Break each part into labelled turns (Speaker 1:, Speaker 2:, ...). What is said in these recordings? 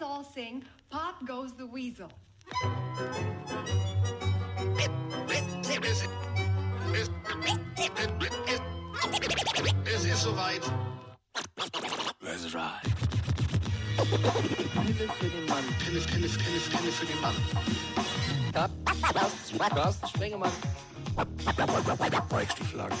Speaker 1: let's all sing Pop Goes the Weasel.
Speaker 2: Es ist soweit.
Speaker 3: Let's ride.
Speaker 2: Pille für den Mann. Pille, Pille, Pille, Pille für den Mann.
Speaker 3: Carsten Sprengemann. Weichstieflagen.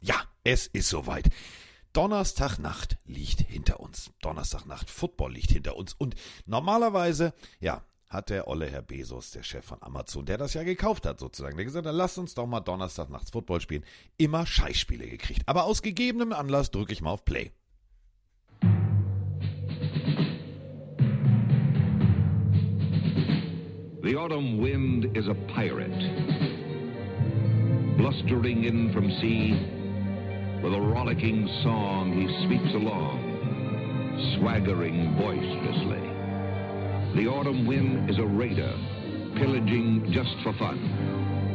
Speaker 4: Ja, es ist soweit. Donnerstagnacht liegt hinter uns. Donnerstagnacht Football liegt hinter uns. Und normalerweise, ja, hat der olle Herr Bezos, der Chef von Amazon, der das ja gekauft hat sozusagen, der gesagt hat, lasst uns doch mal Donnerstagnachts Football spielen, immer Scheißspiele gekriegt. Aber aus gegebenem Anlass drücke ich mal auf Play.
Speaker 5: The autumn wind is a pirate, blustering in from sea. With a rollicking song, he sweeps along, swaggering boisterously. The autumn wind is a raider, pillaging just for fun.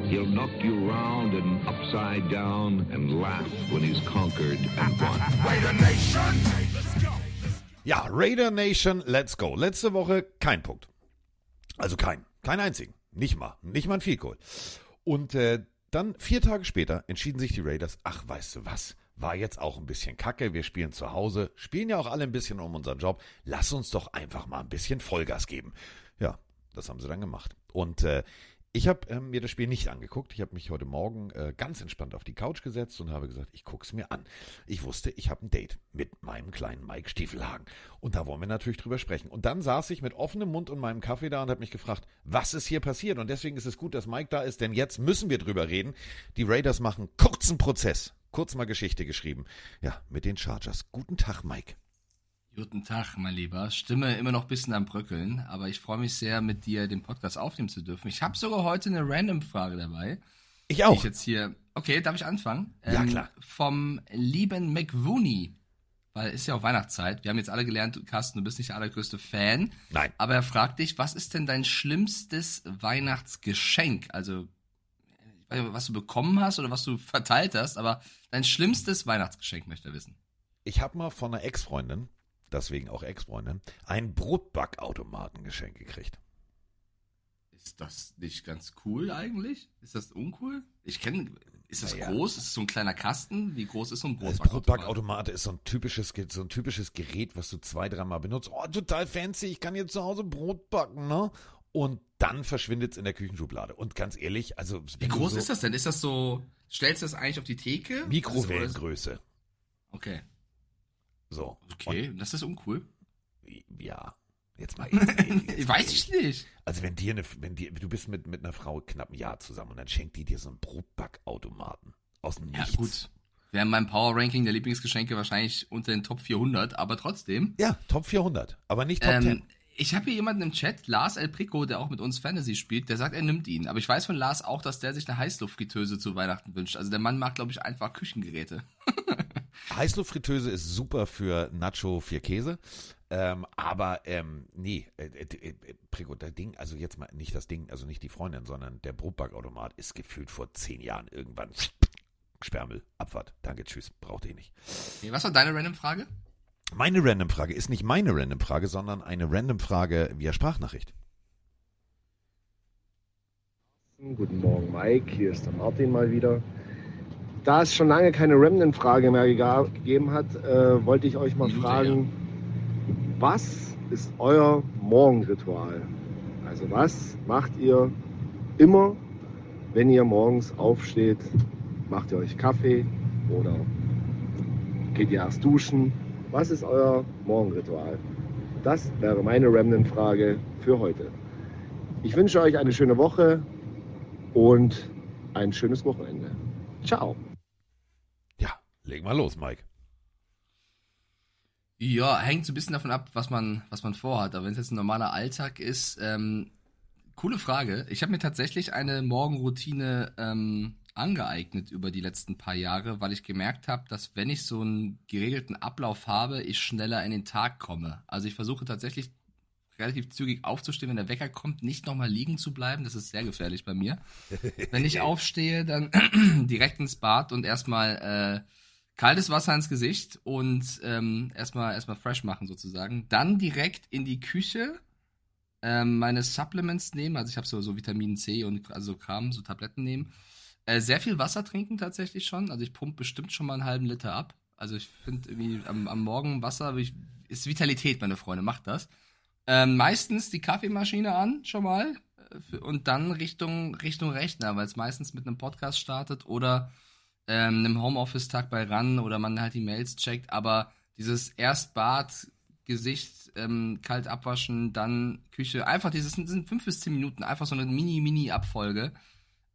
Speaker 5: He'll knock you round and upside down and laugh when he's conquered and won. Raider Nation!
Speaker 4: Ja, Raider Nation, let's go. Letzte Woche kein Punkt. Also kein, kein einzigen. Nicht mal, nicht mal ein Field Goal. Und äh, dann vier Tage später entschieden sich die Raiders, ach, weißt du was, war jetzt auch ein bisschen kacke, wir spielen zu Hause, spielen ja auch alle ein bisschen um unseren Job, lass uns doch einfach mal ein bisschen Vollgas geben. Ja, das haben sie dann gemacht. Und äh, ich habe ähm, mir das Spiel nicht angeguckt. Ich habe mich heute Morgen äh, ganz entspannt auf die Couch gesetzt und habe gesagt, ich guck's mir an. Ich wusste, ich habe ein Date mit meinem kleinen Mike Stiefelhagen. Und da wollen wir natürlich drüber sprechen. Und dann saß ich mit offenem Mund und meinem Kaffee da und habe mich gefragt, was ist hier passiert? Und deswegen ist es gut, dass Mike da ist, denn jetzt müssen wir drüber reden. Die Raiders machen kurzen Prozess. Kurz mal Geschichte geschrieben. Ja, mit den Chargers. Guten Tag, Mike.
Speaker 6: Guten Tag, mein Lieber. Stimme immer noch ein bisschen am Bröckeln, aber ich freue mich sehr, mit dir den Podcast aufnehmen zu dürfen. Ich habe sogar heute eine Random-Frage dabei.
Speaker 4: Ich auch.
Speaker 6: Ich jetzt hier. Okay, darf ich anfangen?
Speaker 4: Ja, klar.
Speaker 6: Vom lieben McWooney. Weil ist ja auch Weihnachtszeit. Wir haben jetzt alle gelernt, Carsten, du bist nicht der allergrößte Fan.
Speaker 4: Nein.
Speaker 6: Aber er fragt dich, was ist denn dein schlimmstes Weihnachtsgeschenk? Also, ich weiß nicht, was du bekommen hast oder was du verteilt hast, aber dein schlimmstes Weihnachtsgeschenk möchte er wissen.
Speaker 4: Ich habe mal von einer Ex-Freundin, deswegen auch Ex-Freundin, einen Brotbackautomaten geschenkt gekriegt.
Speaker 6: Ist das nicht ganz cool eigentlich? Ist das uncool? Ich kenne. Ist das
Speaker 4: Naja.
Speaker 6: groß? Ist es so ein kleiner Kasten? Wie groß ist so ein
Speaker 4: Das
Speaker 6: Brotbackautomat?
Speaker 4: Brotbackautomat ist so ein typisches, so ein typisches Gerät, was du zwei, dreimal benutzt. Oh, total fancy, ich kann jetzt zu Hause Brot backen, ne? Und dann verschwindet es in der Küchenschublade. Und ganz ehrlich, also
Speaker 6: Wie groß ist das denn? Ist das so? Stellst du das eigentlich auf die Theke?
Speaker 4: Mikrowellengröße.
Speaker 6: Okay.
Speaker 4: So.
Speaker 6: Okay, das ist uncool.
Speaker 4: Und, ja. Jetzt mal.
Speaker 6: Ich weiß ich nicht.
Speaker 4: Also wenn dir eine, wenn dir, du bist mit, mit einer Frau knapp ein Jahr zusammen und dann schenkt die dir so einen Brotbackautomaten. Aus dem
Speaker 6: Ja,
Speaker 4: Nichts.
Speaker 6: gut. Wäre in meinem Power-Ranking der Lieblingsgeschenke wahrscheinlich unter den Top 400, aber trotzdem.
Speaker 4: Ja, Top 400, aber nicht Top
Speaker 6: Ähm,
Speaker 4: 10.
Speaker 6: ich habe hier jemanden im Chat, Lars El Prico, der auch mit uns Fantasy spielt, der sagt, er nimmt ihn. Aber ich weiß von Lars auch, dass der sich eine Heißluftfritteuse zu Weihnachten wünscht. Also der Mann mag, glaube ich, einfach Küchengeräte.
Speaker 4: Heißluftfritteuse ist super für Nacho vier Käse. Ähm, aber ähm, nee, äh, äh, äh, Prigo, der Ding, also jetzt mal nicht das Ding, also nicht die Freundin, sondern der Brotbackautomat ist gefühlt vor zehn Jahren irgendwann Sperrmüll, Abfahrt. Danke, tschüss, braucht ihr nicht.
Speaker 6: Okay, was war deine Random-Frage?
Speaker 4: Meine Random-Frage ist nicht meine Random-Frage, sondern eine Random-Frage via Sprachnachricht.
Speaker 7: Guten Morgen, Mike. Hier ist der Martin mal wieder. Da es schon lange keine Remnant-Frage mehr gegeben hat, äh, wollte ich euch mal
Speaker 6: Minute,
Speaker 7: fragen, was ist euer Morgenritual? Also was macht ihr immer, wenn ihr morgens aufsteht? Macht ihr euch Kaffee oder geht ihr erst duschen? Was ist euer Morgenritual? Das wäre meine Remnant-Frage für heute. Ich wünsche euch eine schöne Woche und ein schönes Wochenende. Ciao.
Speaker 4: Leg mal los, Mike.
Speaker 6: Ja, hängt so ein bisschen davon ab, was man, was man vorhat. Aber wenn es jetzt ein normaler Alltag ist, ähm, coole Frage. Ich habe mir tatsächlich eine Morgenroutine ähm, angeeignet über die letzten paar Jahre, weil ich gemerkt habe, dass wenn ich so einen geregelten Ablauf habe, ich schneller in den Tag komme. Also ich versuche tatsächlich relativ zügig aufzustehen, wenn der Wecker kommt, nicht nochmal liegen zu bleiben. Das ist sehr gefährlich bei mir. wenn ich aufstehe, dann direkt ins Bad und erstmal äh, kaltes Wasser ins Gesicht und ähm, erstmal erstmal fresh machen sozusagen. Dann direkt in die Küche ähm, meine Supplements nehmen, also ich habe so, so Vitamin C und also Kram, so Tabletten nehmen. Äh, sehr viel Wasser trinken tatsächlich schon. Also ich pumpe bestimmt schon mal einen halben Liter ab. Also ich finde irgendwie am, am Morgen Wasser ich, ist Vitalität, meine Freunde, macht das. Ähm, meistens die Kaffeemaschine an, schon mal. äh, Und dann Richtung, Richtung Rechner, weil es meistens mit einem Podcast startet oder ähm, einem Homeoffice-Tag bei RAN oder man halt die Mails checkt. Aber dieses Erstbad, Gesicht ähm, kalt abwaschen, dann Küche, einfach dieses sind, fünf bis zehn Minuten, einfach so eine Mini-Mini-Abfolge.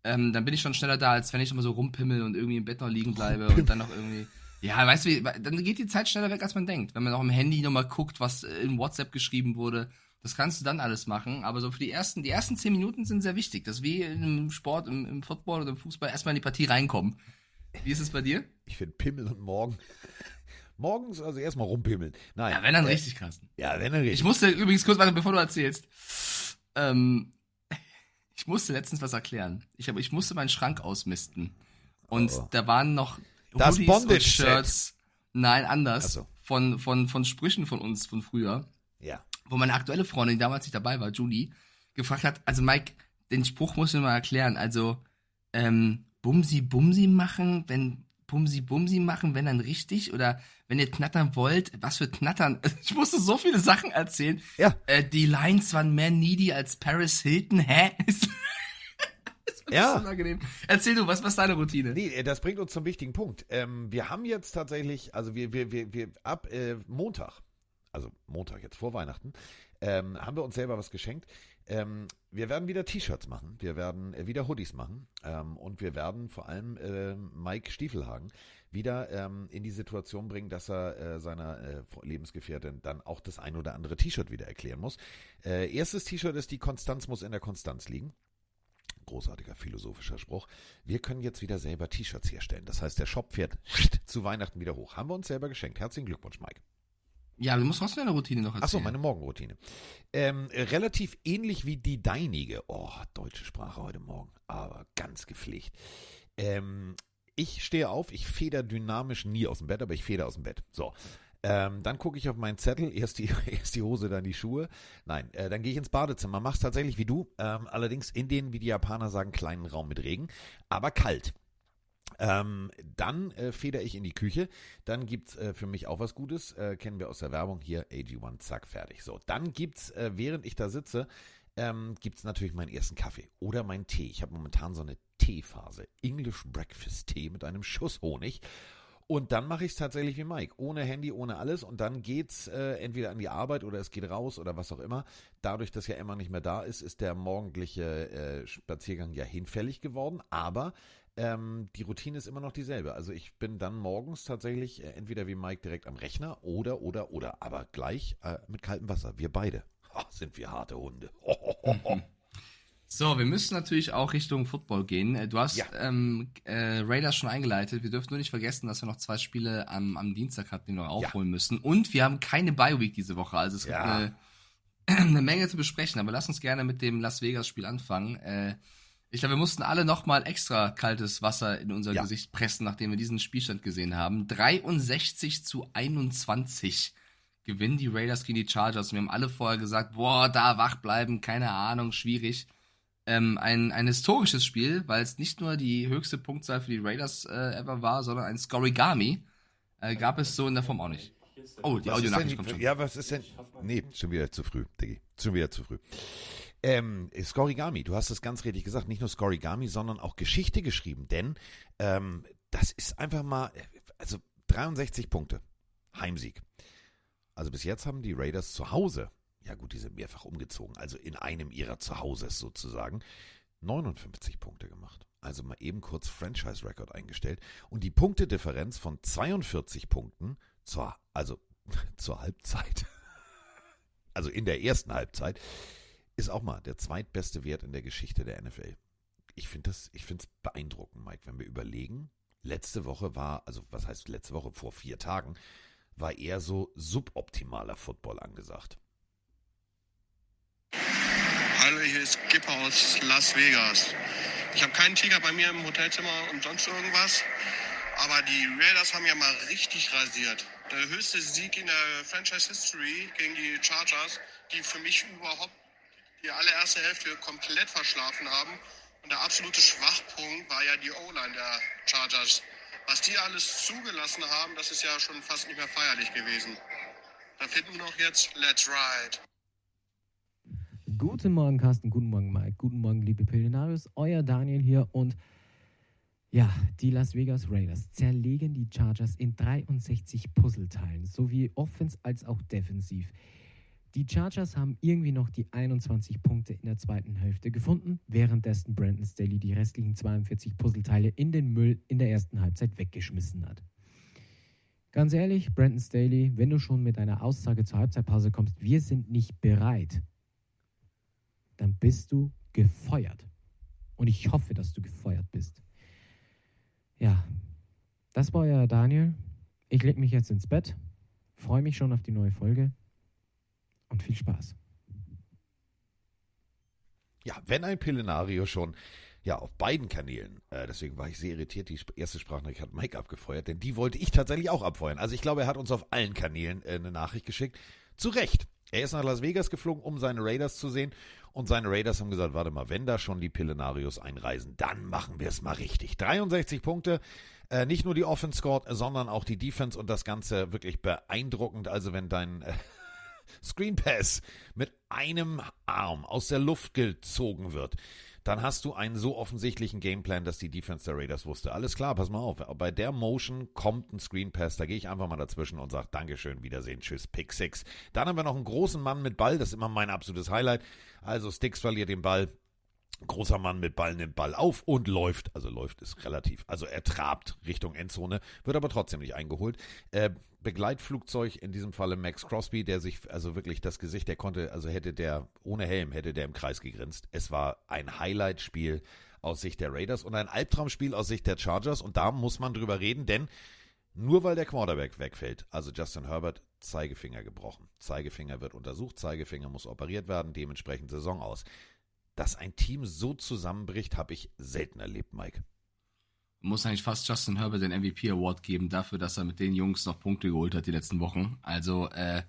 Speaker 6: Ähm, dann bin ich schon schneller da, als wenn ich immer so rumpimmel und irgendwie im Bett noch liegen bleibe und dann noch irgendwie. Ja, weißt du, dann geht die Zeit schneller weg, als man denkt. Wenn man auch im Handy nochmal guckt, was in WhatsApp geschrieben wurde, das kannst du dann alles machen. Aber so für die ersten, die ersten zehn Minuten sind sehr wichtig, dass wir im Sport, im, im Football oder im Fußball erstmal in die Partie reinkommen. Wie ist es bei dir?
Speaker 4: Ich finde Pimmel und Morgen. Morgens also erstmal rumpimmeln. Nein.
Speaker 6: Ja, wenn dann
Speaker 4: äh,
Speaker 6: richtig, Carsten.
Speaker 4: Ja, wenn dann richtig.
Speaker 6: Ich musste übrigens kurz, warte, bevor du erzählst. Ähm, ich musste letztens was erklären. Ich, hab, ich musste meinen Schrank ausmisten. Und
Speaker 4: Oh.
Speaker 6: da waren noch
Speaker 4: Das
Speaker 6: Hoodies
Speaker 4: Bondage
Speaker 6: und Shirts. Nein, anders.
Speaker 4: So.
Speaker 6: Von, von, von Sprüchen von uns von früher.
Speaker 4: ja.
Speaker 6: Wo meine aktuelle Freundin, die damals nicht dabei war, Julie, gefragt hat, also Mike, den Spruch musst du mir mal erklären. Also, ähm, Bumsi Bumsi machen, wenn Bumsi Bumsi machen, wenn dann richtig? Oder wenn ihr knattern wollt, was für knattern? Ich musste so viele Sachen erzählen.
Speaker 4: Ja.
Speaker 6: Äh, die Lines waren mehr needy als Paris Hilton. Hä? Ist
Speaker 4: Ja.
Speaker 6: unangenehm. Erzähl du, was was deine Routine?
Speaker 4: Nee, äh, das bringt uns zum wichtigen Punkt. Ähm, wir haben jetzt tatsächlich, also wir, wir, wir, wir ab äh, Montag, also Montag jetzt vor Weihnachten, ähm, haben wir uns selber was geschenkt. Ähm, wir werden wieder T-Shirts machen, wir werden äh, wieder Hoodies machen ähm, und wir werden vor allem äh, Mike Stiefelhagen wieder ähm, in die Situation bringen, dass er äh, seiner äh, Lebensgefährtin dann auch das ein oder andere T-Shirt wieder erklären muss. Äh, erstes T-Shirt ist, die Konstanz muss in der Konstanz liegen. Großartiger philosophischer Spruch. Wir können jetzt wieder selber T-Shirts herstellen. Das heißt, der Shop fährt zu Weihnachten wieder hoch. Haben wir uns selber geschenkt. Herzlichen Glückwunsch, Mike.
Speaker 6: Ja, du musst trotzdem deine Routine noch erzählen.
Speaker 4: Achso, meine Morgenroutine. Ähm, äh, relativ ähnlich wie die deinige. Oh, deutsche Sprache heute Morgen. Aber ganz gepflegt. Ähm, ich stehe auf, ich feder dynamisch nie aus dem Bett, aber ich feder aus dem Bett. So. Ähm, dann gucke ich auf meinen Zettel, erst die, erst die Hose, dann die Schuhe. Nein, äh, dann gehe ich ins Badezimmer, mach's tatsächlich wie du, ähm, allerdings in den, wie die Japaner sagen, kleinen Raum mit Regen, aber kalt. Ähm, dann äh, feder ich in die Küche. Dann gibt's äh, für mich auch was Gutes. Äh, kennen wir aus der Werbung hier. AG1, zack, fertig. So, dann gibt's, äh, während ich da sitze, ähm, gibt's natürlich meinen ersten Kaffee oder meinen Tee. Ich habe momentan so eine Teephase. English Breakfast Tee mit einem Schuss Honig. Und dann mache ich es tatsächlich wie Mike. Ohne Handy, ohne alles. Und dann geht's äh, entweder an die Arbeit oder es geht raus oder was auch immer. Dadurch, dass ja Emma nicht mehr da ist, ist der morgendliche äh, Spaziergang ja hinfällig geworden. Aber ähm, die Routine ist immer noch dieselbe. Also ich bin dann morgens tatsächlich äh, entweder wie Mike direkt am Rechner oder, oder, oder. Aber gleich äh, mit kaltem Wasser. Wir beide. Ha, sind wir harte Hunde.
Speaker 6: So, wir müssen natürlich auch Richtung Football gehen. Äh, Du hast
Speaker 4: Ja.
Speaker 6: ähm, äh, Raiders schon eingeleitet. Wir dürfen nur nicht vergessen, dass wir noch zwei Spiele am, am Dienstag hatten, die wir noch aufholen müssen. Und wir haben keine Bye-Week diese Woche. Also es
Speaker 4: Ja.
Speaker 6: gibt eine, eine Menge zu besprechen. Aber lass uns gerne mit dem Las Vegas-Spiel anfangen. Äh, ich glaube, wir mussten alle nochmal extra kaltes Wasser in unser
Speaker 4: Ja.
Speaker 6: Gesicht pressen, nachdem wir diesen Spielstand gesehen haben. 63 zu 21 gewinnen die Raiders gegen die Chargers. Wir haben alle vorher gesagt, boah, da wach bleiben, keine Ahnung, schwierig ähm, ein, ein historisches Spiel, weil es nicht nur die höchste Punktzahl für die Raiders äh, ever war, sondern ein Scorigami äh, gab es so in der Form auch nicht. Oh, die Audionachricht kommt schon.
Speaker 4: Ja, was ist denn? Nee, schon wieder zu früh, Diggi. Schon wieder zu früh. Ähm, Scorigami, du hast es ganz richtig gesagt, nicht nur Scorigami, sondern auch Geschichte geschrieben, denn ähm, das ist einfach mal, also 63 Punkte, Heimsieg. Also bis jetzt haben die Raiders zu Hause, ja gut, die sind mehrfach umgezogen, also in einem ihrer Zuhauses sozusagen, 59 Punkte gemacht. Also mal eben kurz Franchise-Record eingestellt. Und die Punktedifferenz von 42 Punkten zur, also zur Halbzeit, also in der ersten Halbzeit, ist auch mal der zweitbeste Wert in der Geschichte der NFL. ich finde das, ich finde es beeindruckend, Mike, wenn wir überlegen. Letzte Woche war, also was heißt letzte Woche, vor vier Tagen, war eher so suboptimaler Football angesagt.
Speaker 8: Hallo, hier ist Gipper aus Las Vegas. Ich habe keinen Tiger bei mir im Hotelzimmer und sonst irgendwas. Aber die Raiders haben ja mal richtig rasiert. Der höchste Sieg in der Franchise History gegen die Chargers, die für mich überhaupt die allererste Hälfte komplett verschlafen haben. Und der absolute Schwachpunkt war ja die O-Line der Chargers. Was die alles zugelassen haben, das ist ja schon fast nicht mehr feierlich gewesen. Da finden wir noch jetzt Let's Ride.
Speaker 9: Guten Morgen, Carsten. Guten Morgen, Mike. Guten Morgen, liebe Pillenarius. Euer Daniel hier und ja, die Las Vegas Raiders zerlegen die Chargers in 63 Puzzleteilen, sowie offens als auch defensiv. Die Chargers haben irgendwie noch die 21 Punkte in der zweiten Hälfte gefunden, währenddessen Brandon Staley die restlichen 42 Puzzleteile in den Müll in der ersten Halbzeit weggeschmissen hat. Ganz ehrlich, Brandon Staley, wenn du schon mit einer Aussage zur Halbzeitpause kommst, wir sind nicht bereit, dann bist du gefeuert. Und ich hoffe, dass du gefeuert bist. Ja, das war euer Daniel. Ich lege mich jetzt ins Bett, freue mich schon auf die neue Folge und viel Spaß.
Speaker 4: Ja, wenn ein Pillenario schon ja, auf beiden Kanälen. Äh, deswegen war ich sehr irritiert. Die erste Sprachnachricht hat Mike abgefeuert, denn die wollte ich tatsächlich auch abfeuern. Also ich glaube, er hat uns auf allen Kanälen äh, eine Nachricht geschickt. Zu Recht. Er ist nach Las Vegas geflogen, um seine Raiders zu sehen. Und seine Raiders haben gesagt, warte mal, wenn da schon die Pillenarios einreisen, dann machen wir es mal richtig. 63 Punkte. Äh, nicht nur die Offense scored, sondern auch die Defense und das Ganze wirklich beeindruckend. Also wenn dein äh, Screen Pass mit einem Arm aus der Luft gezogen wird, dann hast du einen so offensichtlichen Gameplan, dass die Defense der Raiders wusste. Alles klar, pass mal auf. Bei der Motion kommt ein Screen Pass. Da gehe ich einfach mal dazwischen und sage Dankeschön, Wiedersehen, Tschüss, Pick 6. Dann haben wir noch einen großen Mann mit Ball. Das ist immer mein absolutes Highlight. Also Sticks verliert den Ball. Großer Mann mit Ball nimmt Ball auf und läuft. Also läuft ist relativ. Also er trabt Richtung Endzone, wird aber trotzdem nicht eingeholt. Äh, Begleitflugzeug, in diesem Falle Max Crosby, der sich, also wirklich das Gesicht, der konnte, also hätte der, ohne Helm, hätte der im Kreis gegrinst. Es war ein Highlight-Spiel aus Sicht der Raiders und ein Albtraumspiel aus Sicht der Chargers und da muss man drüber reden, denn nur weil der Quarterback wegfällt, also Justin Herbert, Zeigefinger gebrochen. Zeigefinger wird untersucht, Zeigefinger muss operiert werden, dementsprechend Saison aus. Dass ein Team so zusammenbricht, habe ich selten erlebt, Mike
Speaker 6: muss eigentlich fast Justin Herbert den MVP Award geben dafür, dass er mit den Jungs noch Punkte geholt hat die letzten Wochen. Also äh,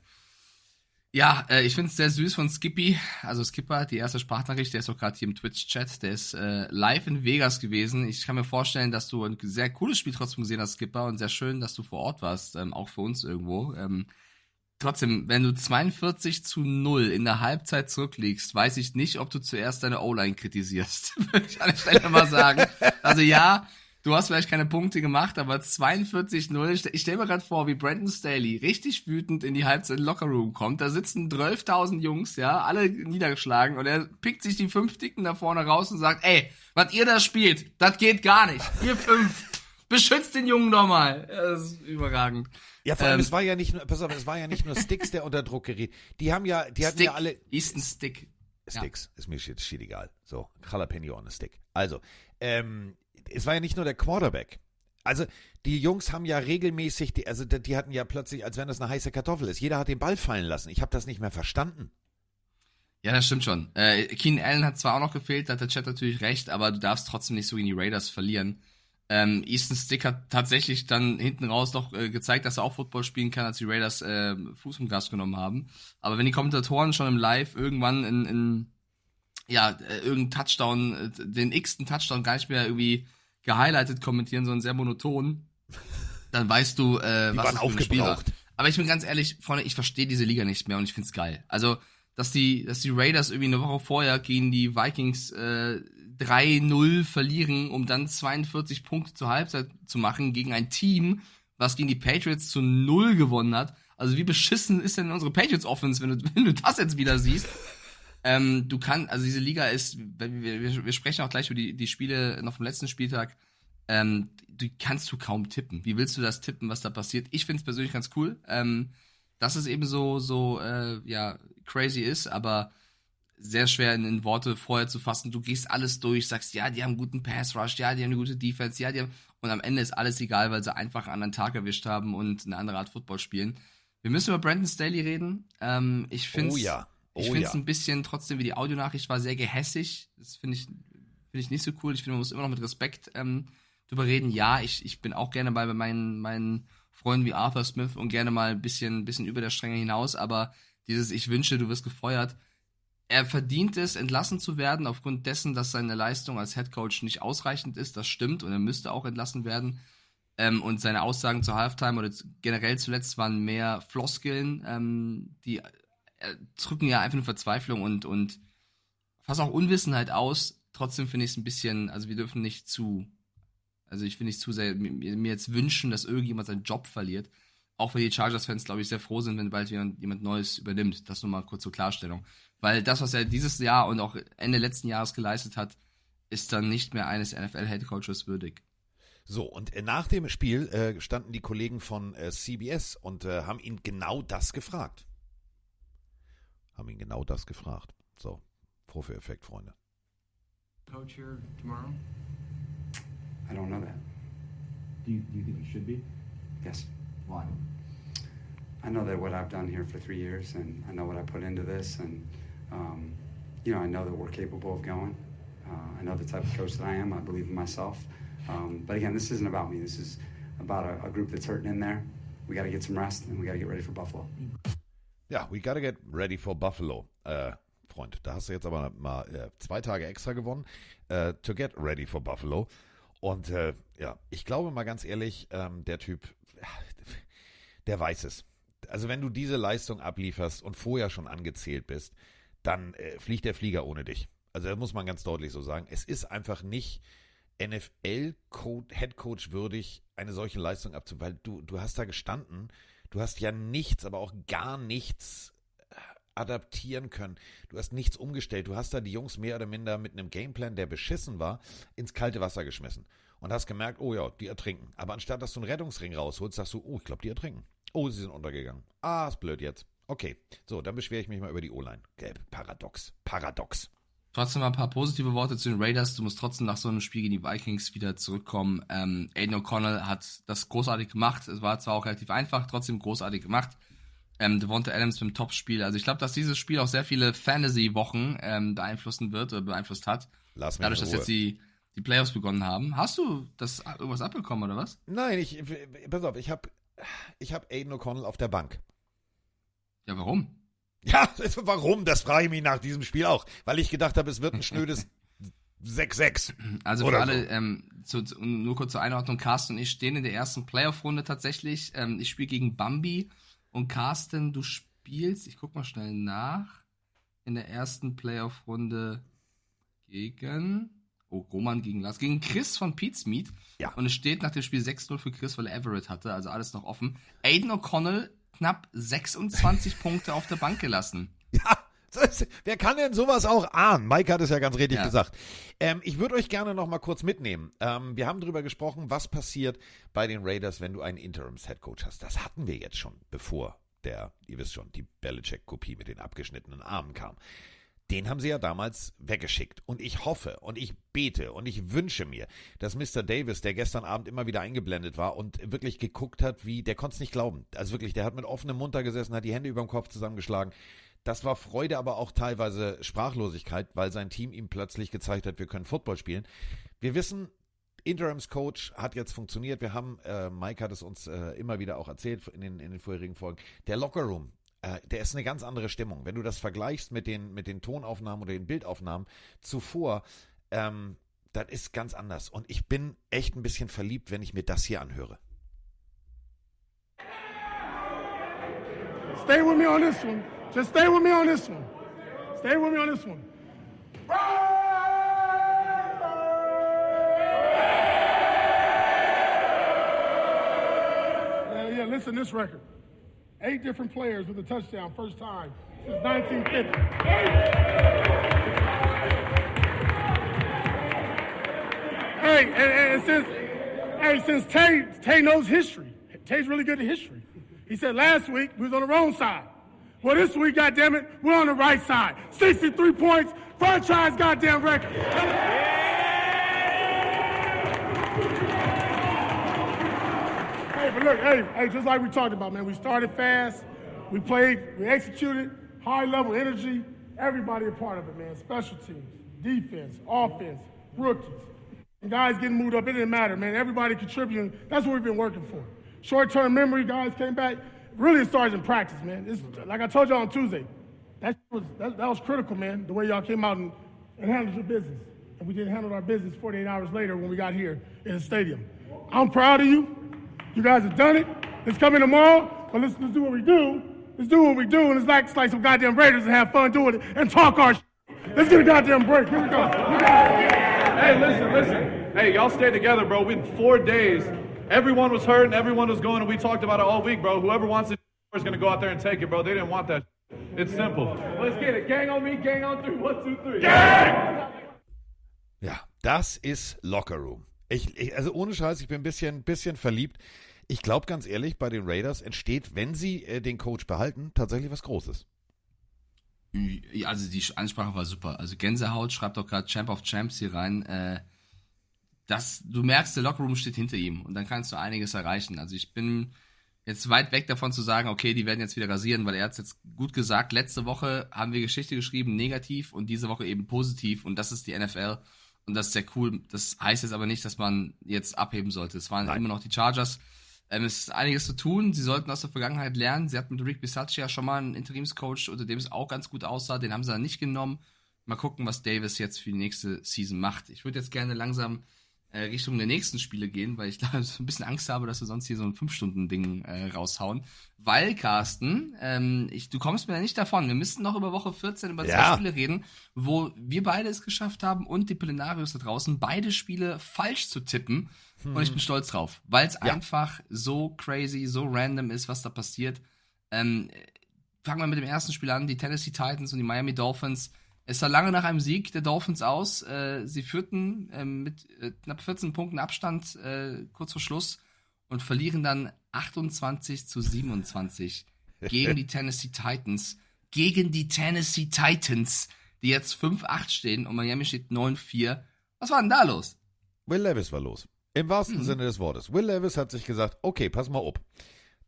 Speaker 6: ja, äh, ich finde es sehr süß von Skippy, also Skipper, die erste Sprachnachricht, der ist auch gerade hier im Twitch-Chat, der ist äh, live in Vegas gewesen. Ich kann mir vorstellen, dass du ein sehr cooles Spiel trotzdem gesehen hast, Skipper, und sehr schön, dass du vor Ort warst, ähm, auch für uns irgendwo. Ähm, trotzdem, wenn du 42 zu 0 in der Halbzeit zurückliegst, weiß ich nicht, ob du zuerst deine O-Line kritisierst. Würde ich an der Stelle mal sagen. Also ja, Du hast vielleicht keine Punkte gemacht, aber 42-0. Ich stell mir gerade vor, wie Brandon Staley richtig wütend in die Halbzeit Lockerroom kommt. Da sitzen 12.000 Jungs, ja, alle niedergeschlagen und er pickt sich die fünf Dicken da vorne raus und sagt, ey, was ihr da spielt, das geht gar nicht. Ihr fünf, beschützt den Jungen doch mal. Das ist überragend.
Speaker 4: Ja, vor allem, ähm, es war ja nicht nur, pass auf, es war ja nicht nur Sticks, der unter Druck geriet. Die haben ja, die hatten
Speaker 6: Stick,
Speaker 4: ja alle.
Speaker 6: Ist ein Stick.
Speaker 4: Sticks, ja. ist mir shit, shit egal. So, Jalapeno on a Stick. Also, ähm, es war ja nicht nur der Quarterback. Also die Jungs haben ja regelmäßig, die, also die hatten ja plötzlich, als wenn das eine heiße Kartoffel ist. Jeder hat den Ball fallen lassen. Ich habe das nicht mehr verstanden.
Speaker 6: Ja, das stimmt schon. Äh, Keenan Allen hat zwar auch noch gefehlt, da hat der Chat natürlich recht, aber du darfst trotzdem nicht so in die Raiders verlieren. Ähm, Easton Stick hat tatsächlich dann hinten raus noch äh, gezeigt, dass er auch Football spielen kann, als die Raiders äh, Fuß im Gas genommen haben. Aber wenn die Kommentatoren schon im Live irgendwann in, in ja, äh, irgendeinen Touchdown, äh, den x-ten Touchdown gar nicht mehr irgendwie gehighlightet kommentieren, sondern sehr monoton, dann weißt du, äh,
Speaker 4: Die
Speaker 6: was
Speaker 4: waren
Speaker 6: ein Spiel war.
Speaker 4: aufgebraucht.
Speaker 6: Aber ich bin ganz ehrlich, Freunde, ich verstehe diese Liga nicht mehr und ich find's geil. Also, dass die, dass die Raiders irgendwie eine Woche vorher gegen die Vikings äh, 3-0 verlieren, um dann 42 Punkte zur Halbzeit zu machen gegen ein Team, was gegen die Patriots zu 0 gewonnen hat. Also wie beschissen ist denn unsere Patriots Offense, wenn du, wenn du das jetzt wieder siehst? Ähm, du kannst, also diese Liga ist, wir, wir, sprechen auch gleich über die, die Spiele noch vom letzten Spieltag. Ähm, du kannst du kaum tippen. Wie willst du das tippen, was da passiert? Ich finde es persönlich ganz cool, ähm, dass es eben so so äh, ja crazy ist, aber sehr schwer in, in, Worte vorher zu fassen. Du gehst alles durch, sagst, ja, die haben einen guten Pass Rush, ja, die haben eine gute Defense, ja, die haben. Und am Ende ist alles egal, weil sie einfach einen anderen Tag erwischt haben und eine andere Art Football spielen. Wir müssen über Brandon Staley reden. Ähm, ich finde
Speaker 4: Oh ja. Oh
Speaker 6: ich finde es
Speaker 4: ja.
Speaker 6: ein bisschen trotzdem, wie die Audionachricht war, sehr gehässig. Das finde ich, finde ich nicht so cool. Ich finde, man muss immer noch mit Respekt ähm, drüber reden. Ja, ich, ich bin auch gerne bei, bei meinen, meinen Freunden wie Arthur Smith und gerne mal ein bisschen, bisschen über der Stränge hinaus, aber dieses Ich wünsche, du wirst gefeuert. Er verdient es, entlassen zu werden, aufgrund dessen, dass seine Leistung als Head Coach nicht ausreichend ist. Das stimmt und er müsste auch entlassen werden. Ähm, und seine Aussagen zur Halftime oder generell zuletzt waren mehr Floskeln, ähm, die drücken ja einfach nur Verzweiflung und, und fast auch Unwissenheit aus. Trotzdem finde ich es ein bisschen, also wir dürfen nicht zu, also ich will nicht zu sehr mir, mir jetzt wünschen, dass irgendjemand seinen Job verliert. Auch weil die Chargers-Fans, glaube ich, sehr froh sind, wenn bald jemand, jemand Neues übernimmt. Das nur mal kurz zur Klarstellung. Weil das, was er dieses Jahr und auch Ende letzten Jahres geleistet hat, ist dann nicht mehr eines NFL-Headcoaches würdig.
Speaker 4: So, und äh, nach dem Spiel äh, standen die Kollegen von äh, CBS und äh, haben ihn genau das gefragt. Haben ihn genau das gefragt. So, Vorführeffekt, Freunde.
Speaker 10: Coach here tomorrow?
Speaker 11: I don't know that.
Speaker 10: Do you, do you think you should be?
Speaker 11: Yes.
Speaker 10: Why?
Speaker 11: I know that what I've done here for three years, and I know what I put into this, and um, you know, I know that we're capable of going. Uh, I know the type of coach that I am. I believe in myself. Um, but again, this isn't about me. This is about a, a group that's hurting in there. We got to get some rest, and we got to get ready for Buffalo.
Speaker 4: Ja, we gotta get ready for Buffalo. Äh, Freund, da hast du jetzt aber mal äh, zwei Tage extra gewonnen. Äh, to get ready for Buffalo. Und äh, ja, ich glaube mal ganz ehrlich, ähm, der Typ, der weiß es. Also wenn du diese Leistung ablieferst und vorher schon angezählt bist, dann äh, fliegt der Flieger ohne dich. Also das muss man ganz deutlich so sagen. Es ist einfach nicht NFL-Headcoach würdig, eine solche Leistung abzu, weil du, du hast da gestanden, du hast ja nichts, aber auch gar nichts äh, adaptieren können. Du hast nichts umgestellt. Du hast da die Jungs mehr oder minder mit einem Gameplan, der beschissen war, ins kalte Wasser geschmissen. Und hast gemerkt, oh ja, die ertrinken. Aber anstatt dass du einen Rettungsring rausholst, sagst du, oh, ich glaube, die ertrinken. Oh, sie sind untergegangen. Ah, ist blöd jetzt. Okay, so, dann beschwere ich mich mal über die O-Line. Gelb, paradox, paradox.
Speaker 6: Trotzdem mal ein paar positive Worte zu den Raiders. Du musst trotzdem nach so einem Spiel gegen die Vikings wieder zurückkommen. Ähm, Aiden O'Connell hat das großartig gemacht. Es war zwar auch relativ einfach, trotzdem großartig gemacht. Ähm, Devonta Adams mit dem Topspiel. Also ich glaube, dass dieses Spiel auch sehr viele Fantasy-Wochen ähm, beeinflussen wird oder beeinflusst hat.
Speaker 4: Lass mich
Speaker 6: Dadurch, dass jetzt die, die Playoffs begonnen haben. Hast du das irgendwas abbekommen oder was?
Speaker 4: Nein, ich, pass auf, ich habe ich hab Aiden O'Connell auf der Bank.
Speaker 6: Ja, warum?
Speaker 4: Ja, warum? Das frage ich mich nach diesem Spiel auch. Weil ich gedacht habe, es wird ein schnödes 6-6.
Speaker 6: Also für alle,
Speaker 4: so.
Speaker 6: ähm, zu, zu, nur kurz zur Einordnung, Carsten und ich stehen in der ersten Playoff-Runde tatsächlich. Ähm, ich spiele gegen Bambi und Carsten, du spielst, ich guck mal schnell nach, in der ersten Playoff-Runde gegen, oh, Roman gegen Lars, gegen Chris von Pete's Meat.
Speaker 4: Ja.
Speaker 6: Und es steht nach dem Spiel 6-0 für Chris, weil er Everett hatte, also alles noch offen. Aiden O'Connell knapp 26 Punkte auf der Bank gelassen.
Speaker 4: Ja, das, wer kann denn sowas auch ahnen? Mike hat es ja ganz richtig
Speaker 6: Ja.
Speaker 4: gesagt. Ähm, ich würde euch gerne noch mal kurz mitnehmen. Ähm, wir haben darüber gesprochen, was passiert bei den Raiders, wenn du einen Interims-Headcoach hast. Das hatten wir jetzt schon, bevor der, ihr wisst schon, die Belichick-Kopie mit den abgeschnittenen Armen kam. Den haben sie ja damals weggeschickt. Und ich hoffe und ich bete und ich wünsche mir, dass Mr. Davis, der gestern Abend immer wieder eingeblendet war und wirklich geguckt hat, wie, der konnte es nicht glauben. Also wirklich, der hat mit offenem Mund da gesessen, hat die Hände über dem Kopf zusammengeschlagen. Das war Freude, aber auch teilweise Sprachlosigkeit, weil sein Team ihm plötzlich gezeigt hat, wir können Football spielen. Wir wissen, Interims Coach hat jetzt funktioniert. Wir haben, äh, Mike hat es uns äh, immer wieder auch erzählt in den, in den vorherigen Folgen. Der Locker Room, äh, der ist eine ganz andere Stimmung. Wenn du das vergleichst mit den, mit den Tonaufnahmen oder den Bildaufnahmen zuvor, ähm, das ist ganz anders. Und ich bin echt ein bisschen verliebt, wenn ich mir das hier anhöre.
Speaker 12: Stay with me on this one. Just stay with me on this one. Stay with me on this one. Yeah, yeah, listen to this record. Eight different players with a touchdown, first time since 1950. Hey, and, and since hey, since Tay Tay knows history, Tay's really good at history. He said last week we was on the wrong side. Well, this week, goddammit, we're on the right side. 63 points, franchise goddamn record. Hey, but look, hey, hey, just like we talked about, man, we started fast, we played, we executed, high level energy, everybody a part of it, man. Special teams, defense, offense, rookies. And guys getting moved up, it didn't matter, man. Everybody contributing. That's what we've been working for. Short term memory, guys came back. Really, it starts in practice, man. It's, like I told y'all on Tuesday, that was, that, that was critical, man, the way y'all came out and, and handled your business. And we didn't handle our business 48 hours later when we got here in the stadium. I'm proud of you. You guys have done it. It's coming tomorrow, but let's, let's do what we do. Let's do what we do, and let's like, like some goddamn Raiders and have fun doing it and talk our shit. Let's get a goddamn break. Here we go.
Speaker 13: Hey, listen, listen. Hey, y'all stay together, bro. We in four days. Everyone was hurt and everyone was going, and we talked about it all week, bro. Whoever wants it is going to go out there and take it, bro. They didn't want that. It's simple. Let's get it. Gang on me, gang on three. One, two, three. Gang!
Speaker 4: Ja, das ist Locker Room. Ich, ich, also ohne Scheiß, ich bin ein bisschen, bisschen verliebt. Ich glaube ganz ehrlich, bei den Raiders entsteht, wenn sie äh, den Coach behalten, tatsächlich was Großes.
Speaker 6: Also die Ansprache war super. Also Gänsehaut schreibt doch gerade Champ of Champs hier rein. Äh, das, du merkst, der Lockerroom steht hinter ihm und dann kannst du einiges erreichen. Also ich bin jetzt weit weg davon zu sagen, okay, die werden jetzt wieder rasieren, weil er hat es jetzt gut gesagt. Letzte Woche haben wir Geschichte geschrieben, negativ und diese Woche eben positiv und das ist die NFL und das ist sehr cool. Das heißt jetzt aber nicht, dass man jetzt abheben sollte. Es waren immer noch die Chargers. Ähm, es ist einiges zu tun. Sie sollten aus der Vergangenheit lernen. Sie hatten mit Rick Bisaccia ja schon mal einen Interimscoach, unter dem es auch ganz gut aussah. Den haben sie dann nicht genommen. Mal gucken, was Davis jetzt für die nächste Season macht. Ich würde jetzt gerne langsam Richtung der nächsten Spiele gehen, weil ich da so ein bisschen Angst habe, dass wir sonst hier so ein 5-Stunden-Ding äh, raushauen. Weil, Carsten, ähm, ich, du kommst mir ja nicht davon. Wir müssten noch über Woche 14 über
Speaker 4: Ja.
Speaker 6: zwei Spiele reden, wo wir beide es geschafft haben und die Pillenarius da draußen, beide Spiele falsch zu tippen.
Speaker 4: Hm.
Speaker 6: Und ich bin stolz drauf, weil es
Speaker 4: Ja.
Speaker 6: einfach so crazy, so random ist, was da passiert. Ähm, fangen wir mit dem ersten Spiel an, die Tennessee Titans und die Miami Dolphins. Es sah lange nach einem Sieg der Dolphins aus. Äh, sie führten ähm, mit äh, knapp 14 Punkten Abstand äh, kurz vor Schluss und verlieren dann 28 zu 27 gegen die Tennessee Titans. Gegen die Tennessee Titans, die jetzt 5-8 stehen und Miami steht 9-4. Was war denn da los?
Speaker 4: Will Levis war los. Im wahrsten
Speaker 6: Mhm.
Speaker 4: Sinne des Wortes. Will Levis hat sich gesagt, okay, pass mal auf.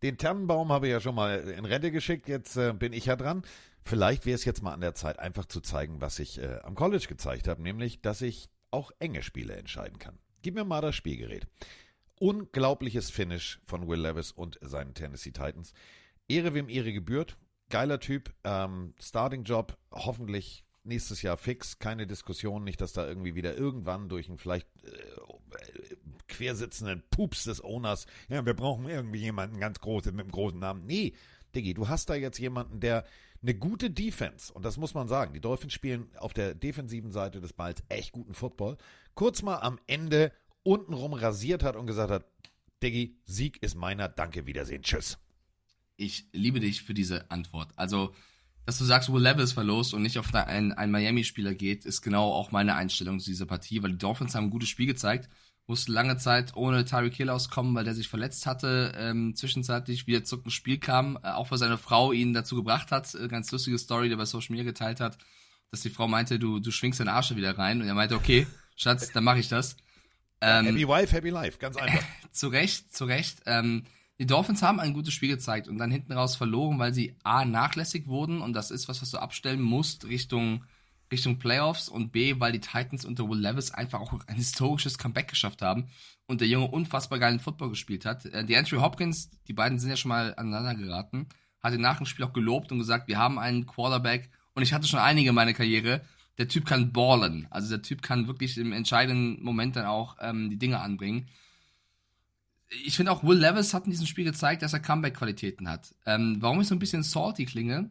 Speaker 4: Den Tannenbaum habe ich ja schon mal in Rente geschickt, jetzt äh, bin ich ja dran. Vielleicht wäre es jetzt mal an der Zeit, einfach zu zeigen, was ich äh, am College gezeigt habe, nämlich, dass ich auch enge Spiele entscheiden kann. Gib mir mal das Spielgerät. Unglaubliches Finish von Will Levis und seinen Tennessee Titans. Ehre wem Ehre gebührt. Geiler Typ. Ähm, Starting Job. Hoffentlich nächstes Jahr fix. Keine Diskussion. Nicht, dass da irgendwie wieder irgendwann durch einen vielleicht äh, quersitzenden Pups des Owners. Ja, wir brauchen irgendwie jemanden ganz großen mit einem großen Namen. Nee, Diggi, du hast da jetzt jemanden, der eine gute Defense, und das muss man sagen, die Dolphins spielen auf der defensiven Seite des Balls echt guten Football, kurz mal am Ende untenrum rasiert hat und gesagt hat, Diggi, Sieg ist meiner, danke, Wiedersehen, tschüss.
Speaker 6: Ich liebe dich für diese Antwort. Also, dass du sagst, Will Levis war los und nicht auf einen Miami-Spieler geht, ist genau auch meine Einstellung zu dieser Partie, weil die Dolphins haben ein gutes Spiel gezeigt, mussten lange Zeit ohne Tyreek Hill auskommen, weil der sich verletzt hatte, ähm, zwischenzeitlich wieder zurück ins Spiel kam, äh, auch weil seine Frau ihn dazu gebracht hat, äh, ganz lustige Story, die er bei Social Media geteilt hat, dass die Frau meinte, du, du schwingst deinen Arsch wieder rein und er meinte, okay, Schatz, dann mache ich das. Ähm,
Speaker 4: happy Wife, Happy Life, ganz einfach.
Speaker 6: zu Recht, zu Recht. Ähm, die Dolphins haben ein gutes Spiel gezeigt und dann hinten raus verloren, weil sie A, nachlässig wurden und das ist was, was du abstellen musst Richtung, Richtung Playoffs und B, weil die Titans unter Will Levis einfach auch ein historisches Comeback geschafft haben und der Junge unfassbar geilen Football gespielt hat. Äh, die Andrew Hopkins, die beiden sind ja schon mal aneinander geraten, hat ihn nach dem Spiel auch gelobt und gesagt, wir haben einen Quarterback und ich hatte schon einige in meiner Karriere, der Typ kann ballen. Also der Typ kann wirklich im entscheidenden Moment dann auch ähm, die Dinge anbringen ich finde auch Will Levis hat in diesem Spiel gezeigt, dass er Comeback-Qualitäten hat. Ähm, warum ich so ein bisschen salty klinge,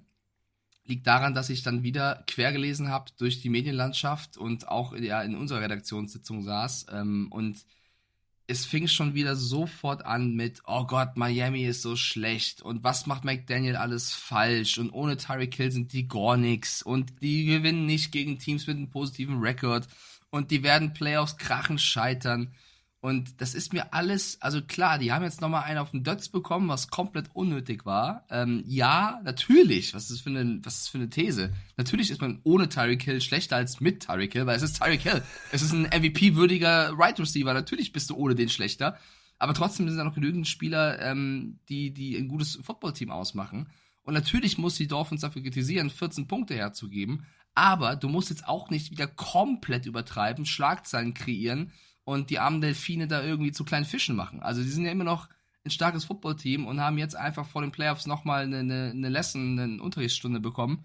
Speaker 6: liegt daran, dass ich dann wieder quer gelesen habe durch die Medienlandschaft und auch ja, in unserer Redaktionssitzung saß. Ähm, und es fing schon wieder sofort an mit, oh Gott, Miami ist so schlecht und was macht McDaniel alles falsch und ohne Tyreek Hill sind die gar nix und die gewinnen nicht gegen Teams mit einem positiven Rekord und die werden Playoffs krachen scheitern. Und das ist mir alles, also klar, die haben jetzt nochmal einen auf den Dötz bekommen, was komplett unnötig war. Ähm, ja, natürlich, was ist das für eine, was ist für eine These? Natürlich ist man ohne Tyreek Hill schlechter als mit Tyreek Hill, weil es ist Tyreek Hill. Es ist ein MVP-würdiger Right Receiver. Natürlich bist du ohne den schlechter. Aber trotzdem sind da noch genügend Spieler, ähm, die, die ein gutes Footballteam ausmachen. Und natürlich muss die Dolphins dafür kritisieren, 14 Punkte herzugeben. Aber du musst jetzt auch nicht wieder komplett übertreiben, Schlagzeilen kreieren und die armen Delfine da irgendwie zu kleinen Fischen machen. Also die sind ja immer noch ein starkes Footballteam und haben jetzt einfach vor den Playoffs nochmal eine, eine, eine Lesson, eine Unterrichtsstunde bekommen,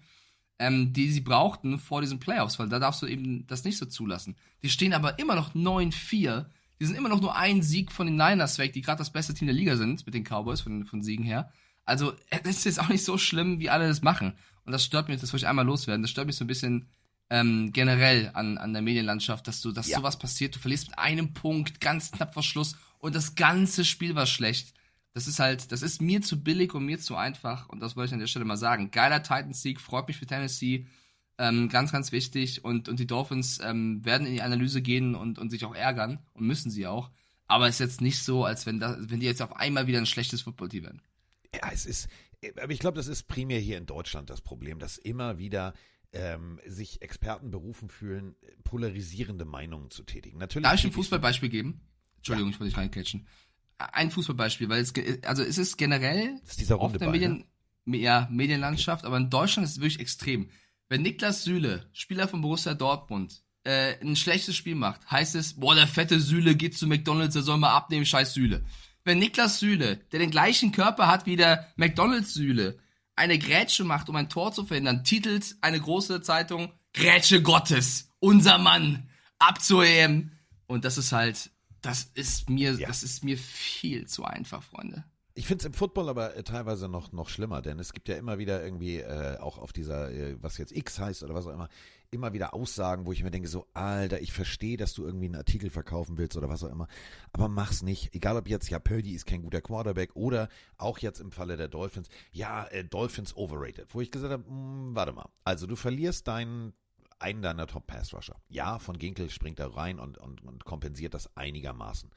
Speaker 6: ähm, die sie brauchten vor diesen Playoffs, weil da darfst du eben das nicht so zulassen. Die stehen aber immer noch 9-4. Die sind immer noch nur ein Sieg von den Niners weg, die gerade das beste Team der Liga sind mit den Cowboys von, von Siegen her. Also, es ist jetzt auch nicht so schlimm, wie alle das machen. Und das stört mich, das wollte ich einmal loswerden. Das stört mich so ein bisschen ähm, generell an, an der Medienlandschaft, dass du, dass
Speaker 4: Ja.
Speaker 6: sowas passiert, du verlierst mit einem Punkt ganz knapp vor Schluss und das ganze Spiel war schlecht. Das ist halt, das ist mir zu billig und mir zu einfach und das wollte ich an der Stelle mal sagen. Geiler Titans-Sieg, freut mich für Tennessee, ähm, ganz, ganz wichtig und, und die Dolphins ähm, werden in die Analyse gehen und, und sich auch ärgern und müssen sie auch. Aber es ist jetzt nicht so, als wenn, da, wenn die jetzt auf einmal wieder ein schlechtes Footballteam werden.
Speaker 4: Ja, es ist, aber ich glaube, das ist primär hier in Deutschland das Problem, dass immer wieder ähm, sich Experten berufen fühlen, polarisierende Meinungen zu tätigen. Natürlich
Speaker 6: Darf ich ein Fußballbeispiel geben? Entschuldigung, ich wollte dich reincatchen. Ein Fußballbeispiel, weil es, also es ist generell
Speaker 4: Das ist dieser
Speaker 6: auf
Speaker 4: runde
Speaker 6: der
Speaker 4: Ball,
Speaker 6: Medien, ja, Medienlandschaft, aber in Deutschland ist es wirklich extrem. Wenn Niklas Süle, Spieler von Borussia Dortmund, äh, ein schlechtes Spiel macht, heißt es, boah, der fette Süle geht zu McDonalds, der soll mal abnehmen, scheiß Süle. Wenn Niklas Süle, der den gleichen Körper hat wie der McDonalds Süle, eine Grätsche macht, um ein Tor zu verhindern, titelt eine große Zeitung Grätsche Gottes, unser Mann, ab zur EM. Und das ist halt, das ist mir, das ist mir viel zu einfach, Freunde.
Speaker 4: Ich finde es im Football aber äh, teilweise noch, noch schlimmer, denn es gibt ja immer wieder irgendwie, äh, auch auf dieser, äh, was jetzt X heißt oder was auch immer, immer wieder Aussagen, wo ich mir denke, so, Alter, ich verstehe, dass du irgendwie einen Artikel verkaufen willst oder was auch immer, aber mach's nicht. Egal ob jetzt, ja, Purdy ist kein guter Quarterback oder auch jetzt im Falle der Dolphins, ja, äh, Dolphins overrated, wo ich gesagt habe, mh, warte mal, also du verlierst deinen einen deiner Top-Pass-Rusher. Ja, von Ginkel springt er rein und, und, und kompensiert das einigermaßen.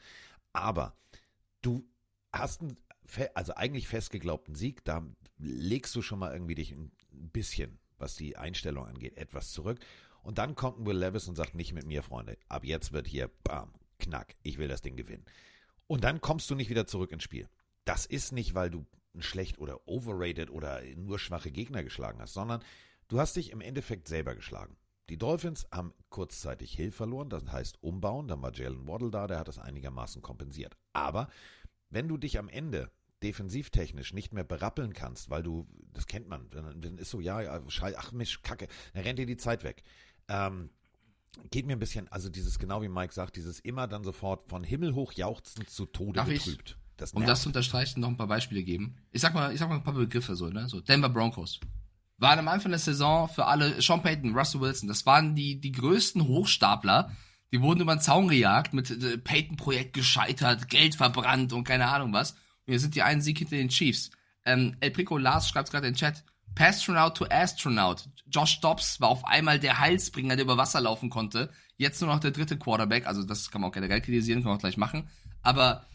Speaker 4: Aber du hast einen, also eigentlich festgeglaubten Sieg, da legst du schon mal irgendwie dich ein bisschen, was die Einstellung angeht, etwas zurück. Und dann kommt Will Levis und sagt, nicht mit mir, Freunde. Ab jetzt wird hier, bam, knack, ich will das Ding gewinnen. Und dann kommst du nicht wieder zurück ins Spiel. Das ist nicht, weil du schlecht oder overrated oder nur schwache Gegner geschlagen hast, sondern du hast dich im Endeffekt selber geschlagen. Die Dolphins haben kurzzeitig Hill verloren, das heißt umbauen, dann war Jalen Waddle da, der hat das einigermaßen kompensiert. Aber wenn du dich am Ende defensivtechnisch nicht mehr berappeln kannst, weil du, das kennt man, dann, ist so, ja, ja, schei, ach Misch, Kacke, dann rennt dir die Zeit weg. Ähm, geht mir ein bisschen, also dieses, genau wie Mike sagt, dieses immer dann sofort von Himmel hoch jauchzend zu Tode
Speaker 6: Darf ich,
Speaker 4: betrübt. Das
Speaker 6: um das zu unterstreichen, noch ein paar Beispiele geben. Ich sag mal, ich sag mal ein paar Begriffe so, ne? So Denver Broncos. Waren am Anfang der Saison für alle Sean Payton, Russell Wilson, das waren die, die größten Hochstapler. Die wurden über den Zaun gejagt, mit äh, Payton-Projekt gescheitert, Geld verbrannt und keine Ahnung was. Wir sind die einen Sieg hinter den Chiefs. Ähm, El Prico Lars schreibt gerade in den Chat. Pastronaut to Astronaut. Josh Dobbs war auf einmal der Heilsbringer, der über Wasser laufen konnte. Jetzt nur noch der dritte Quarterback. Also das kann man auch generell kritisieren, kann man auch gleich machen. Aber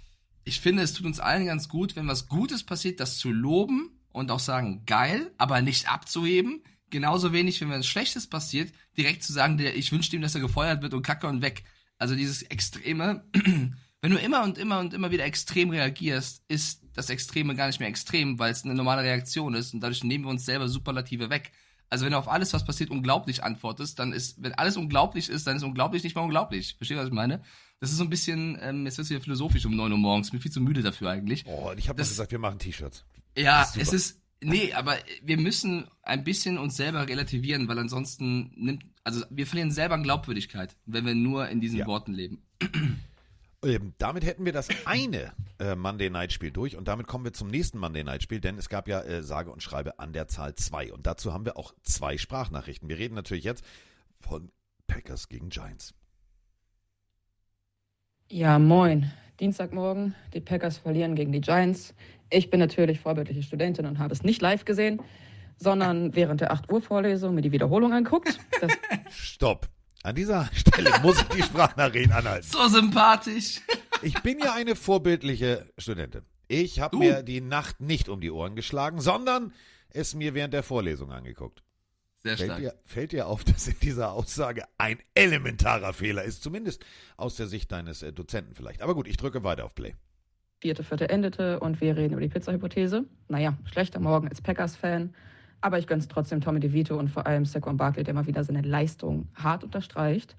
Speaker 6: ich finde, es tut uns allen ganz gut, wenn was Gutes passiert, das zu loben und auch sagen, geil, aber nicht abzuheben. Genauso wenig, wenn was Schlechtes passiert, direkt zu sagen, ich wünsche ihm, dass er gefeuert wird und kacke und weg. Also dieses Extreme, wenn du immer und immer und immer wieder extrem reagierst, ist das Extreme gar nicht mehr extrem, weil es eine normale Reaktion ist und dadurch nehmen wir uns selber Superlative weg. Also wenn du auf alles, was passiert, unglaublich antwortest, dann ist, wenn alles unglaublich ist, dann ist unglaublich nicht mehr unglaublich. Verstehst du, was ich meine? Das ist so ein bisschen, ähm, jetzt wird es wieder philosophisch um 9 Uhr morgens. Bin viel zu müde dafür eigentlich.
Speaker 4: Oh, und ich habe
Speaker 6: Das-
Speaker 4: gesagt, wir machen T-Shirts.
Speaker 6: Ja,
Speaker 4: ist
Speaker 6: es ist, nee, aber wir müssen ein bisschen uns selber relativieren, weil ansonsten nimmt, also wir verlieren selber an Glaubwürdigkeit, wenn wir nur in diesen Worten leben.
Speaker 4: Ähm, damit hätten wir das eine äh, Monday Night Spiel durch und damit kommen wir zum nächsten Monday Night Spiel, denn es gab ja äh, sage und schreibe an der Zahl zwei und dazu haben wir auch zwei Sprachnachrichten. Wir reden natürlich jetzt von Packers gegen Giants.
Speaker 14: Ja, moin. Dienstagmorgen, die Packers verlieren gegen die Giants. Ich bin natürlich vorbildliche Studentin und habe es nicht live gesehen, sondern während der 8 Uhr Vorlesung mir die Wiederholung anguckt. Das
Speaker 4: Stopp. An dieser Stelle muss ich die Sprachnachrichten anhalten.
Speaker 6: So sympathisch.
Speaker 4: Ich bin ja eine vorbildliche Studentin. Ich habe mir die Nacht nicht um die Ohren geschlagen, sondern es mir während der Vorlesung angeguckt.
Speaker 6: Sehr
Speaker 4: Fällt
Speaker 6: stark.
Speaker 4: dir, fällt dir auf, dass in dieser Aussage ein elementarer Fehler ist, zumindest aus der Sicht deines äh, Dozenten vielleicht. Aber gut, ich drücke weiter auf Play.
Speaker 14: vierte, vierte endete und wir reden über die Pizza-Hypothese. Naja, schlechter Morgen als Packers-Fan. Aber ich gönn's trotzdem Tommy DeVito und vor allem Saquon Barkley, der mal wieder seine Leistung hart unterstreicht.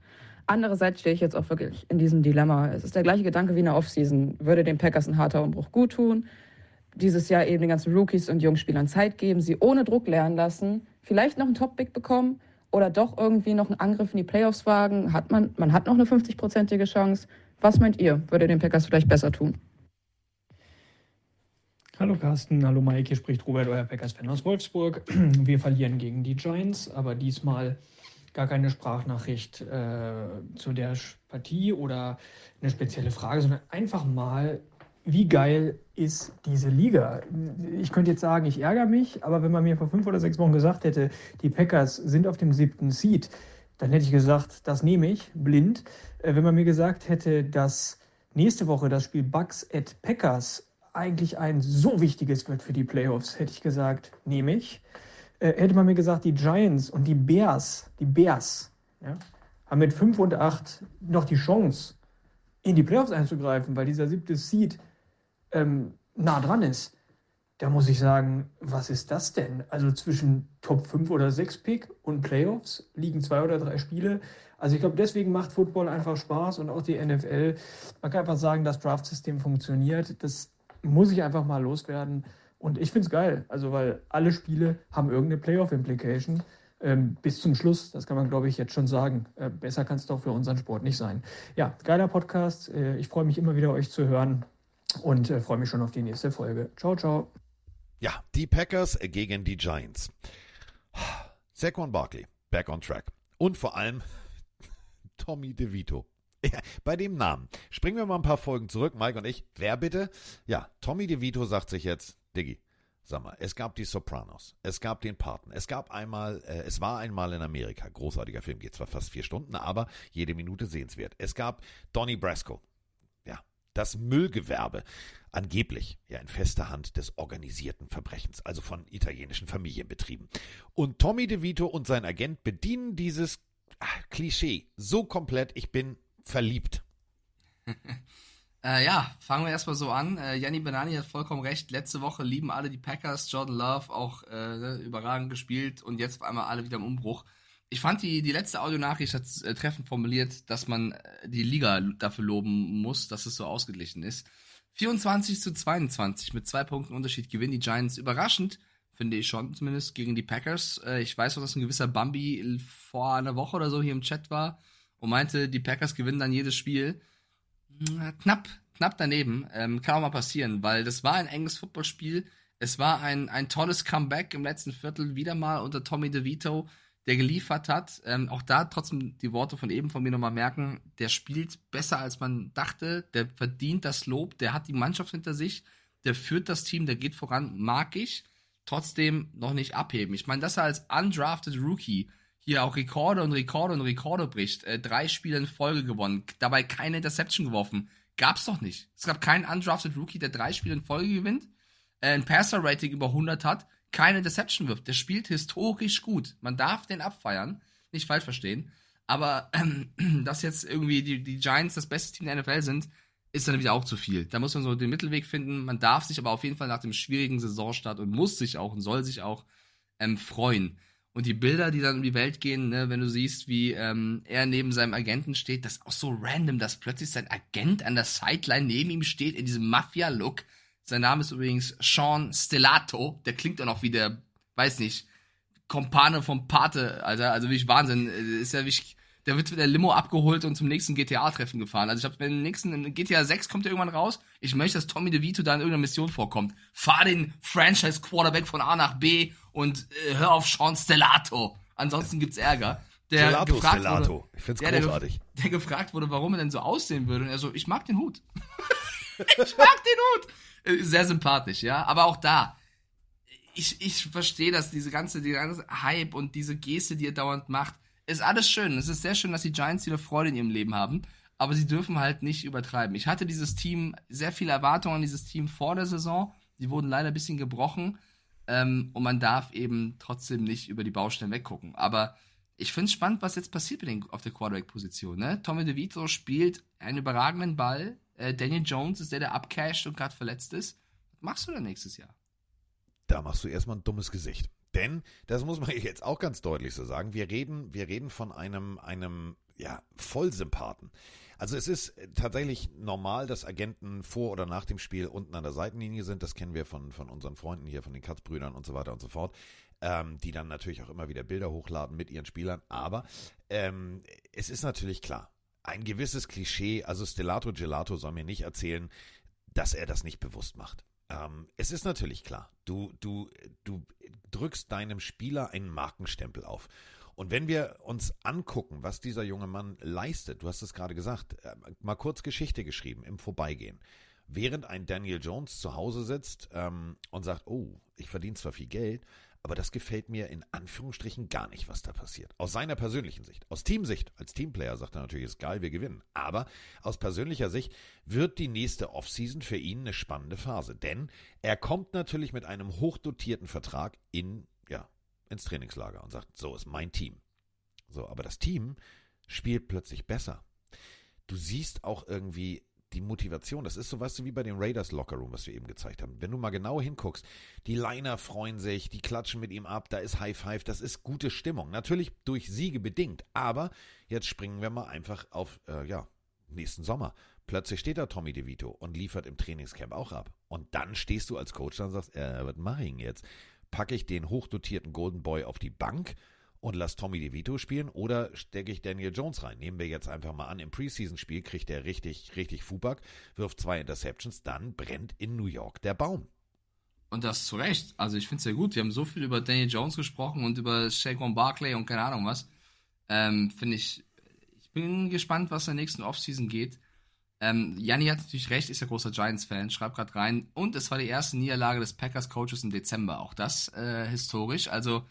Speaker 14: Andererseits stehe ich jetzt auch wirklich in diesem Dilemma. Es ist der gleiche Gedanke wie in der Offseason. Würde den Packers ein harter Umbruch gut tun? Dieses Jahr eben den ganzen Rookies und Jungspielern Zeit geben, sie ohne Druck lernen lassen, vielleicht noch einen Top-Pick bekommen oder doch irgendwie noch einen Angriff in die Playoffs wagen? Hat man, man hat noch eine 50-prozentige Chance. Was meint ihr? Würde den Packers vielleicht besser tun?
Speaker 15: Hallo Carsten, hallo Mike, hier spricht Robert, euer Packers-Fan aus Wolfsburg. Wir verlieren gegen die Giants, aber diesmal gar keine Sprachnachricht äh, zu der Partie oder eine spezielle Frage, sondern einfach mal, wie geil ist diese Liga? Ich könnte jetzt sagen, ich ärgere mich, aber wenn man mir vor fünf oder sechs Wochen gesagt hätte, die Packers sind auf dem siebten Seed, dann hätte ich gesagt, das nehme ich, blind. Äh, wenn man mir gesagt hätte, dass nächste Woche das Spiel Bucks at Packers eigentlich ein so wichtiges wird für die Playoffs, hätte ich gesagt, nehme ich. Äh, hätte man mir gesagt, die Giants und die Bears, die Bears, ja, haben mit 5 und 8 noch die Chance, in die Playoffs einzugreifen, weil dieser siebte Seed ähm, nah dran ist. Da muss ich sagen, was ist das denn? Also zwischen Top 5 oder 6 Pick und Playoffs liegen zwei oder drei Spiele. Also ich glaube, deswegen macht Football einfach Spaß und auch die NFL. Man kann einfach sagen, das Draft-System funktioniert. Das muss ich einfach mal loswerden. Und ich finde es geil, also weil alle Spiele haben irgendeine Playoff-Implication ähm, bis zum Schluss. Das kann man, glaube ich, jetzt schon sagen. Äh, besser kann es doch für unseren Sport nicht sein. Ja, geiler Podcast. Äh, ich freue mich immer wieder, euch zu hören und äh, freue mich schon auf die nächste Folge. Ciao, ciao.
Speaker 4: Ja, die Packers gegen die Giants. Saquon Barkley, back on track. Und vor allem Tommy DeVito. Ja, bei dem Namen. Springen wir mal ein paar Folgen zurück, Mike und ich. Wer bitte? Ja, Tommy DeVito sagt sich jetzt, Diggi, sag mal, es gab die Sopranos, es gab den Paten, es gab einmal, äh, es war einmal in Amerika, großartiger Film, geht zwar fast vier Stunden, aber jede Minute sehenswert. Es gab Donnie Brasco, ja, das Müllgewerbe, angeblich ja in fester Hand des organisierten Verbrechens, also von italienischen Familienbetrieben. Und Tommy DeVito und sein Agent bedienen dieses ah, Klischee so komplett, ich bin verliebt.
Speaker 6: Äh, ja, fangen wir erstmal so an. Äh, Benani hat vollkommen recht. Letzte Woche lieben alle die Packers, Jordan Love auch äh, ne, überragend gespielt und jetzt auf einmal alle wieder im Umbruch. Ich fand die, die letzte Audionachricht hat äh, treffend formuliert, dass man äh, die Liga dafür loben muss, dass es so ausgeglichen ist. 24 zu 22 mit zwei Punkten Unterschied gewinnen die Giants. Überraschend, finde ich schon, zumindest gegen die Packers. Äh, ich weiß noch, dass ein gewisser Bambi vor einer Woche oder so hier im Chat war und meinte, die Packers gewinnen dann jedes Spiel. Na, Knapp, knapp daneben. Ähm, kann auch mal passieren, weil das war ein enges Footballspiel. Es war ein, ein tolles Comeback im letzten Viertel, wieder mal unter Tommy DeVito, der geliefert hat. Ähm, auch da trotzdem die Worte von eben von mir nochmal merken, der spielt besser als man dachte, der verdient das Lob, der hat die Mannschaft hinter sich, der führt das Team, der geht voran, mag ich. Trotzdem noch nicht abheben. Ich meine, dass er als undrafted Rookie hier auch Rekorde und Rekorde und Rekorde bricht. Äh, drei Spiele in Folge gewonnen, dabei keine Interception geworfen. Gab's doch nicht. Es gab keinen undrafted Rookie, der drei Spiele in Folge gewinnt, äh, ein Passer-Rating über 100 hat, keine Interception wirft. Der spielt historisch gut. Man darf den abfeiern, nicht falsch verstehen. Aber ähm, dass jetzt irgendwie die, die Giants das beste Team der NFL sind, ist dann wieder auch zu viel. Da muss man so den Mittelweg finden. Man darf sich aber auf jeden Fall nach dem schwierigen Saisonstart und muss sich auch und soll sich auch ähm, freuen. Und die Bilder, die dann um die Welt gehen, ne, wenn du siehst, wie ähm, er neben seinem Agenten steht, das ist auch so random, dass plötzlich sein Agent an der Sideline neben ihm steht, in diesem Mafia-Look. Sein Name ist übrigens Sean Stellato. Der klingt auch noch wie der, weiß nicht, Kompane vom Pate, Alter. Also wirklich Wahnsinn. Ist ja wirklich, der wird mit der Limo abgeholt und zum nächsten GTA-Treffen gefahren. Also ich wenn im nächsten, in GTA 6 kommt er irgendwann raus. Ich möchte, dass Tommy DeVito da in irgendeiner Mission vorkommt. Fahr den Franchise-Quarterback von A nach B und äh, hör auf Sean Stellato. Ansonsten gibt's Ärger. Der
Speaker 4: Stellato,
Speaker 6: gefragt
Speaker 4: Stellato.
Speaker 6: Wurde,
Speaker 4: Ich find's
Speaker 6: der,
Speaker 4: großartig.
Speaker 6: Der gefragt wurde, warum er denn so aussehen würde. Und er so, ich mag den Hut. ich mag den Hut. Äh, Sehr sympathisch, ja. Aber auch da, ich, ich verstehe das, diese ganze, die ganze Hype und diese Geste, die er dauernd macht, ist alles schön. Es ist sehr schön, dass die Giants wieder Freude in ihrem Leben haben. aber sie dürfen halt nicht übertreiben. Ich hatte dieses Team, sehr viele Erwartungen an dieses Team vor der Saison. Die wurden leider ein bisschen gebrochen. Ähm, und man darf eben trotzdem nicht über die Baustellen weggucken. Aber ich finde es spannend, was jetzt passiert den, auf der Quarterback-Position. Ne? Tommy DeVito spielt einen überragenden Ball. Äh, Daniel Jones ist der, der abcasht und gerade verletzt ist. Was machst du denn nächstes Jahr?
Speaker 4: Da machst du erstmal ein dummes Gesicht. Denn, das muss man jetzt auch ganz deutlich so sagen, wir reden, wir reden von einem, einem, ja, Vollsympathen. Also es ist tatsächlich normal, dass Agenten vor oder nach dem Spiel unten an der Seitenlinie sind. Das kennen wir von, von unseren Freunden hier, von den Katzbrüdern und so weiter und so fort. Ähm, die dann natürlich auch immer wieder Bilder hochladen mit ihren Spielern. Aber ähm, es ist natürlich klar, ein gewisses Klischee, also Stellato Gelato soll mir nicht erzählen, dass er das nicht bewusst macht. Ähm, es ist natürlich klar, du, du, du drückst deinem Spieler einen Markenstempel auf. Und wenn wir uns angucken, was dieser junge Mann leistet, du hast es gerade gesagt, äh, mal kurz Geschichte geschrieben im Vorbeigehen. Während ein Daniel Jones zu Hause sitzt ähm, und sagt, oh, ich verdiene zwar viel Geld, aber das gefällt mir in Anführungsstrichen gar nicht, was da passiert. Aus seiner persönlichen Sicht. Aus Teamsicht, als Teamplayer sagt er natürlich, ist geil, wir gewinnen. Aber aus persönlicher Sicht wird die nächste Offseason für ihn eine spannende Phase. Denn er kommt natürlich mit einem hochdotierten Vertrag in, ja, ins Trainingslager und sagt, so ist mein Team. So, aber das Team spielt plötzlich besser. Du siehst auch irgendwie die Motivation. Das ist so, weißt du, wie bei den Raiders Lockerroom, was wir eben gezeigt haben. Wenn du mal genau hinguckst, die Liner freuen sich, die klatschen mit ihm ab, da ist High Five, das ist gute Stimmung. Natürlich durch Siege bedingt, aber jetzt springen wir mal einfach auf, äh, ja, nächsten Sommer. Plötzlich steht da Tommy DeVito und liefert im Trainingscamp auch ab. Und dann stehst du als Coach da und sagst, äh, was mache ich denn jetzt? packe ich den hochdotierten Golden Boy auf die Bank und lass Tommy DeVito spielen oder stecke ich Daniel Jones rein? Nehmen wir jetzt einfach mal an, im Preseason-Spiel kriegt er richtig, richtig Fubak, wirft zwei Interceptions, dann brennt in New York der Baum.
Speaker 6: Und das zu Recht. Also ich finde es sehr gut. Wir haben so viel über Daniel Jones gesprochen und über Shaquan Barkley und keine Ahnung was. Ähm, finde ich, ich bin gespannt, was in der nächsten Offseason geht. Ähm, Janni hat natürlich recht, ist ja großer Giants-Fan, schreibt gerade rein. Und es war die erste Niederlage des Packers-Coaches im Dezember. Auch das äh, historisch. Also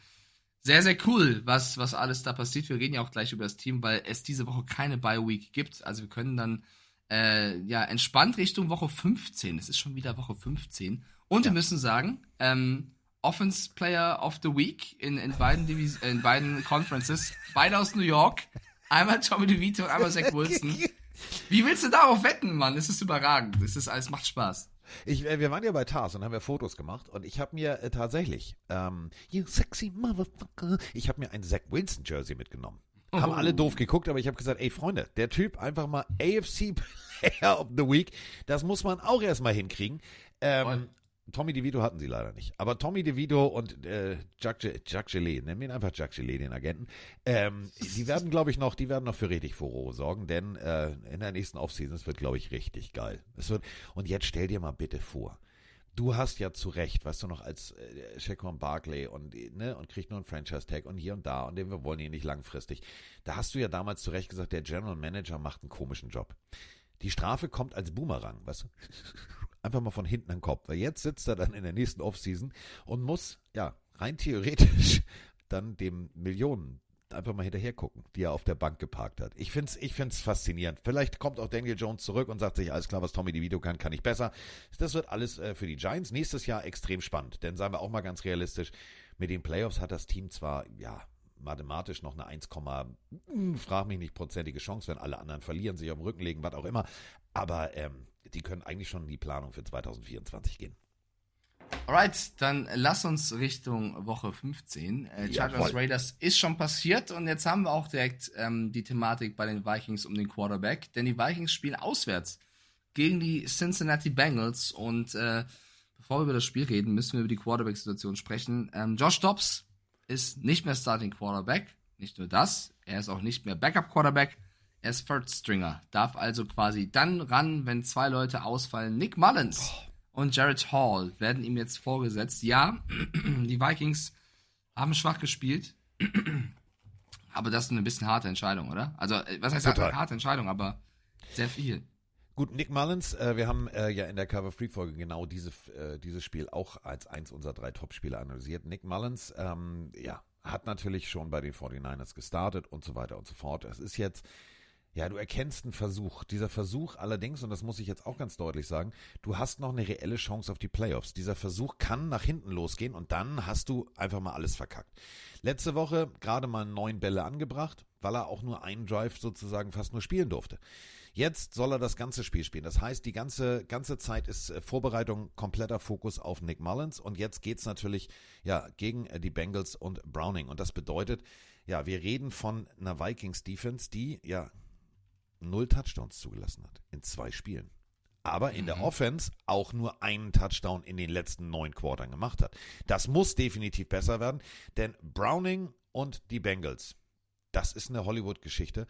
Speaker 6: sehr, sehr cool, was, was alles da passiert. Wir reden ja auch gleich über das Team, weil es diese Woche keine Bye-Week gibt. Also wir können dann äh, ja entspannt Richtung Woche 15. Es ist schon wieder Woche 15. Und ja. wir müssen sagen, ähm, Offense Player of the Week in, in, beiden, Divis in beiden Conferences, beide aus New York. Einmal Tommy DeVito und einmal Zach Wilson. Wie willst du darauf wetten, Mann? Es ist überragend. Es ist alles macht Spaß.
Speaker 4: Ich, äh, wir waren ja bei Tars und haben ja Fotos gemacht und ich habe mir äh, tatsächlich, ähm, you sexy motherfucker, ich habe mir ein Zach Wilson Jersey mitgenommen. Haben alle doof geguckt, aber ich habe gesagt, ey Freunde, der Typ einfach mal AFC Player of the Week, das muss man auch erstmal hinkriegen. Ähm, Tommy DeVito hatten sie leider nicht. Aber Tommy DeVito und äh, Jacques, Gelee, nennen wir ihn einfach Jacques Gelee, den Agenten, ähm, die werden, glaube ich, noch, die werden noch für richtig Furore sorgen, denn äh, in der nächsten Offseason, es wird, glaube ich, richtig geil. Es wird, und jetzt stell dir mal bitte vor, du hast ja zu Recht, weißt du noch, als äh, Shaquan Barkley und, ne, und kriegt nur einen Franchise-Tag und hier und da und wir wollen ihn nicht langfristig. Da hast du ja damals zu Recht gesagt, der General Manager macht einen komischen Job. Die Strafe kommt als Boomerang, weißt du? Einfach mal von hinten an den Kopf. Weil jetzt sitzt er dann in der nächsten Offseason und muss, ja, rein theoretisch dann dem Millionen einfach mal hinterher gucken, die er auf der Bank geparkt hat. Ich finde es ich find's faszinierend. Vielleicht kommt auch Daniel Jones zurück und sagt sich, alles klar, was Tommy DeVito kann, kann ich besser. Das wird alles äh, für die Giants nächstes Jahr extrem spannend. Denn sagen wir auch mal ganz realistisch, mit den Playoffs hat das Team zwar, ja, mathematisch noch eine 1, hm, frag mich nicht, prozentige Chance, wenn alle anderen verlieren, sich auf den Rücken legen, was auch immer. Aber ähm, die können eigentlich schon in die Planung für 2024 gehen.
Speaker 6: Alright, dann lass uns Richtung Woche 15. Äh, Chargers Raiders ist schon passiert und jetzt haben wir auch direkt ähm, die Thematik bei den Vikings um den Quarterback, denn die Vikings spielen auswärts gegen die Cincinnati Bengals und äh, bevor wir über das Spiel reden, müssen wir über die Quarterback-Situation sprechen. Ähm, Josh Dobbs ist nicht mehr Starting Quarterback, nicht nur das, er ist auch nicht mehr Backup Quarterback. Er ist Third Stringer, darf also quasi dann ran, wenn zwei Leute ausfallen. Nick Mullins oh. und Jared Hall werden ihm jetzt vorgesetzt. Ja, die Vikings haben schwach gespielt, aber das ist eine bisschen harte Entscheidung, oder? Also, äh, was heißt Total. harte Entscheidung, aber sehr viel.
Speaker 4: Gut, Nick Mullins, äh, wir haben äh, ja in der Cover Free Folge genau diese, äh, dieses Spiel auch als eins unserer drei Top-Spiele analysiert. Nick Mullins, ähm, ja, hat natürlich schon bei den 49ers gestartet und so weiter und so fort. Es ist jetzt Ja, du erkennst einen Versuch. Dieser Versuch allerdings, und das muss ich jetzt auch ganz deutlich sagen, du hast noch eine reelle Chance auf die Playoffs. Dieser Versuch kann nach hinten losgehen und dann hast du einfach mal alles verkackt. Letzte Woche gerade mal neun Bälle angebracht, weil er auch nur einen Drive sozusagen fast nur spielen durfte. Jetzt soll er das ganze Spiel spielen. Das heißt, die ganze, ganze Zeit ist äh, Vorbereitung, kompletter Fokus auf Nick Mullins. Und jetzt geht's natürlich ja, gegen äh, die Bengals und Browning. Und das bedeutet, ja, wir reden von einer Vikings Defense, die ja null Touchdowns zugelassen hat in zwei Spielen. Aber in der
Speaker 6: Mhm.
Speaker 4: Offense auch nur einen Touchdown in den letzten neun Quartern gemacht hat. Das muss definitiv besser werden, denn Browning und die Bengals, das ist eine Hollywood-Geschichte.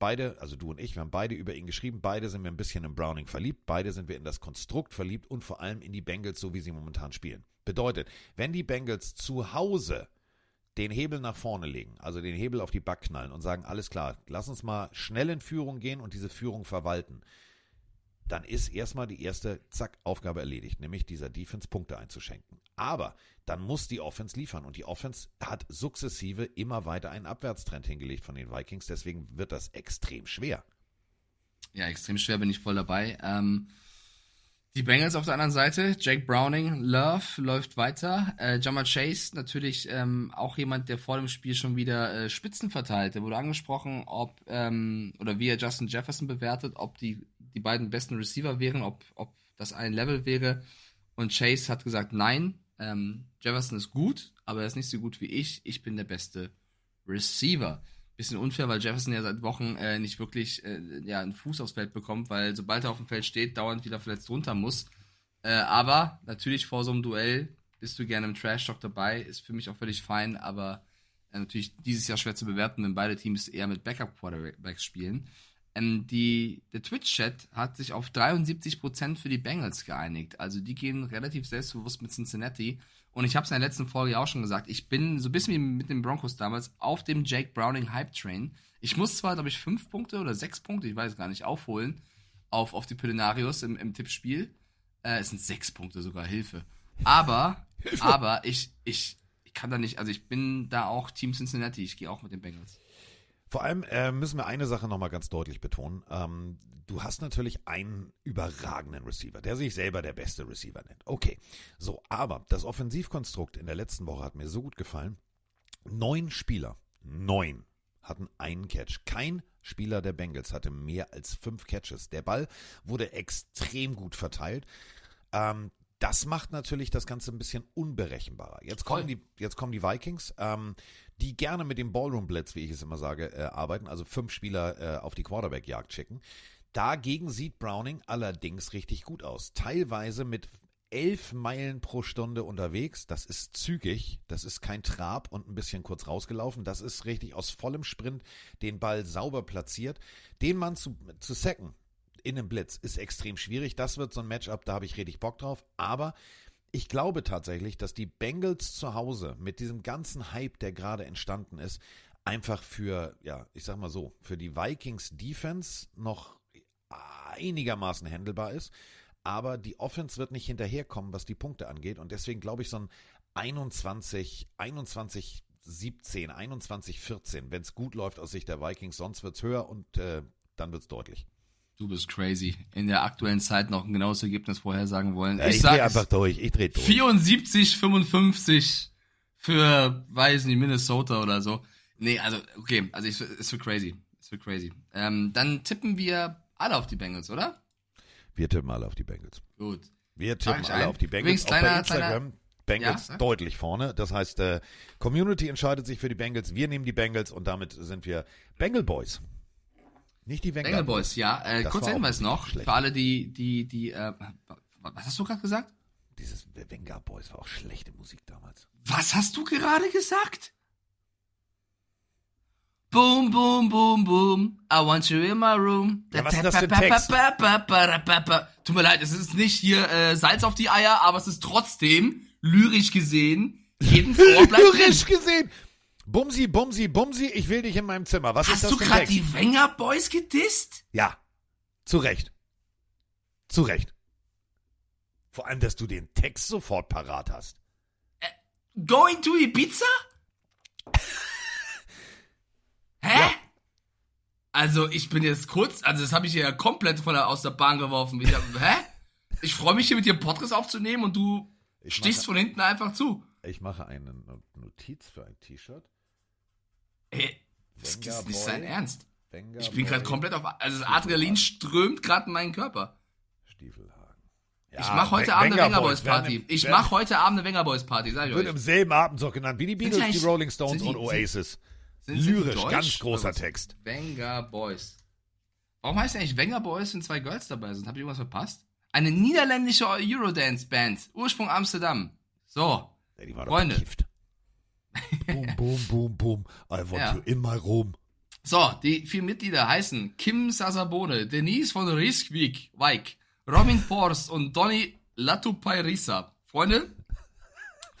Speaker 4: Beide, also du und ich, wir haben beide über ihn geschrieben. Beide sind wir ein bisschen in Browning verliebt. Beide sind wir in das Konstrukt verliebt und vor allem in die Bengals, so wie sie momentan spielen. Bedeutet, wenn die Bengals zu Hause den Hebel nach vorne legen, also den Hebel auf die Back knallen und sagen, alles klar, lass uns mal schnell in Führung gehen und diese Führung verwalten, dann ist erstmal die erste, zack, Aufgabe erledigt, nämlich dieser Defense Punkte einzuschenken. Aber dann muss die Offense liefern und die Offense hat sukzessive immer weiter einen Abwärtstrend hingelegt von den Vikings, deswegen wird das extrem schwer.
Speaker 6: Ja, extrem schwer bin ich voll dabei. Ähm, die Bengals auf der anderen Seite, Jake Browning, Love läuft weiter. Äh, Jamar Chase natürlich ähm, auch jemand, der vor dem Spiel schon wieder äh, Spitzen verteilt. Der wurde angesprochen, ob ähm, oder wie er Justin Jefferson bewertet, ob die die beiden besten Receiver wären, ob ob das ein Level wäre. Und Chase hat gesagt, nein, ähm, Jefferson ist gut, aber er ist nicht so gut wie ich. Ich bin der beste Receiver. Bisschen unfair, weil Jefferson ja seit Wochen äh, nicht wirklich äh, ja, einen Fuß aufs Feld bekommt, weil sobald er auf dem Feld steht, dauernd wieder verletzt runter muss. Äh, aber natürlich vor so einem Duell bist du gerne im Trash-Talk dabei, ist für mich auch völlig fein, aber äh, natürlich dieses Jahr schwer zu bewerten, wenn beide Teams eher mit Backup-Quarterbacks spielen. Ähm, die, der Twitch-Chat hat sich auf 73% für die Bengals geeinigt. Also die gehen relativ selbstbewusst mit Cincinnati. Und ich habe es in der letzten Folge ja auch schon gesagt, ich bin so ein bisschen wie mit den Broncos damals auf dem Jake Browning Hype Train. Ich muss zwar, glaube ich, fünf Punkte oder sechs Punkte, ich weiß gar nicht, aufholen auf, auf die Pillenarius im, im Tippspiel. Äh, es sind sechs Punkte sogar, Hilfe. Aber, aber ich, ich, ich kann da nicht, also ich bin da auch Team Cincinnati, ich gehe auch mit den Bengals.
Speaker 4: Vor allem äh, müssen wir eine Sache nochmal ganz deutlich betonen. Ähm, du hast natürlich einen überragenden Receiver, der sich selber der beste Receiver nennt. Okay, so, aber das Offensivkonstrukt in der letzten Woche hat mir so gut gefallen. Neun Spieler, neun hatten einen Catch. Kein Spieler der Bengals hatte mehr als fünf Catches. Der Ball wurde extrem gut verteilt. Ähm, das macht natürlich das Ganze ein bisschen unberechenbarer. Jetzt kommen die, jetzt kommen die Vikings, ähm, die gerne mit dem Ballroom Blitz, wie ich es immer sage, äh, arbeiten, also fünf Spieler äh, auf die Quarterback-Jagd schicken. Dagegen sieht Browning allerdings richtig gut aus. Teilweise mit elf Meilen pro Stunde unterwegs. Das ist zügig. Das ist kein Trab und ein bisschen kurz rausgelaufen. Das ist richtig aus vollem Sprint den Ball sauber platziert. Den Mann zu, zu sacken in einem Blitz ist extrem schwierig. Das wird so ein Matchup, da habe ich richtig Bock drauf. Aber ich glaube tatsächlich, dass die Bengals zu Hause mit diesem ganzen Hype, der gerade entstanden ist, einfach für, ja, ich sag mal so, für die Vikings Defense noch einigermaßen handelbar ist. Aber die Offense wird nicht hinterherkommen, was die Punkte angeht. Und deswegen glaube ich, so ein 21, 21, 17, 21, 14, wenn es gut läuft aus Sicht der Vikings, sonst wird es höher und äh, dann wird es deutlich.
Speaker 6: Du bist crazy. In der aktuellen Zeit noch ein genaues Ergebnis vorhersagen wollen.
Speaker 4: Ja, ich
Speaker 6: sag
Speaker 4: dreh einfach durch, ich dreh durch.
Speaker 6: 74, 55 für, weiß nicht, Minnesota oder so. Nee, also, okay, also ich, es wird crazy. Es wird crazy. Ähm, dann tippen wir alle auf die Bengals, oder?
Speaker 4: Wir tippen alle auf die Bengals.
Speaker 6: Gut.
Speaker 4: Wir tippen
Speaker 6: ich
Speaker 4: alle
Speaker 6: ein.
Speaker 4: auf die Bengals.
Speaker 6: Übrigens,
Speaker 4: Auch bei Instagram
Speaker 6: kleiner-
Speaker 4: Bengals
Speaker 6: Ja?
Speaker 4: deutlich vorne. Das heißt, äh, Community entscheidet sich für die Bengals. Wir nehmen die Bengals und damit sind wir Bengal Boys. Nicht die
Speaker 6: Bengal Boys, ja. Äh, kurzer Hinweis noch,
Speaker 4: schlecht.
Speaker 6: für alle, die, die, die, äh, was hast du gerade gesagt?
Speaker 4: Dieses Wenger Boys war auch schlechte Musik damals.
Speaker 6: Was hast du gerade gesagt? Boom, boom, boom, boom. I want you in my room.
Speaker 4: Ja, was ist das für ein Text?
Speaker 6: Tut mir leid, es ist nicht hier äh, Salz auf die Eier, aber es ist trotzdem lyrisch gesehen jeden bleibt
Speaker 4: Lyrisch
Speaker 6: drin.
Speaker 4: gesehen. Bumsi, Bumsi, Bumsi, ich will dich in meinem Zimmer. Was ist
Speaker 6: Hast
Speaker 4: das
Speaker 6: du gerade die Wenger Boys gedisst?
Speaker 4: Ja, zu Recht. Zu Recht. Vor allem, dass du den Text sofort parat hast.
Speaker 6: Going to Ibiza? Hä? Also ich bin jetzt kurz, also das habe ich hier ja komplett von der, aus der Bahn geworfen. Ich, hab, hä? Ich freue mich hier mit dir Podcast aufzunehmen und du
Speaker 4: Ich
Speaker 6: stichst
Speaker 4: mache-
Speaker 6: von hinten einfach zu.
Speaker 4: Ich mache eine No- Notiz für ein T-Shirt.
Speaker 6: Ey, das
Speaker 4: Venga
Speaker 6: ist nicht
Speaker 4: Boy.
Speaker 6: sein Ernst.
Speaker 4: Venga
Speaker 6: Ich bin gerade komplett auf, also das Adrenalin strömt gerade in meinen Körper.
Speaker 4: Stiefelhagen.
Speaker 6: ich
Speaker 4: Ja,
Speaker 6: mache heute
Speaker 4: Wen-
Speaker 6: Abend eine
Speaker 4: Wenger Boys
Speaker 6: Party. Ich mache heute Abend eine Wenger Boys Party, sag ich
Speaker 4: Wird
Speaker 6: euch.
Speaker 4: im selben Abendzug genannt wie die Beatles,
Speaker 6: die
Speaker 4: Rolling Stones
Speaker 6: sind die-
Speaker 4: und Oasis.
Speaker 6: Sind- sind
Speaker 4: Lyrisch,
Speaker 6: deutsch?
Speaker 4: ganz großer? Text.
Speaker 6: Wenger Boys. Warum heißt eigentlich Wenger Boys, wenn zwei Girls dabei sind? Hab ich irgendwas verpasst? Eine niederländische Eurodance-Band. Ursprung Amsterdam. So.
Speaker 4: die war doch
Speaker 6: Freunde.
Speaker 4: Boom, boom, boom, boom. I want
Speaker 6: Ja.
Speaker 4: you in my room.
Speaker 6: So, die vier Mitglieder heißen Kim Sasabone, Denise von Rieskwijk, Weik, Robin Porst und Donny Latupairisa. Freunde,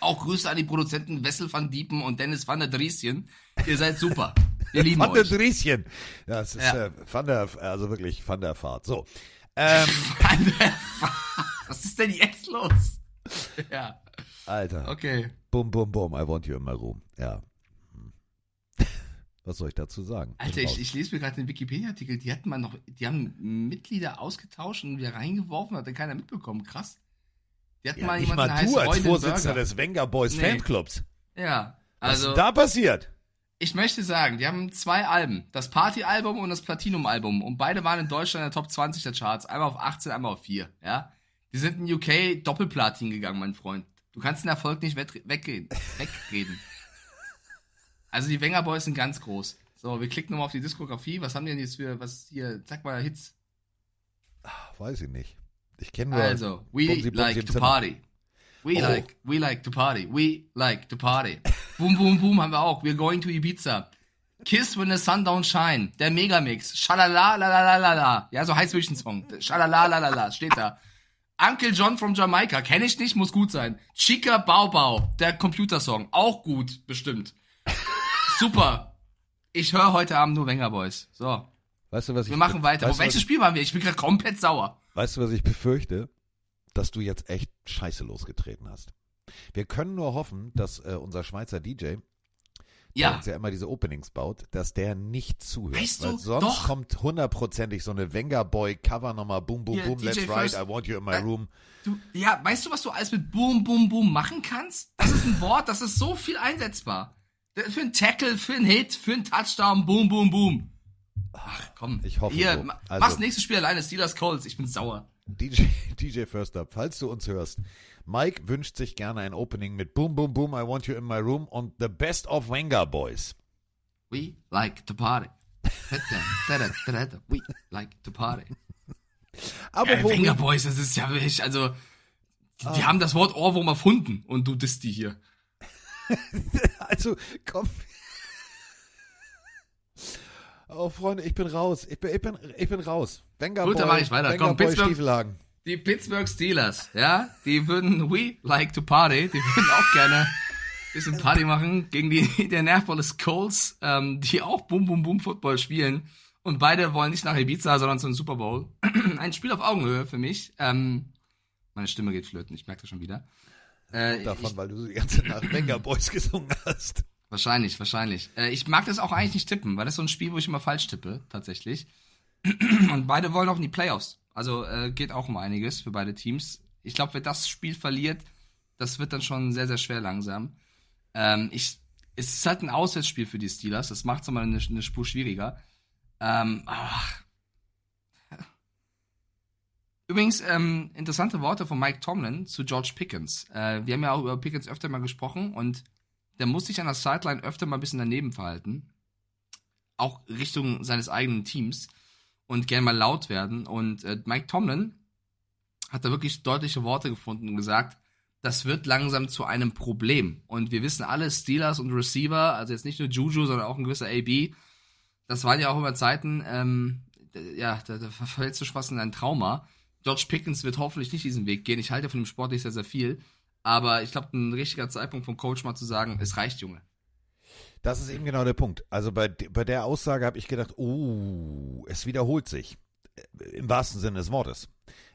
Speaker 6: auch Grüße an die Produzenten Wessel van Diepen und Dennis van der Drieschen. Ihr seid super. Wir lieben
Speaker 4: Van der
Speaker 6: euch.
Speaker 4: Drieschen. Ja, es ist
Speaker 6: Ja.
Speaker 4: äh, Van der, also wirklich Van der Fahrt. So. Ähm,
Speaker 6: Was ist denn jetzt los? Ja.
Speaker 4: Alter.
Speaker 6: Okay.
Speaker 4: Boom, boom, boom. I want you in my room. Ja. Hm. Was soll ich dazu sagen?
Speaker 6: Alter, ich, ich lese mir gerade den Wikipedia-Artikel, die hatten mal noch, die haben Mitglieder ausgetauscht und wieder reingeworfen, hat dann keiner mitbekommen. Krass. Die hatten
Speaker 4: ja,
Speaker 6: mal jemanden,
Speaker 4: mal du als Vorsitzender des Wenger Boys
Speaker 6: Nee.
Speaker 4: Fanclubs.
Speaker 6: Ja,
Speaker 4: Was
Speaker 6: also.
Speaker 4: ist denn da passiert?
Speaker 6: Ich möchte sagen, die haben zwei Alben. Das Party-Album und das Platinum-Album. Und beide waren in Deutschland in der Top 20 der Charts. Einmal auf 18, einmal auf 4. Ja? Die sind in UK Doppelplatin gegangen, mein Freund. Du kannst den Erfolg nicht wegreden. wegreden. Also die Wenger Boys sind ganz groß. So, wir klicken nochmal auf die Diskografie. Was haben die denn jetzt für, was hier, sag mal, Hits?
Speaker 4: Weiß ich nicht. Ich kenne nur.
Speaker 6: Also, we
Speaker 4: Bumsi, Bumsi
Speaker 6: like to
Speaker 4: Zimmer.
Speaker 6: party. We
Speaker 4: Oh.
Speaker 6: like, we like to party. We like to party. boom, boom, boom haben wir auch. We're going to Ibiza. Kiss when the sun don't shine. Der Megamix. Shalala, la la la la la. Ja, so heißt wirklich ein Song. Shalala, la la la. Steht da. Uncle John from Jamaica. Kenne ich nicht, muss gut sein. Chica Bau Bau. Der Computersong. Auch gut, bestimmt. Super. Ich höre heute Abend nur Wenger Boys. So.
Speaker 4: Weißt du, was ich
Speaker 6: Wir machen weiter.
Speaker 4: Weißt du,
Speaker 6: welches Spiel waren wir? Ich bin gerade komplett sauer.
Speaker 4: weißt du, was ich befürchte? Dass du jetzt echt Scheiße losgetreten hast. Wir können nur hoffen, dass äh, unser Schweizer DJ,
Speaker 6: Ja.
Speaker 4: der uns ja immer diese Openings baut, dass der nicht zuhört.
Speaker 6: Weißt
Speaker 4: weil
Speaker 6: du,
Speaker 4: sonst
Speaker 6: doch.
Speaker 4: kommt hundertprozentig so eine Wenger Boy Cover Nummer Boom Boom
Speaker 6: Hier,
Speaker 4: Boom
Speaker 6: DJ
Speaker 4: Let's Ride
Speaker 6: First.
Speaker 4: I Want You in My
Speaker 6: Äh,
Speaker 4: Room.
Speaker 6: Du, ja, weißt du, was du alles mit Boom, Boom, Boom machen kannst? Das ist ein Wort, das ist so viel einsetzbar. Für einen Tackle, für einen Hit, für einen Touchdown, Boom, Boom, Boom. Ach komm.
Speaker 4: Ich hoffe
Speaker 6: Hier,
Speaker 4: so. Also-
Speaker 6: mach's nächstes Spiel alleine, Steelers Colts. Ich bin sauer.
Speaker 4: DJ, DJ First Up, falls du uns hörst. Mike wünscht sich gerne ein Opening mit Boom Boom Boom I Want You in My Room und The Best of Wenger Boys.
Speaker 6: We like to party. We like to party.
Speaker 4: Aber
Speaker 6: äh,
Speaker 4: wo
Speaker 6: Wenger Boys, das ist ja wirklich, also, die,
Speaker 4: Ah.
Speaker 6: haben das Wort Ohrwurm erfunden und du disst die hier.
Speaker 4: Also, komm. Oh, Freunde, ich bin raus. Ich bin, ich bin, ich bin raus. Wenger
Speaker 6: Gut,
Speaker 4: Boy,
Speaker 6: dann mach ich weiter.
Speaker 4: Wenger
Speaker 6: Komm,
Speaker 4: Boy
Speaker 6: Pittsburgh-
Speaker 4: Stiefelhagen.
Speaker 6: Die Pittsburgh Steelers, ja, die würden We Like to Party, die würden auch gerne ein bisschen Party machen gegen die Indianapolis Colts, ähm, die auch Boom Boom Boom Football spielen. Und beide wollen nicht nach Ibiza, sondern zum Super Bowl. ein Spiel auf Augenhöhe für mich. Ähm, meine Stimme geht flöten, ich merke das schon wieder. Äh,
Speaker 4: Davon,
Speaker 6: ich,
Speaker 4: weil du die ganze Nacht Wenger Boys gesungen hast.
Speaker 6: Wahrscheinlich, wahrscheinlich. Äh, ich mag das auch eigentlich nicht tippen, weil das ist so ein Spiel, wo ich immer falsch tippe, tatsächlich. Und beide wollen auch in die Playoffs. Also äh, geht auch um einiges für beide Teams. Ich glaube, wer das Spiel verliert, das wird dann schon sehr, sehr schwer langsam. Ähm, ich, es ist halt ein Auswärtsspiel für die Steelers. Das macht es nochmal eine, eine Spur schwieriger. Ähm, ach. Übrigens, ähm, interessante Worte von Mike Tomlin zu George Pickens. Äh, wir haben ja auch über Pickens öfter mal gesprochen und der muss sich an der Sideline öfter mal ein bisschen daneben verhalten. Auch Richtung seines eigenen Teams und gerne mal laut werden. Und äh, Mike Tomlin hat da wirklich deutliche Worte gefunden und gesagt, das wird langsam zu einem Problem. Und wir wissen alle, Steelers und Receiver, also jetzt nicht nur Juju, sondern auch ein gewisser AB, das waren ja auch immer Zeiten, ähm, ja, da, da verfällst du fast in ein Trauma. George Pickens wird hoffentlich nicht diesen Weg gehen. Ich halte von ihm sportlich sehr, sehr viel. Aber ich glaube, ein richtiger Zeitpunkt vom Coach mal zu sagen, es reicht, Junge.
Speaker 4: Das ist eben genau der Punkt. Also bei, bei der Aussage habe ich gedacht, oh, es wiederholt sich. Äh, Im wahrsten Sinne des Wortes.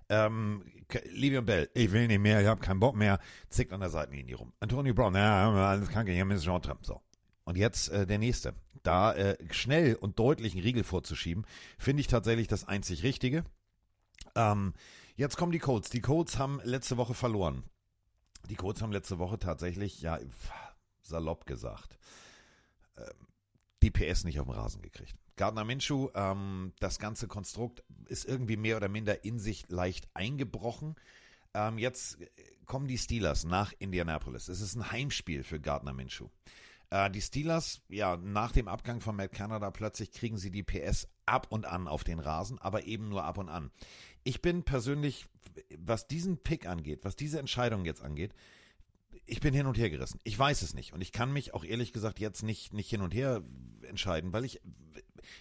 Speaker 4: Ähm, Livion Bell, ich will nicht mehr, ich habe keinen Bock mehr, zickt an der Seitenlinie rum. Antonio Brown, ja, alles krank, hier ist Jean Trump. So. Und jetzt äh, der nächste. da äh, schnell und deutlich einen Riegel vorzuschieben, finde ich tatsächlich das einzig Richtige. Ähm, jetzt kommen die Colts. Die Colts haben letzte Woche verloren. Die Colts haben letzte Woche tatsächlich, ja, salopp gesagt, die PS nicht auf den Rasen gekriegt. Gardner Minshew, ähm, das ganze Konstrukt ist irgendwie mehr oder minder in sich leicht eingebrochen. Ähm, jetzt kommen die Steelers nach Indianapolis. Es ist ein Heimspiel für Gardner Minshew. Äh, die Steelers, ja, nach dem Abgang von Matt Canada plötzlich kriegen sie die PS ab und an auf den Rasen, aber eben nur ab und an. Ich bin persönlich, was diesen Pick angeht, was diese Entscheidung jetzt angeht, ich bin hin und her gerissen. Ich weiß es nicht und ich kann mich auch ehrlich gesagt jetzt nicht nicht hin und her entscheiden, weil ich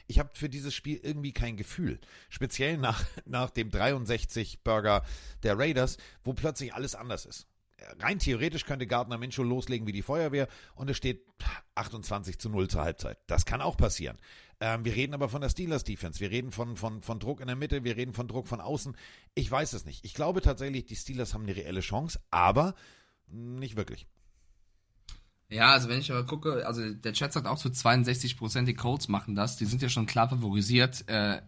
Speaker 4: ich habe für dieses Spiel irgendwie kein Gefühl. Speziell nach, nach dem 63 Burger der Raiders, wo plötzlich alles anders ist. Rein theoretisch könnte Gardner Minshew loslegen wie die Feuerwehr und es steht 28 zu 0 zur Halbzeit. Das kann auch passieren. Ähm, wir reden aber von der Steelers Defense. Wir reden von, von, von Druck in der Mitte. Wir reden von Druck von außen. Ich weiß es nicht. Ich glaube tatsächlich, die Steelers haben eine reelle Chance, aber nicht wirklich.
Speaker 6: Ja, also wenn ich aber gucke, also der Chat sagt auch zu 62% die Colts machen das, die sind ja schon klar favorisiert. Äh,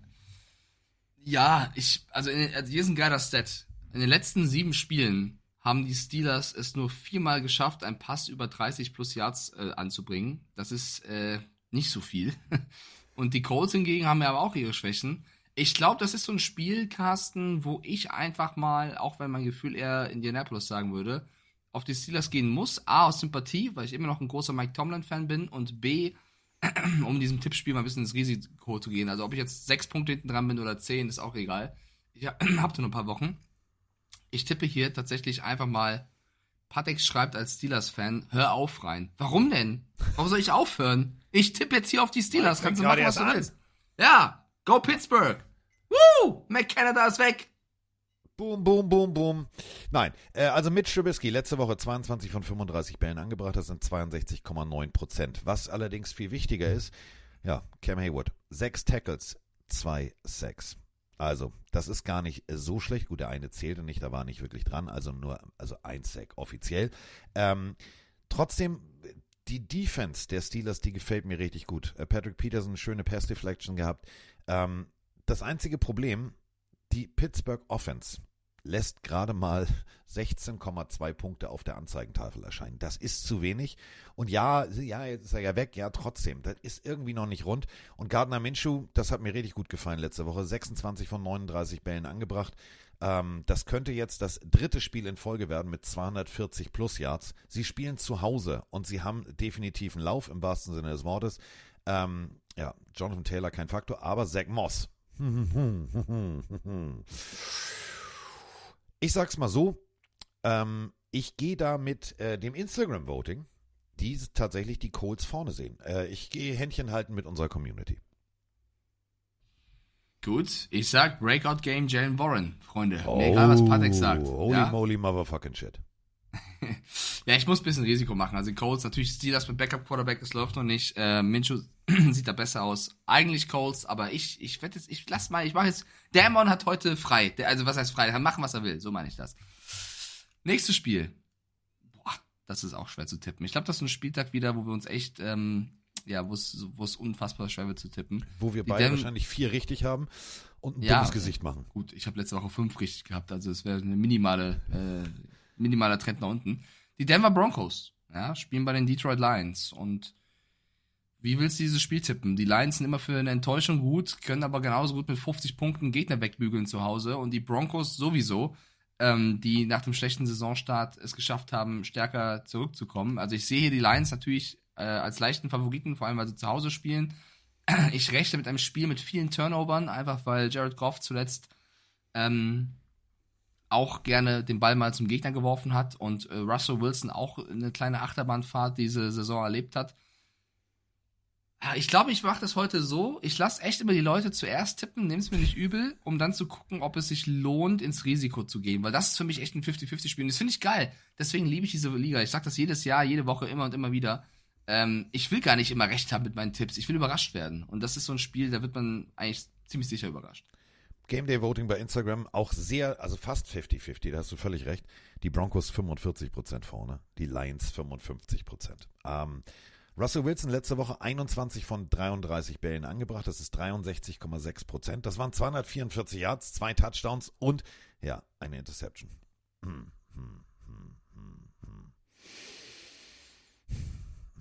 Speaker 6: ja, ich, also, in, also hier ist ein geiler Stat. In den letzten sieben Spielen haben die Steelers es nur viermal geschafft, einen Pass über 30 plus Yards äh, anzubringen. Das ist äh, nicht so viel. Und die Colts hingegen haben ja aber auch ihre Schwächen. Ich glaube, das ist so ein Spiel, Carsten, wo ich einfach mal, auch wenn mein Gefühl eher Indianapolis sagen würde, auf die Steelers gehen muss. A, aus Sympathie, weil ich immer noch ein großer Mike Tomlin-Fan bin. Und B, um diesem Tippspiel mal ein bisschen ins Risiko zu gehen. Also ob ich jetzt sechs Punkte hinten dran bin oder zehn, ist auch egal. Ich habe nur ein paar Wochen. Ich tippe hier tatsächlich einfach mal. Patek schreibt als Steelers-Fan, hör auf rein. Warum denn? Warum soll ich aufhören? Ich tippe jetzt hier auf die Steelers. Kannst du machen, was du willst. Ja, go Pittsburgh. Woo! McCanada ist weg.
Speaker 4: Boom, boom, boom, boom. Nein, äh, also Mitch Trubisky letzte Woche 22 von 35 Bällen angebracht, das sind 62,9 Prozent. Was allerdings viel wichtiger ist, ja, Cam Haywood, sechs Tackles, zwei Sacks. Also, das ist gar nicht so schlecht. Gut, der eine zählte nicht, da war nicht wirklich dran, also nur, also ein Sack offiziell. Ähm, trotzdem, die Defense der Steelers, die gefällt mir richtig gut. Äh, Patrick Peterson, schöne Pass Deflection gehabt. Ähm, das einzige Problem, die Pittsburgh Offense lässt gerade mal 16,2 Punkte auf der Anzeigentafel erscheinen. Das ist zu wenig. Und ja, ja, jetzt ist er ja weg. Ja, trotzdem. Das ist irgendwie noch nicht rund. Und Gardner Minshew, das hat mir richtig gut gefallen letzte Woche. 26 von 39 Bällen angebracht. Ähm, das könnte jetzt das dritte Spiel in Folge werden mit 240 plus Yards. Sie spielen zu Hause und sie haben definitiv einen Lauf im wahrsten Sinne des Wortes. Ähm, ja, Jonathan Taylor kein Faktor, aber Zach Moss. Ich sag's mal so, ähm, ich gehe da mit äh, dem Instagram-Voting, die tatsächlich die Colts vorne sehen. Äh, ich gehe Händchen halten mit unserer Community.
Speaker 6: Gut, ich sag Breakout Game Jalen Warren, Freunde. Oh, Mir egal, was Patek sagt.
Speaker 4: Holy ja? moly motherfucking shit.
Speaker 6: ja, ich muss ein bisschen Risiko machen. Also die Colts, natürlich Steelers mit Backup Quarterback, es läuft noch nicht. Äh, Minshew sieht da besser aus. Eigentlich Colts, aber ich, ich werde jetzt, ich lass mal, ich mache jetzt, Damon hat heute frei. Der, also was heißt frei? Er kann machen, was er will. So meine ich das. Nächstes Spiel. Boah, das ist auch schwer zu tippen. Ich glaube, das ist ein Spieltag wieder, wo wir uns echt, ähm, ja, wo es, unfassbar schwer wird zu tippen.
Speaker 4: Wo wir beide wahrscheinlich vier richtig haben und ein ja, dummes Gesicht machen.
Speaker 6: Gut, ich habe letzte Woche fünf richtig gehabt, also es wäre eine minimale, äh, minimaler Trend nach unten. Die Denver Broncos, ja, spielen bei den Detroit Lions und wie willst du dieses Spiel tippen? Die Lions sind immer für eine Enttäuschung gut, können aber genauso gut mit 50 Punkten Gegner wegbügeln zu Hause und die Broncos sowieso, ähm, die nach dem schlechten Saisonstart es geschafft haben, stärker zurückzukommen. Also ich sehe hier die Lions natürlich äh, als leichten Favoriten, vor allem weil sie zu Hause spielen. Ich rechne mit einem Spiel mit vielen Turnovern, einfach weil Jared Goff zuletzt ähm, auch gerne den Ball mal zum Gegner geworfen hat und äh, Russell Wilson auch eine kleine Achterbahnfahrt diese Saison erlebt hat. Ich glaube, ich mache das heute so. Ich lasse echt immer die Leute zuerst tippen, nehme es mir nicht übel, um dann zu gucken, ob es sich lohnt, ins Risiko zu gehen. Weil das ist für mich echt ein 50-50-Spiel. Und das finde ich geil. Deswegen liebe ich diese Liga. Ich sage das jedes Jahr, jede Woche, immer und immer wieder. Ähm, ich will gar nicht immer recht haben mit meinen Tipps. Ich will überrascht werden. Und das ist so ein Spiel, da wird man eigentlich ziemlich sicher überrascht.
Speaker 4: Game Day Voting bei Instagram auch sehr, also fast 50-50, da hast du völlig recht. Die Broncos 45% vorne, die Lions 55%. Ähm, Russell Wilson letzte Woche 21 von 33 Bällen angebracht. Das ist 63,6 Prozent. Das waren 244 Yards, zwei Touchdowns und ja, eine Interception. Hm, hm, hm.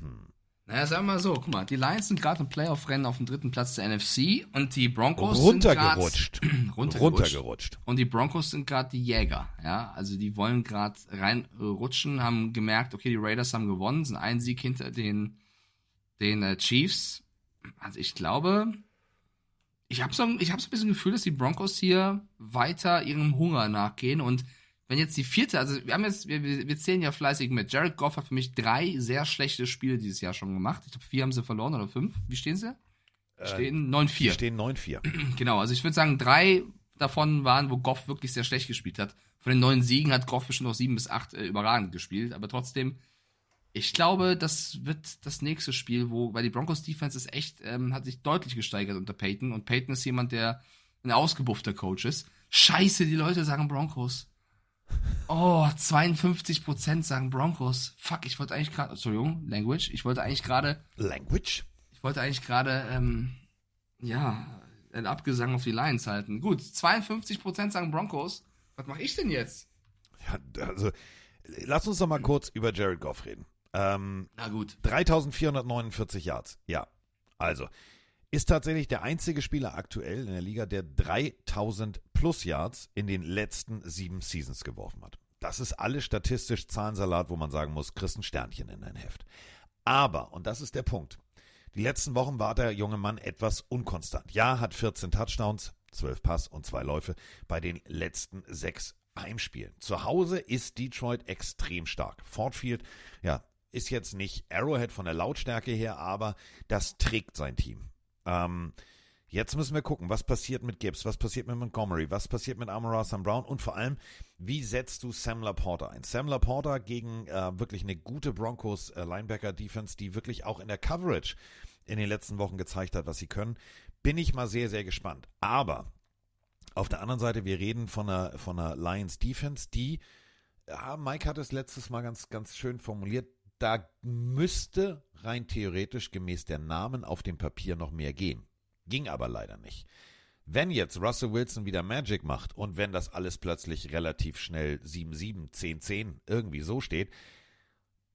Speaker 4: Hm.
Speaker 6: Naja, sagen wir mal so, guck mal, die Lions sind gerade im Playoff-Rennen auf dem dritten Platz der NFC und die Broncos
Speaker 4: Runtergerutscht.
Speaker 6: sind grad, runtergerutscht.
Speaker 4: Runtergerutscht.
Speaker 6: Und die Broncos sind gerade die Jäger, ja, also die wollen gerade reinrutschen, haben gemerkt, okay, die Raiders haben gewonnen, sind ein Sieg hinter den den äh, Chiefs. Also ich glaube, ich habe so, ich hab so ein bisschen Gefühl, dass die Broncos hier weiter ihrem Hunger nachgehen und wenn jetzt die vierte, also wir haben jetzt, wir, wir zählen ja fleißig mit. Jared Goff hat für mich drei sehr schlechte Spiele dieses Jahr schon gemacht. Ich glaube, vier haben sie verloren oder fünf. Wie stehen sie?
Speaker 4: Äh,
Speaker 6: Stehen 9-4.
Speaker 4: Die stehen 9-4.
Speaker 6: Genau, also ich würde sagen, drei davon waren, wo Goff wirklich sehr schlecht gespielt hat. Von den neun Siegen hat Goff bestimmt noch sieben bis acht äh, überragend gespielt, aber trotzdem, ich glaube, das wird das nächste Spiel, wo, weil die Broncos Defense ist echt, ähm, hat sich deutlich gesteigert unter Peyton und Peyton ist jemand, der ein ausgebuffter Coach ist. Scheiße, die Leute sagen Broncos. Oh, 52% sagen Broncos. Fuck, ich wollte eigentlich gerade, Entschuldigung, Language, ich wollte eigentlich gerade.
Speaker 4: Language?
Speaker 6: Ich wollte eigentlich gerade, ähm, ja, ein Abgesang auf die Lions halten. Gut, 52% sagen Broncos. Was mache ich denn jetzt?
Speaker 4: Ja, also, lass uns doch mal kurz über Jared Goff reden. Ähm,
Speaker 6: Na gut.
Speaker 4: 3449 Yards. Ja. Also, ist tatsächlich der einzige Spieler aktuell in der Liga, der 3000 plus Yards in den letzten sieben Seasons geworfen hat. Das ist alles statistisch Zahlensalat, wo man sagen muss, kriegst ein Sternchen in dein Heft. Aber, und das ist der Punkt, die letzten Wochen war der junge Mann etwas unkonstant. Ja, hat 14 Touchdowns, 12 Pass und zwei Läufe bei den letzten sechs Heimspielen. Zu Hause ist Detroit extrem stark. Ford Field, ja, ist jetzt nicht Arrowhead von der Lautstärke her, aber das trägt sein Team. Ähm, jetzt müssen wir gucken, was passiert mit Gibbs, was passiert mit Montgomery, was passiert mit Amara Sam Brown und vor allem, wie setzt du Sam Laporta ein? Sam Laporta gegen äh, wirklich eine gute Broncos äh, Linebacker Defense, die wirklich auch in der Coverage in den letzten Wochen gezeigt hat, was sie können. Bin ich mal sehr, sehr gespannt. Aber auf der anderen Seite, wir reden von einer, von einer Lions Defense, die, ja, Mike hat es letztes Mal ganz, ganz schön formuliert, da müsste rein theoretisch gemäß der Namen auf dem Papier noch mehr gehen. Ging aber leider nicht. Wenn jetzt Russell Wilson wieder Magic macht und wenn das alles plötzlich relativ schnell 7-7, 10-10 irgendwie so steht,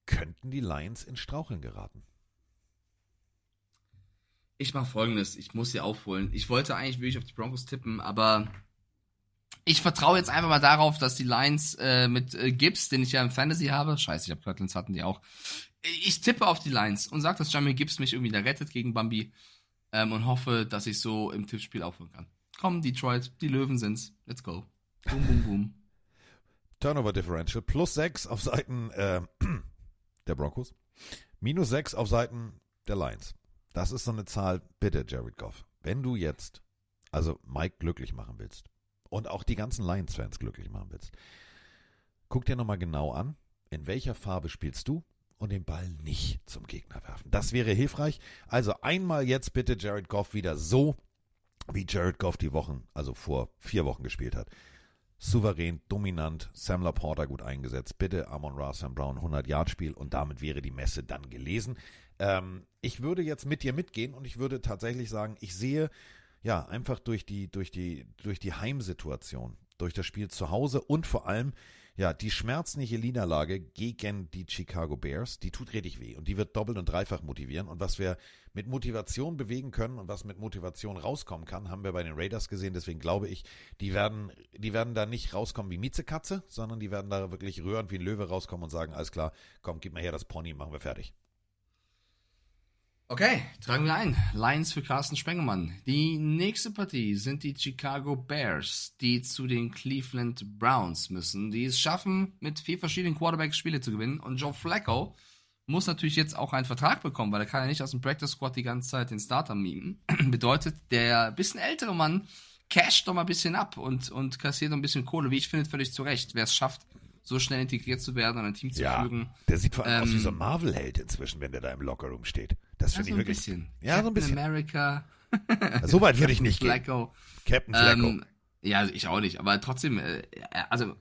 Speaker 4: könnten die Lions in Straucheln geraten.
Speaker 6: Ich mache folgendes, ich muss hier aufholen. Ich wollte eigentlich wirklich auf die Broncos tippen, aber ich vertraue jetzt einfach mal darauf, dass die Lions äh, mit äh, Gibbs, den ich ja im Fantasy habe, scheiße, ich habe Kirtlands hatten die auch. Ich tippe auf die Lions und sage, dass Jamie Gibbs mich irgendwie da rettet gegen Bambi ähm, und hoffe, dass ich so im Tippspiel aufhören kann. Komm, Detroit, die Löwen sind's. Let's go. Boom, boom, boom.
Speaker 4: Turnover Differential plus 6 auf Seiten äh, der Broncos, minus 6 auf Seiten der Lions. Das ist so eine Zahl, bitte, Jared Goff. Wenn du jetzt, also Mike glücklich machen willst und auch die ganzen Lions-Fans glücklich machen willst, guck dir nochmal genau an, in welcher Farbe spielst du und den Ball nicht zum Gegner werfen. Das wäre hilfreich. Also einmal jetzt bitte Jared Goff wieder so, wie Jared Goff die Wochen, also vor vier Wochen gespielt hat. Souverän, dominant, Sam Laporta gut eingesetzt. Bitte Amon Ra, Sam Brown 100-Yard-Spiel und damit wäre die Messe dann gelesen. Ähm, ich würde jetzt mit dir mitgehen und ich würde tatsächlich sagen, ich sehe ja einfach durch die, durch die, durch die Heimsituation, durch das Spiel zu Hause und vor allem ja, die schmerzliche Niederlage gegen die Chicago Bears, die tut richtig weh und die wird doppelt und dreifach motivieren. Und was wir mit Motivation bewegen können und was mit Motivation rauskommen kann, haben wir bei den Raiders gesehen. Deswegen glaube ich, die werden, die werden da nicht rauskommen wie Miezekatze, sondern die werden da wirklich rührend wie ein Löwe rauskommen und sagen, alles klar, komm, gib mal her das Pony, machen wir fertig.
Speaker 6: Okay, tragen wir ein. Lions für Carsten Spengemann. Die nächste Partie sind die Chicago Bears, die zu den Cleveland Browns müssen, die es schaffen, mit vier verschiedenen Quarterbacks Spiele zu gewinnen. Und Joe Flacco muss natürlich jetzt auch einen Vertrag bekommen, weil er kann ja nicht aus dem Practice Squad die ganze Zeit den Starter mimen. Bedeutet, der bisschen ältere Mann casht doch mal ein bisschen ab und, und kassiert noch ein bisschen Kohle, wie ich finde, völlig zu Recht. Wer es schafft, so schnell integriert zu werden und ein Team zu
Speaker 4: ja,
Speaker 6: führen.
Speaker 4: Der sieht vor allem
Speaker 6: Ähm,
Speaker 4: aus wie so ein Marvel-Held inzwischen, wenn der da im Lockerroom steht. Das
Speaker 6: Ja,
Speaker 4: finde
Speaker 6: so
Speaker 4: ich wirklich.
Speaker 6: bisschen.
Speaker 4: Ja, so ein bisschen.
Speaker 6: America.
Speaker 4: So weit würde ich nicht gehen.
Speaker 6: Flacco.
Speaker 4: Captain Flacco.
Speaker 6: Ähm, ja, ich auch nicht, aber trotzdem, äh, also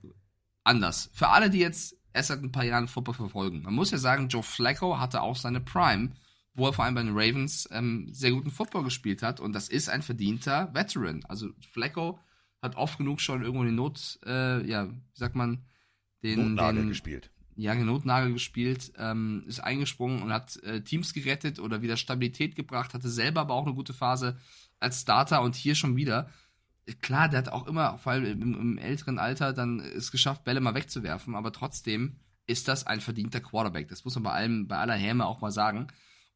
Speaker 6: anders. Für alle, die jetzt erst seit ein paar Jahren Football verfolgen. Man muss ja sagen, Joe Flacco hatte auch seine Prime wo er vor allem bei den Ravens ähm, sehr guten Football gespielt hat. Und das ist ein verdienter Veteran. Also Flacco hat oft genug schon irgendwo den Not, äh, ja, wie sagt man, den,
Speaker 4: Notnagel
Speaker 6: den
Speaker 4: gespielt.
Speaker 6: Ja, Notnagel gespielt, ähm, ist eingesprungen und hat äh, Teams gerettet oder wieder Stabilität gebracht, hatte selber aber auch eine gute Phase als Starter und hier schon wieder. Klar, der hat auch immer, vor allem im, im älteren Alter, dann es geschafft, Bälle mal wegzuwerfen, aber trotzdem ist das ein verdienter Quarterback. Das muss man bei allem, bei aller Häme auch mal sagen.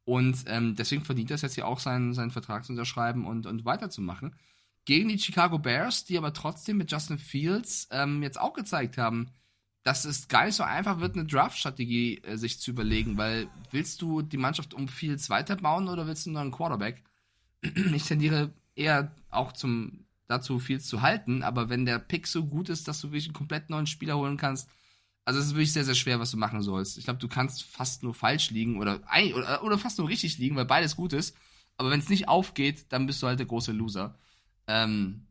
Speaker 6: Und ähm, deswegen verdient er es jetzt hier auch, seinen, seinen Vertrag zu unterschreiben und, und weiterzumachen. Gegen die Chicago Bears, die aber trotzdem mit Justin Fields ähm, jetzt auch gezeigt haben, dass es gar nicht so einfach wird, eine Draft-Strategie äh, sich zu überlegen, weil willst du die Mannschaft um Fields weiterbauen oder willst du nur einen Quarterback? ich tendiere eher auch zum, dazu, Fields zu halten, aber wenn der Pick so gut ist, dass du wirklich einen komplett neuen Spieler holen kannst, also es ist wirklich sehr, sehr schwer, was du machen sollst. Ich glaube, du kannst fast nur falsch liegen oder, oder, oder fast nur richtig liegen, weil beides gut ist. Aber wenn es nicht aufgeht, dann bist du halt der große Loser. Ähm,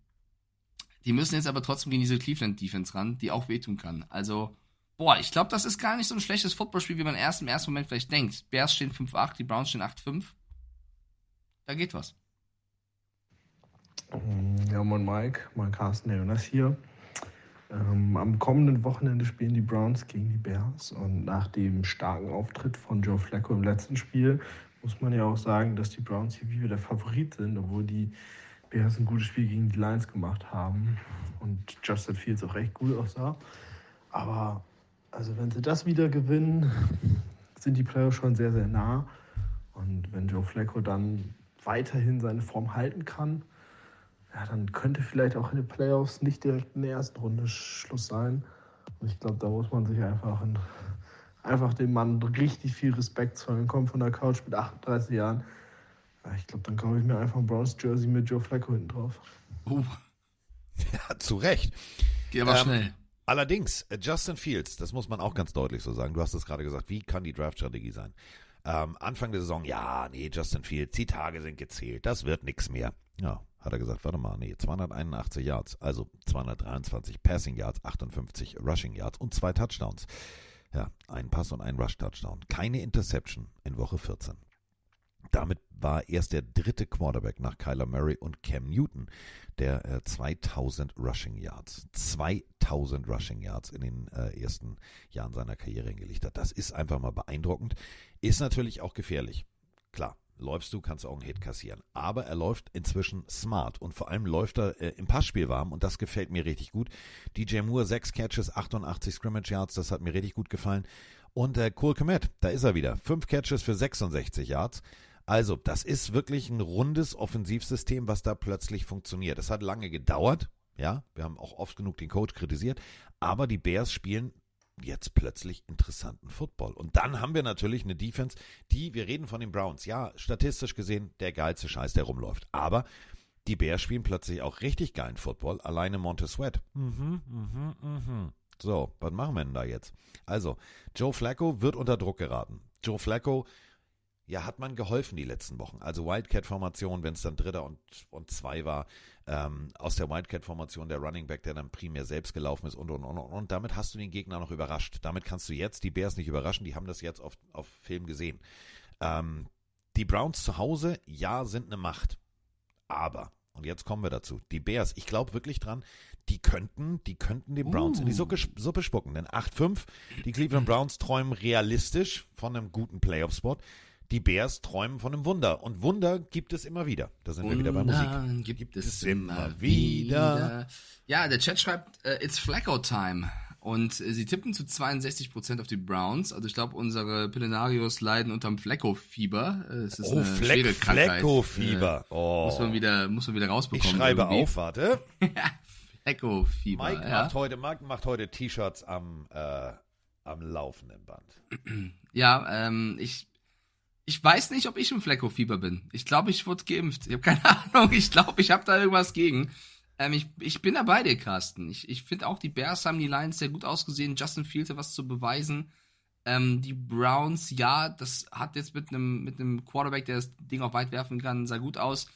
Speaker 6: die müssen jetzt aber trotzdem gegen diese Cleveland-Defense ran, die auch wehtun kann. Also, boah, ich glaube, das ist gar nicht so ein schlechtes Footballspiel, wie man erst im ersten Moment vielleicht denkt. Bears stehen 5-8, die Browns stehen 8-5. Da geht was.
Speaker 16: Ja, moin Mike, mein Carsten Jonas hier. Ähm, am kommenden Wochenende spielen die Browns gegen die Bears und nach dem starken Auftritt von Joe Flacco im letzten Spiel muss man ja auch sagen, dass die Browns hier wieder der Favorit sind, obwohl die Bears ein gutes Spiel gegen die Lions gemacht haben und Justin Fields auch recht gut aussah. Aber also wenn sie das wieder gewinnen, sind die Playoffs schon sehr, sehr nah. Und wenn Joe Flacco dann weiterhin seine Form halten kann, ja, dann könnte vielleicht auch in den Playoffs nicht direkt in der ersten Runde Schluss sein. Und ich glaube, da muss man sich einfach, in, einfach dem Mann richtig viel Respekt zollen. Kommt von der Couch mit 38 Jahren. Ja, ich glaube, dann kaufe ich mir einfach ein Browns Jersey mit Joe Flacco hinten drauf.
Speaker 6: Uh.
Speaker 4: Ja, zu Recht.
Speaker 6: Geht aber ähm, schnell.
Speaker 4: Allerdings, äh, Justin Fields, das muss man auch ganz deutlich so sagen. Du hast es gerade gesagt, wie kann die Draft-Strategie sein? Ähm, Anfang der Saison, ja, nee, Justin Fields, die Tage sind gezählt, das wird nichts mehr. Ja, hat er gesagt, warte mal, nee, 281 Yards, also 223 Passing Yards, 58 Rushing Yards und zwei Touchdowns. Ja, ein Pass und ein Rush-Touchdown. Keine Interception in Woche 14. Damit war erst der dritte Quarterback nach Kyler Murray und Cam Newton, der äh, 2000 Rushing Yards, 2000 Rushing Yards in den äh, ersten Jahren seiner Karriere hingelegt hat. Das ist einfach mal beeindruckend. Ist natürlich auch gefährlich. Klar, läufst du, kannst auch einen Hit kassieren. Aber er läuft inzwischen smart und vor allem läuft er äh, im Passspiel warm und das gefällt mir richtig gut. DJ Moore, 6 Catches, 88 Scrimmage Yards, das hat mir richtig gut gefallen. Und äh, Cole Komet, da ist er wieder. 5 Catches für 66 Yards. Also, das ist wirklich ein rundes Offensivsystem, was da plötzlich funktioniert. Es hat lange gedauert, ja, wir haben auch oft genug den Coach kritisiert, aber die Bears spielen jetzt plötzlich interessanten Football. Und dann haben wir natürlich eine Defense, die, wir reden von den Browns, ja, statistisch gesehen der geilste Scheiß, der rumläuft. Aber die Bears spielen plötzlich auch richtig geilen Football. Alleine Monte. Mhm, mhm, mhm. So, was machen wir denn da jetzt? Also, Joe Flacco wird unter Druck geraten. Joe Flacco ja, hat man geholfen die letzten Wochen. Also Wildcat-Formation, wenn es dann Dritter und, und Zwei war, ähm, aus der Wildcat-Formation der Running Back, der dann primär selbst gelaufen ist und, und, und, und. Und damit hast du den Gegner noch überrascht. Damit kannst du jetzt die Bears nicht überraschen, die haben das jetzt auf, auf Film gesehen. Ähm, die Browns zu Hause, ja, sind eine Macht. Aber, und jetzt kommen wir dazu, die Bears, ich glaube wirklich dran, die könnten, die könnten die Browns uh. in die Suppe, Suppe spucken. Denn 8-5, die Cleveland Browns träumen realistisch von einem guten Playoff-Spot die Bears träumen von einem Wunder. Und Wunder gibt es immer wieder. Da sind Wunder wir wieder bei Musik.
Speaker 6: Gibt, gibt es immer wieder. wieder. Ja, der Chat schreibt, uh, it's Flacco time. Und äh, sie tippen zu 62% auf die Browns. Also ich glaube, unsere Pillenarios leiden unterm Flecko-Fieber. Äh, es ist
Speaker 4: oh,
Speaker 6: eine
Speaker 4: Fleck,
Speaker 6: schwere Krankheit.
Speaker 4: Flecko-Fieber.
Speaker 6: Äh,
Speaker 4: oh.
Speaker 6: Muss man wieder, muss man wieder rausbekommen.
Speaker 4: Ich schreibe
Speaker 6: irgendwie.
Speaker 4: auf, warte.
Speaker 6: Flecko-Fieber.
Speaker 4: Mike,
Speaker 6: ja.
Speaker 4: macht heute, Mike macht heute T-Shirts am, äh, am laufenden Band.
Speaker 6: Ja, ähm, ich ich weiß nicht, ob ich im Flecko-Fieber bin. Ich glaube, ich wurde geimpft. Ich habe keine Ahnung. Ich glaube, ich habe da irgendwas gegen. Ähm, ich, ich bin da bei dir, Carsten. Ich, ich finde auch, die Bears haben die Lions sehr gut ausgesehen. Justin Fields hat was zu beweisen. Ähm, die Browns, ja, das hat jetzt mit einem mit Quarterback, der das Ding auch weit werfen kann, sah gut aus.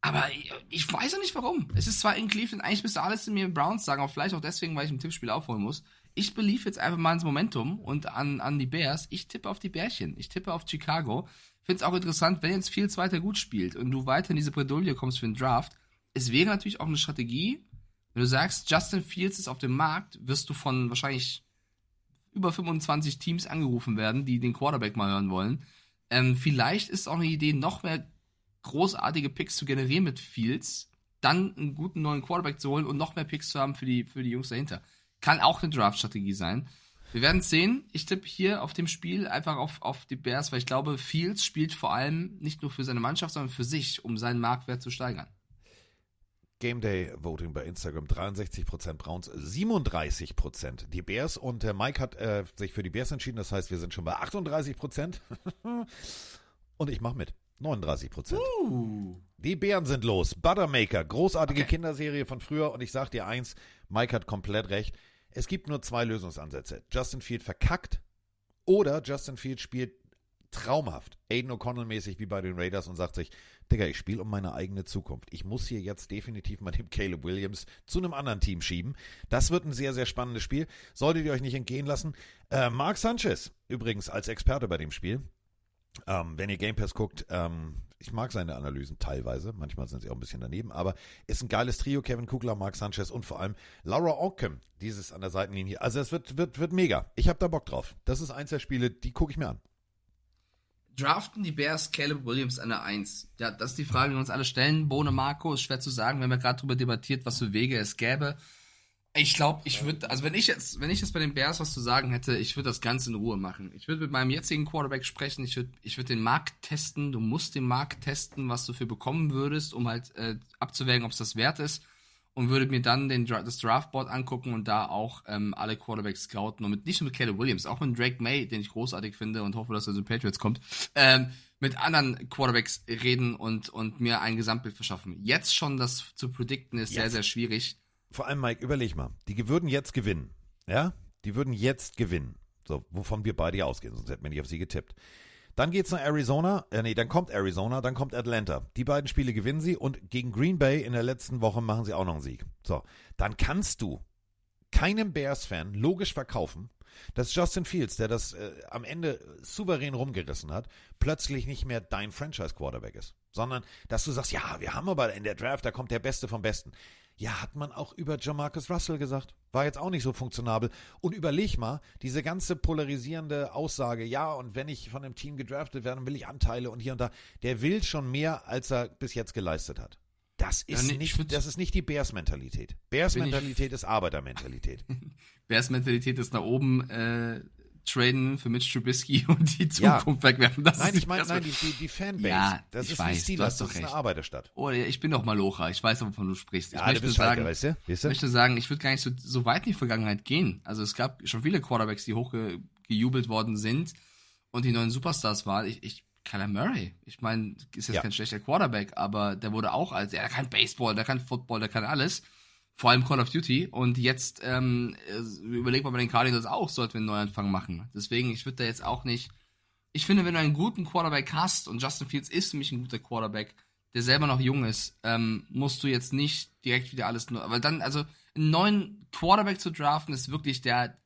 Speaker 6: Aber ich, ich weiß ja nicht warum. Es ist zwar in Cleveland, eigentlich müsste alles in mir Browns sagen, aber vielleicht auch deswegen, weil ich im Tippspiel aufholen muss ich belief jetzt einfach mal ins Momentum und an, an die Bears. Ich tippe auf die Bärchen. Ich tippe auf Chicago. finde es auch interessant, wenn jetzt Fields weiter gut spielt und du weiter in diese Bredouille kommst für den Draft. Es wäre natürlich auch eine Strategie, wenn du sagst, Justin Fields ist auf dem Markt, wirst du von wahrscheinlich über 25 Teams angerufen werden, die den Quarterback mal hören wollen. Ähm, vielleicht ist auch eine Idee, noch mehr großartige Picks zu generieren mit Fields, dann einen guten neuen Quarterback zu holen und noch mehr Picks zu haben für die, für die Jungs dahinter. Kann auch eine Draft-Strategie sein. Wir werden es sehen. Ich tippe hier auf dem Spiel einfach auf, auf die Bears, weil ich glaube, Fields spielt vor allem nicht nur für seine Mannschaft, sondern für sich, um seinen Marktwert zu steigern.
Speaker 4: Game Day Voting bei Instagram 63% Browns, 37% die Bears und der Mike hat äh, sich für die Bears entschieden, das heißt, wir sind schon bei 38% und ich mache mit. 39%.
Speaker 6: Uh.
Speaker 4: Die Bären sind los. Buttermaker, großartige
Speaker 6: Okay.
Speaker 4: Kinderserie von früher und ich sag dir eins, Mike hat komplett recht. Es gibt nur zwei Lösungsansätze. Justin Field verkackt oder Justin Field spielt traumhaft, Aiden O'Connell mäßig wie bei den Raiders und sagt sich, Digga, ich spiele um meine eigene Zukunft. Ich muss hier jetzt definitiv mal den Caleb Williams zu einem anderen Team schieben. Das wird ein sehr, sehr spannendes Spiel. Solltet ihr euch nicht entgehen lassen. Äh, Mark Sanchez, übrigens als Experte bei dem Spiel. Ähm, wenn ihr Game Pass guckt, ähm, ich mag seine Analysen teilweise, manchmal sind sie auch ein bisschen daneben, aber ist ein geiles Trio, Kevin Kugler, Mark Sanchez und vor allem Laura Ockham, dieses an der Seitenlinie. Also es wird, wird, wird mega. Ich habe da Bock drauf. Das ist eins der Spiele, die gucke ich mir an.
Speaker 6: Draften die Bears Caleb Williams an der 1? Ja, das ist die Frage, die wir uns alle stellen. Bone Marco ist schwer zu sagen. Wir haben ja gerade darüber debattiert, was für Wege es gäbe. Ich glaube, ich würde, also wenn ich jetzt, wenn ich jetzt bei den Bears was zu sagen hätte, ich würde das Ganze in Ruhe machen. Ich würde mit meinem jetzigen Quarterback sprechen. Ich würde, ich würde den Markt testen. Du musst den Markt testen, was du für bekommen würdest, um halt äh, abzuwägen, ob es das wert ist. Und würde mir dann den, das Draftboard angucken und da auch ähm, alle Quarterbacks scouten. Und mit, nicht nur mit Caleb Williams, auch mit Drake May, den ich großartig finde und hoffe, dass er zu den Patriots kommt. Ähm, mit anderen Quarterbacks reden und, und mir ein Gesamtbild verschaffen. Jetzt schon das zu predikten ist sehr,
Speaker 4: Jetzt.
Speaker 6: sehr schwierig.
Speaker 4: Vor allem, Mike, überleg mal. Die würden jetzt gewinnen. Ja? Die würden jetzt gewinnen. So, wovon wir beide ausgehen, sonst hätten wir nicht auf sie getippt. Dann geht's nach Arizona. Äh, nee, dann kommt Arizona, dann kommt Atlanta. Die beiden Spiele gewinnen sie und gegen Green Bay in der letzten Woche machen sie auch noch einen Sieg. So, dann kannst du keinem Bears-Fan logisch verkaufen, dass Justin Fields, der das äh, am Ende souverän rumgerissen hat, plötzlich nicht mehr dein Franchise-Quarterback ist. Sondern, dass du sagst, ja, wir haben aber in der Draft, da kommt der Beste vom Besten. Ja, hat man auch über Jamarcus Russell gesagt. War jetzt auch nicht so funktionabel. Und überleg mal, diese ganze polarisierende Aussage, ja, und wenn ich von einem Team gedraftet werde, dann will ich Anteile und hier und da. Der will schon mehr, als er bis jetzt geleistet hat. Das ist,
Speaker 6: Ja,
Speaker 4: nicht, das ist nicht die Bears-Mentalität. Bears-Mentalität ist Arbeitermentalität.
Speaker 6: Bears Mentalität ist nach oben äh, traden für Mitch Trubisky und die
Speaker 4: Ja.
Speaker 6: Zukunft wegwerfen. Das
Speaker 4: nein, ich meine, nein, die, die, die Fanbase.
Speaker 6: Ja,
Speaker 4: das ist
Speaker 6: weiß, doch
Speaker 4: das ist eine
Speaker 6: recht.
Speaker 4: Arbeiterstadt.
Speaker 6: Oh, ich bin doch Malocha. Ich weiß, wovon du sprichst. Ich
Speaker 4: Ja,
Speaker 6: möchte sagen,
Speaker 4: weißt du? Weißt du?
Speaker 6: ich möchte sagen, ich würde gar nicht so, so weit in die Vergangenheit gehen. Also es gab schon viele Quarterbacks, die hochgejubelt worden sind und die neuen Superstars waren. Ich, ich Kyler Murray. Ich meine, ist jetzt
Speaker 4: Ja.
Speaker 6: kein schlechter Quarterback, aber der wurde auch als, ja, der kann Baseball, der kann Football, der kann alles. Vor allem Call of Duty. Und jetzt ähm, äh, überlegt man bei den Cardinals auch, sollten wir einen Neuanfang machen. Deswegen, ich würde da jetzt auch nicht. Ich finde, wenn du einen guten Quarterback hast, und Justin Fields ist für mich ein guter Quarterback, der selber noch jung ist, ähm, musst du jetzt nicht direkt wieder alles nur. Aber dann, also einen neuen Quarterback zu draften, ist wirklich der.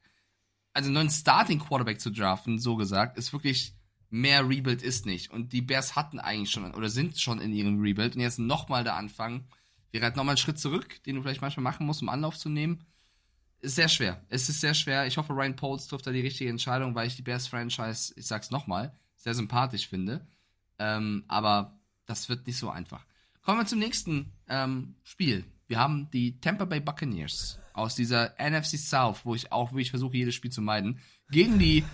Speaker 6: Also einen neuen Starting Quarterback zu draften, so gesagt, ist wirklich mehr Rebuild ist nicht. Und die Bears hatten eigentlich schon oder sind schon in ihrem Rebuild und jetzt nochmal der Anfang wäre halt nochmal ein Schritt zurück, den du vielleicht manchmal machen musst, um Anlauf zu nehmen. Ist sehr schwer. Es ist sehr schwer. Ich hoffe, Ryan Poles trifft da die richtige Entscheidung, weil ich die Bears-Franchise, ich sag's nochmal, sehr sympathisch finde. Ähm, aber das wird nicht so einfach. Kommen wir zum nächsten ähm, Spiel. Wir haben die Tampa Bay Buccaneers aus dieser NFC South, wo ich auch wirklich versuche, jedes Spiel zu meiden, gegen die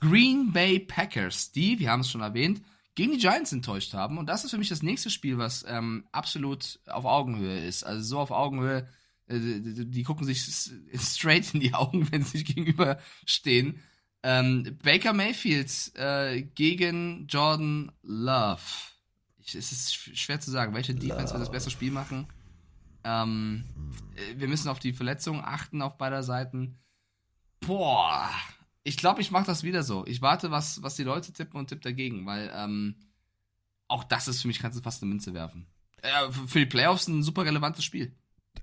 Speaker 6: Green Bay Packers, die, wir haben es schon erwähnt, gegen die Giants enttäuscht haben. Und das ist für mich das nächste Spiel, was ähm, absolut auf Augenhöhe ist. Also so auf Augenhöhe, äh, die, gucken sich straight in die Augen, wenn sie sich gegenüberstehen. Ähm, Baker Mayfield äh, gegen Jordan Love. Ich, es ist sch- schwer zu sagen, welche Defense wird das beste Spiel machen. Ähm, äh, wir müssen auf die Verletzungen achten auf beider Seiten. Boah, ich glaube, ich mache das wieder so. Ich warte, was, was die Leute tippen und tippe dagegen, weil ähm, auch das ist für mich, kannst du fast eine Münze werfen. Äh, für für die Playoffs ein super relevantes Spiel.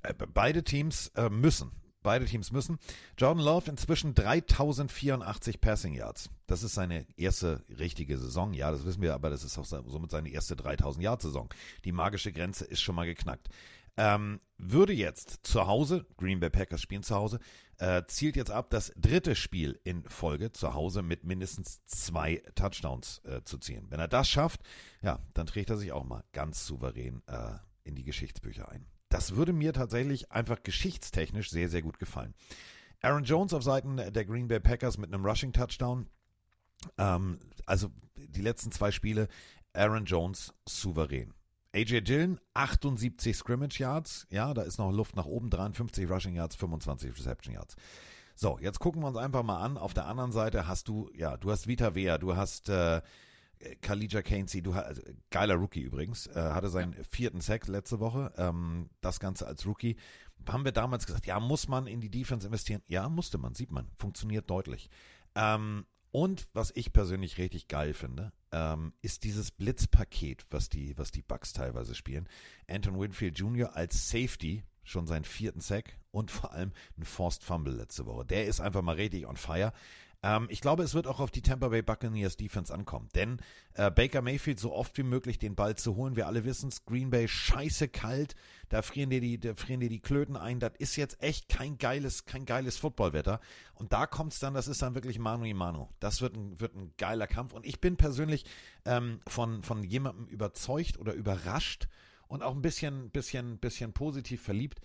Speaker 4: Äh, Beide Teams äh, müssen. Beide Teams müssen. Jordan Love inzwischen 3084 Passing Yards. Das ist seine erste richtige Saison. Ja, das wissen wir, aber das ist auch somit seine erste 3000 Yard Saison. Die magische Grenze ist schon mal geknackt. Ähm, würde jetzt zu Hause, Green Bay Packers spielen zu Hause, äh, zielt jetzt ab, das dritte Spiel in Folge zu Hause mit mindestens zwei Touchdowns äh, zu ziehen. Wenn er das schafft, ja, dann trägt er sich auch mal ganz souverän äh, in die Geschichtsbücher ein. Das würde mir tatsächlich einfach geschichtstechnisch sehr, sehr gut gefallen. Aaron Jones auf Seiten der Green Bay Packers mit einem Rushing Touchdown. Ähm, also die letzten zwei Spiele, Aaron Jones souverän. AJ Dillon, 78 Scrimmage Yards. Ja, da ist noch Luft nach oben. 53 Rushing Yards, 25 Reception Yards. So, jetzt gucken wir uns einfach mal an. Auf der anderen Seite hast du, ja, du hast Vita Vea, du hast äh, Kalija Kainsey, du hast, also, geiler Rookie übrigens, äh, hatte seinen ja. vierten Sack letzte Woche. Ähm, das Ganze als Rookie. Haben wir damals gesagt, ja, muss man in die Defense investieren? Ja, musste man, sieht man. Funktioniert deutlich. Ähm, und was ich persönlich richtig geil finde, ähm, ist dieses Blitzpaket, was die, was die Bucks teilweise spielen. Anton Winfield Jr. als Safety, schon seinen vierten Sack und vor allem ein Forced Fumble letzte Woche. Der ist einfach mal richtig on fire. Ähm, ich glaube, es wird auch auf die Tampa Bay Buccaneers Defense ankommen, denn äh, Baker Mayfield so oft wie möglich den Ball zu holen. Wir alle wissen es, Green Bay scheiße kalt, da frieren dir die, da frieren dir die Klöten ein. Das ist jetzt echt kein geiles, kein geiles Footballwetter. Und da kommt es dann, das ist dann wirklich Manu y Manu. Das wird ein, wird ein geiler Kampf. Und ich bin persönlich ähm, von, von jemandem überzeugt oder überrascht und auch ein bisschen, bisschen, bisschen positiv verliebt.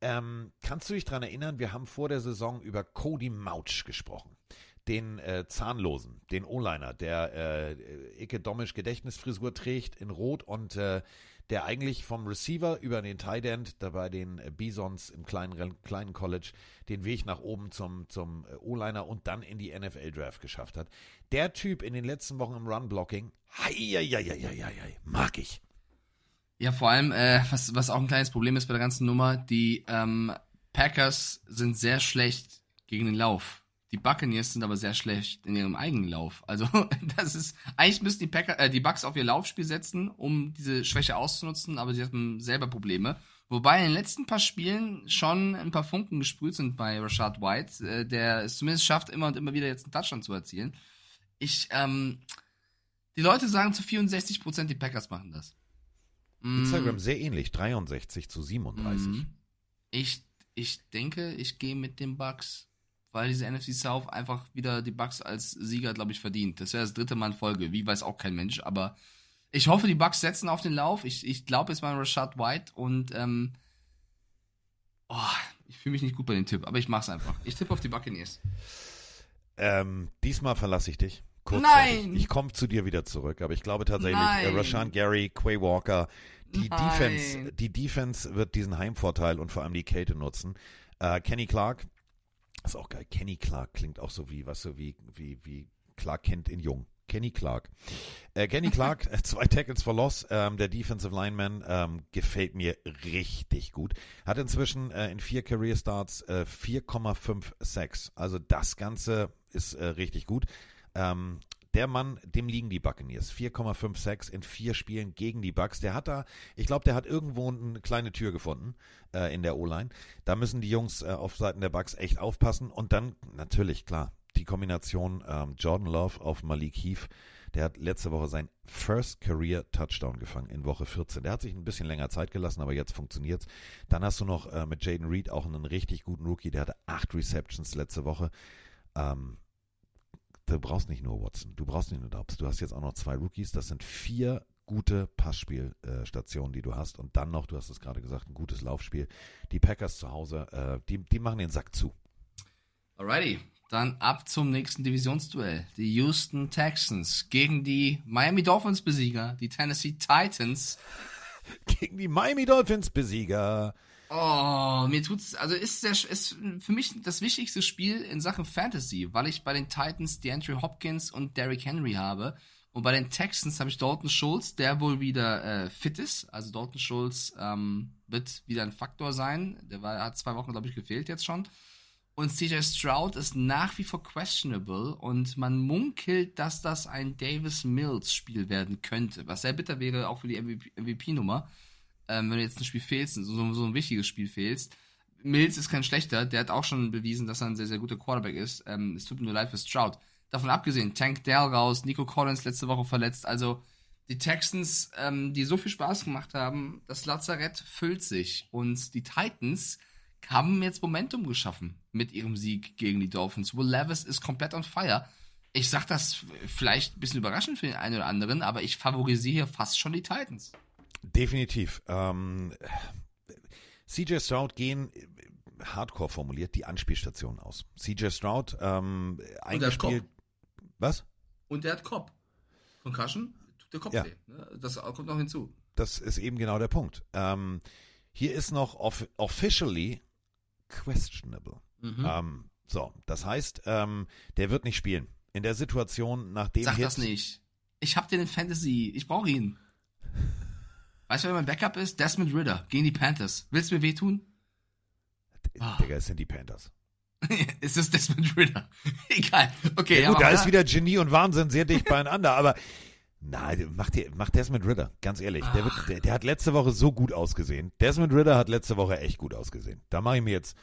Speaker 4: Ähm, kannst du dich daran erinnern, wir haben vor der Saison über Cody Mouch gesprochen den äh, Zahnlosen, den O-Liner, der äh, Icke Domisch Gedächtnisfrisur trägt in Rot und äh, der eigentlich vom Receiver über den Tight End, da den äh, Bisons im kleinen, kleinen College, den Weg nach oben zum, zum äh, O-Liner und dann in die NFL-Draft geschafft hat. Der Typ in den letzten Wochen im Run-Blocking, mag ich.
Speaker 6: Ja, vor allem, äh, was, was auch ein kleines Problem ist bei der ganzen Nummer, die ähm, Packers sind sehr schlecht gegen den Lauf. Die Buccaneers sind aber sehr schlecht in ihrem eigenen Lauf. Also, das ist, eigentlich müssen die, Packer, äh, die Bucks auf ihr Laufspiel setzen, um diese Schwäche auszunutzen, aber sie haben selber Probleme. Wobei in den letzten paar Spielen schon ein paar Funken gesprüht sind bei Rashad White, äh, der es zumindest schafft, immer und immer wieder jetzt einen Touchdown zu erzielen. Ich, ähm, die Leute sagen zu 64 Prozent, die Packers machen das.
Speaker 4: Instagram mm. sehr ähnlich, 63 zu 37. Mm.
Speaker 6: Ich, ich denke, ich gehe mit den Bucks weil diese NFC South einfach wieder die Bucks als Sieger, glaube ich, verdient. Das wäre das dritte Mal in Folge. Wie weiß auch kein Mensch. Aber ich hoffe, die Bucks setzen auf den Lauf. Ich, ich glaube, es war Rashad White und ähm, oh, ich fühle mich nicht gut bei dem Tipp, aber ich mache es einfach. Ich tippe auf die Buccaneers.
Speaker 4: Ähm, diesmal verlasse ich dich.
Speaker 6: Nein!
Speaker 4: Ich komme zu dir wieder zurück, aber ich glaube tatsächlich, äh, Rashan Gary, Quay Walker, die Nein. Defense, die Defense wird diesen Heimvorteil und vor allem die Kälte nutzen. Äh, Kenny Clark, ist auch geil. Kenny Clark klingt auch so wie, was so wie, wie, wie Clark Kent in Jung. Kenny Clark. Äh, Kenny Clark, äh, zwei Tackles for Loss, ähm, der Defensive Lineman, ähm, gefällt mir richtig gut. Hat inzwischen äh, in vier Career Starts äh, 4,5 Sacks. Also das Ganze ist äh, richtig gut. Ähm, der Mann, dem liegen die Buccaneers. 4,5 Sacks in vier Spielen gegen die Bucks. Der hat da, ich glaube, der hat irgendwo eine kleine Tür gefunden äh, in der O-Line. Da müssen die Jungs äh, auf Seiten der Bucks echt aufpassen. Und dann natürlich, klar, die Kombination ähm, Jordan Love auf Malik Heath. Der hat letzte Woche sein First Career Touchdown gefangen in Woche 14. Der hat sich ein bisschen länger Zeit gelassen, aber jetzt funktioniert's. Dann hast du noch äh, mit Jaden Reed auch einen richtig guten Rookie. Der hatte acht Receptions letzte Woche. Ähm, du brauchst nicht nur Watson, du brauchst nicht nur Dobbs, du hast jetzt auch noch zwei Rookies, das sind vier gute Passspielstationen, die du hast und dann noch, du hast es gerade gesagt, ein gutes Laufspiel. Die Packers zu Hause, äh, die, die machen den Sack zu.
Speaker 6: Alrighty, dann ab zum nächsten Divisionsduell. Die Houston Texans gegen die Miami Dolphins Besieger, die Tennessee Titans.
Speaker 4: Gegen die Miami Dolphins Besieger.
Speaker 6: Oh, mir tut's, also ist der, ist für mich das wichtigste Spiel in Sachen Fantasy, weil ich bei den Titans DeAndre Hopkins und Derrick Henry habe. Und bei den Texans habe ich Dalton Schultz, der wohl wieder äh, fit ist. Also Dalton Schultz ähm, wird wieder ein Faktor sein. Der war, hat zwei Wochen, glaube ich, gefehlt jetzt schon. Und CJ Stroud ist nach wie vor questionable und man munkelt, dass das ein Davis Mills Spiel werden könnte, was sehr bitter wäre, auch für die MVP-Nummer. MVP ähm, wenn du jetzt ein Spiel fehlst, so, so ein wichtiges Spiel fehlst. Mills ist kein schlechter, der hat auch schon bewiesen, dass er ein sehr, sehr guter Quarterback ist. Ähm, es tut mir nur leid für Stroud. Davon abgesehen, Tank Dell raus, Nico Collins letzte Woche verletzt. Also die Texans, ähm, die so viel Spaß gemacht haben, das Lazarett füllt sich. Und die Titans haben jetzt Momentum geschaffen mit ihrem Sieg gegen die Dolphins. Will Levis ist komplett on fire. Ich sag das vielleicht ein bisschen überraschend für den einen oder anderen, aber ich favorisiere hier fast schon die Titans.
Speaker 4: Definitiv. Ähm, CJ Stroud gehen äh, hardcore formuliert die Anspielstation aus. CJ Stroud ähm, eingespielt. Was?
Speaker 6: Und der hat Kopf. Concussion tut der Kopf
Speaker 4: Ja.
Speaker 6: weh. ne? Das kommt noch hinzu.
Speaker 4: Das ist eben genau der Punkt. Ähm, hier ist noch off officially questionable.
Speaker 6: Mhm.
Speaker 4: Ähm, so, das heißt, ähm, der wird nicht spielen. In der Situation, nachdem
Speaker 6: Sag das nicht. Ich hab den in Fantasy. Ich brauche ihn. Weißt du, wer mein Backup ist? Desmond Ritter gegen die Panthers. Willst du mir wehtun?
Speaker 4: Digga, es sind die Panthers.
Speaker 6: ist das Desmond Ritter? Egal. Okay,
Speaker 4: ja, gut,
Speaker 6: aber
Speaker 4: da ist wieder Genie und Wahnsinn sehr dicht beieinander, aber nein, mach, dir, mach Desmond Ritter, ganz ehrlich. Der, wird, der, der hat letzte Woche so gut ausgesehen. Desmond Ritter hat letzte Woche echt gut ausgesehen. Da mache ich mir jetzt.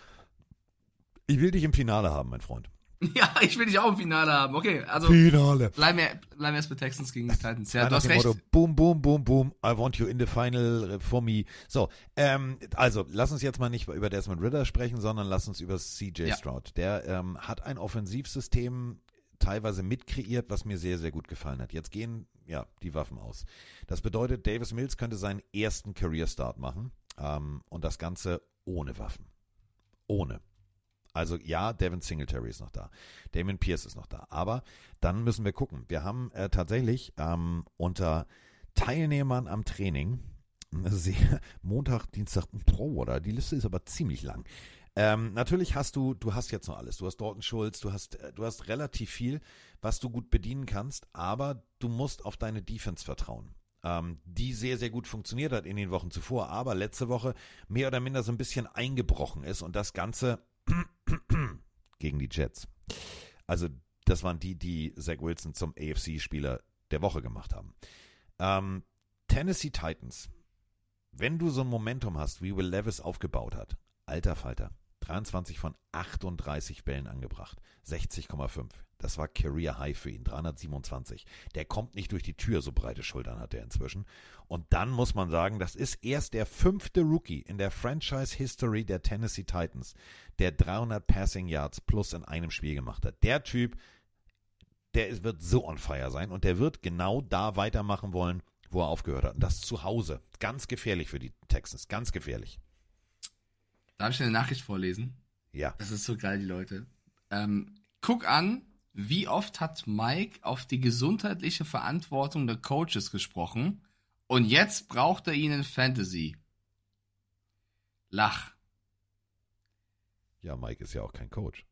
Speaker 4: Ich will dich im Finale haben, mein Freund.
Speaker 6: Ja, ich will dich auch im Finale haben. Okay, also.
Speaker 4: Finale.
Speaker 6: Bleiben wir, bleiben wir erst bei Texans gegen die Titans. Ja,
Speaker 4: Frei
Speaker 6: du hast recht.
Speaker 4: Motto, boom, boom, boom, boom, I want you in the final for me. So, ähm, also, lass uns jetzt mal nicht über Desmond Ritter sprechen, sondern lass uns über CJ
Speaker 6: Ja.
Speaker 4: Stroud. Der ähm, hat ein Offensivsystem teilweise mitkreiert, was mir sehr, sehr gut gefallen hat. Jetzt gehen, ja, die Waffen aus. Das bedeutet, Davis Mills könnte seinen ersten Career Start machen ähm, und das Ganze ohne Waffen. Ohne. Also ja, Devin Singletary ist noch da. Damon Pierce ist noch da. Aber dann müssen wir gucken. Wir haben äh, tatsächlich ähm, unter Teilnehmern am Training sehr, Montag, Dienstag, Pro, oder? Die Liste ist aber ziemlich lang. Ähm, natürlich hast du, du hast jetzt noch alles. Du hast Dorton Schulz, du hast, äh, du hast relativ viel, was du gut bedienen kannst, aber du musst auf deine Defense vertrauen. Ähm, die sehr, sehr gut funktioniert hat in den Wochen zuvor, aber letzte Woche mehr oder minder so ein bisschen eingebrochen ist und das Ganze gegen die Jets. Also, das waren die, die Zach Wilson zum AFC-Spieler der Woche gemacht haben. Ähm, Tennessee Titans. Wenn du so ein Momentum hast, wie Will Levis aufgebaut hat, alter Falter, 23 von 38 Bällen angebracht, 60,5. Das war Career High für ihn, 327. Der kommt nicht durch die Tür, so breite Schultern hat er inzwischen. Und dann muss man sagen, das ist erst der fünfte Rookie in der Franchise History der Tennessee Titans, der 300 Passing Yards plus in einem Spiel gemacht hat. Der Typ, der wird so on fire sein und der wird genau da weitermachen wollen, wo er aufgehört hat. Und das zu Hause. Ganz gefährlich für die Texans. Ganz gefährlich.
Speaker 6: Darf ich eine Nachricht vorlesen?
Speaker 4: Ja.
Speaker 6: Das ist so geil, die Leute. Ähm, guck an, wie oft hat Mike auf die gesundheitliche Verantwortung der Coaches gesprochen und jetzt braucht er ihn in Fantasy. Lach.
Speaker 4: Ja, Mike ist ja auch kein Coach.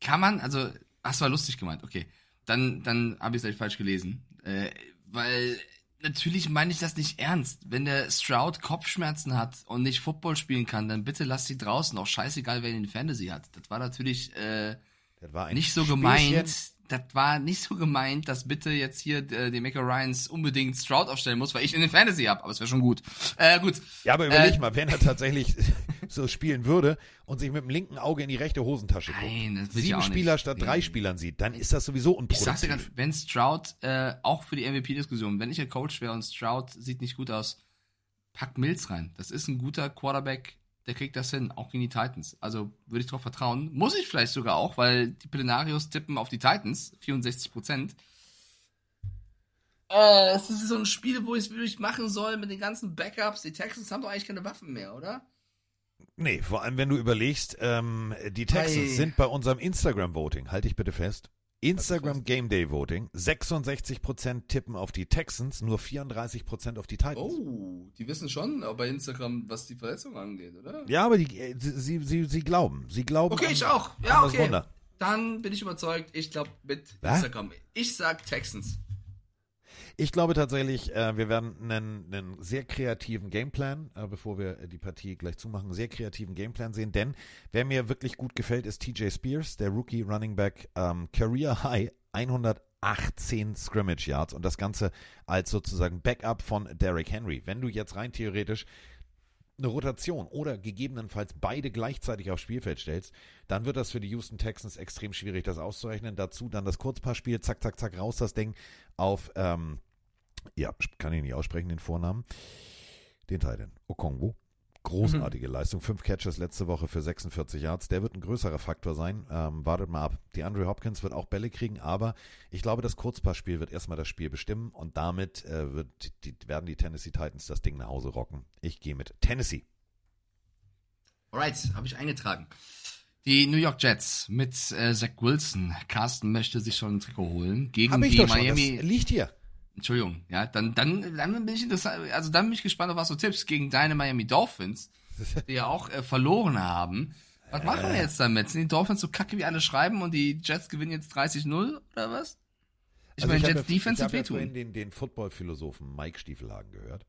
Speaker 6: Kann man, also, ach, war lustig gemeint, okay. Dann, dann habe ich es vielleicht falsch gelesen. Äh, weil natürlich meine ich das nicht ernst. Wenn der Stroud Kopfschmerzen hat und nicht Football spielen kann, dann bitte lass sie draußen. Auch scheißegal, wer ihn in Fantasy hat. Das war natürlich äh,
Speaker 4: Das war ein
Speaker 6: nicht so
Speaker 4: Späßchen.
Speaker 6: gemeint. Das war nicht so gemeint, dass bitte jetzt hier äh, die Maker Ryans unbedingt Stroud aufstellen muss, weil ich in den Fantasy habe. Aber es wäre schon gut. Äh, gut.
Speaker 4: Ja, aber überleg
Speaker 6: Äh,
Speaker 4: mal, wenn er tatsächlich so spielen würde und sich mit dem linken Auge in die rechte Hosentasche guckt,
Speaker 6: Nein, das
Speaker 4: sieben. Spieler statt drei. Spielern sieht, dann ist das sowieso
Speaker 6: Ich sag's dir
Speaker 4: unproduktiv.
Speaker 6: ganz, wenn Stroud, äh, auch für die MVP-Diskussion, wenn ich ein Coach wäre und Stroud sieht nicht gut aus, pack Mills rein. Das ist ein guter Quarterback, der kriegt das hin, auch gegen die Titans. Also würde ich drauf vertrauen. Muss ich vielleicht sogar auch, weil die Plenarios tippen auf die Titans, 64 Prozent. Äh, es ist so ein Spiel, wo ich es wirklich machen soll mit den ganzen Backups. Die Texans haben doch eigentlich keine Waffen mehr, oder?
Speaker 4: Nee, vor allem wenn du überlegst, ähm, die Texans
Speaker 6: Ei.
Speaker 4: sind bei unserem Instagram-Voting, halte ich bitte fest, Instagram Game Day Voting, 66% tippen auf die Texans, nur 34% auf die Titans.
Speaker 6: Oh, die wissen schon bei Instagram, was die Verletzung angeht, oder?
Speaker 4: Ja, aber die, äh, sie, sie, sie glauben. Sie glauben
Speaker 6: Okay,
Speaker 4: an,
Speaker 6: ich auch. Ja, okay.
Speaker 4: Wunder.
Speaker 6: Dann bin ich überzeugt. Ich glaube mit
Speaker 4: Was?
Speaker 6: Instagram. Ich sag Texans.
Speaker 4: Ich glaube tatsächlich, äh, wir werden einen, einen sehr kreativen Gameplan, äh, bevor wir äh, die Partie gleich zumachen, sehr kreativen Gameplan sehen. Denn wer mir wirklich gut gefällt, ist TJ Spears, der Rookie Running Back, ähm, Career High 118 Scrimmage Yards und das Ganze als sozusagen Backup von Derrick Henry. Wenn du jetzt rein theoretisch eine Rotation oder gegebenenfalls beide gleichzeitig aufs Spielfeld stellst, dann wird das für die Houston Texans extrem schwierig, das auszurechnen. Dazu dann das Kurzpassspiel, zack, zack, zack, raus das Ding auf, ähm, ja, kann ich nicht aussprechen, den Vornamen. Den Teil Okongwu. Großartige Leistung. Fünf Catches letzte Woche für 46 Yards. Der wird ein größerer Faktor sein. Ähm, wartet mal ab. Die Andrew Hopkins wird auch Bälle kriegen, aber ich glaube, das Kurzpassspiel wird erstmal das Spiel bestimmen und damit äh, wird die, werden die Tennessee Titans das Ding nach Hause rocken. Ich gehe mit Tennessee.
Speaker 6: Alright, habe ich eingetragen. Die New York Jets mit äh, Zach Wilson. Carsten möchte sich schon ein Trikot holen gegen
Speaker 4: Hab ich
Speaker 6: die
Speaker 4: doch schon.
Speaker 6: Miami.
Speaker 4: Das liegt hier.
Speaker 6: Entschuldigung, ja, dann, dann, dann bin ich interessant, also dann bin ich gespannt, auf was du tippst gegen deine Miami Dolphins, die ja auch äh, verloren haben. Was machen wir jetzt damit? Sind die Dolphins so kacke wie alle schreiben und die Jets gewinnen jetzt 30-0 oder was? Ich
Speaker 4: Also
Speaker 6: meine,
Speaker 4: hab
Speaker 6: Jets
Speaker 4: ja,
Speaker 6: Defense
Speaker 4: ich hab
Speaker 6: wird
Speaker 4: ja vorhin
Speaker 6: wehtun.
Speaker 4: den, den Football-Philosophen Mike Stiefelhagen gehört.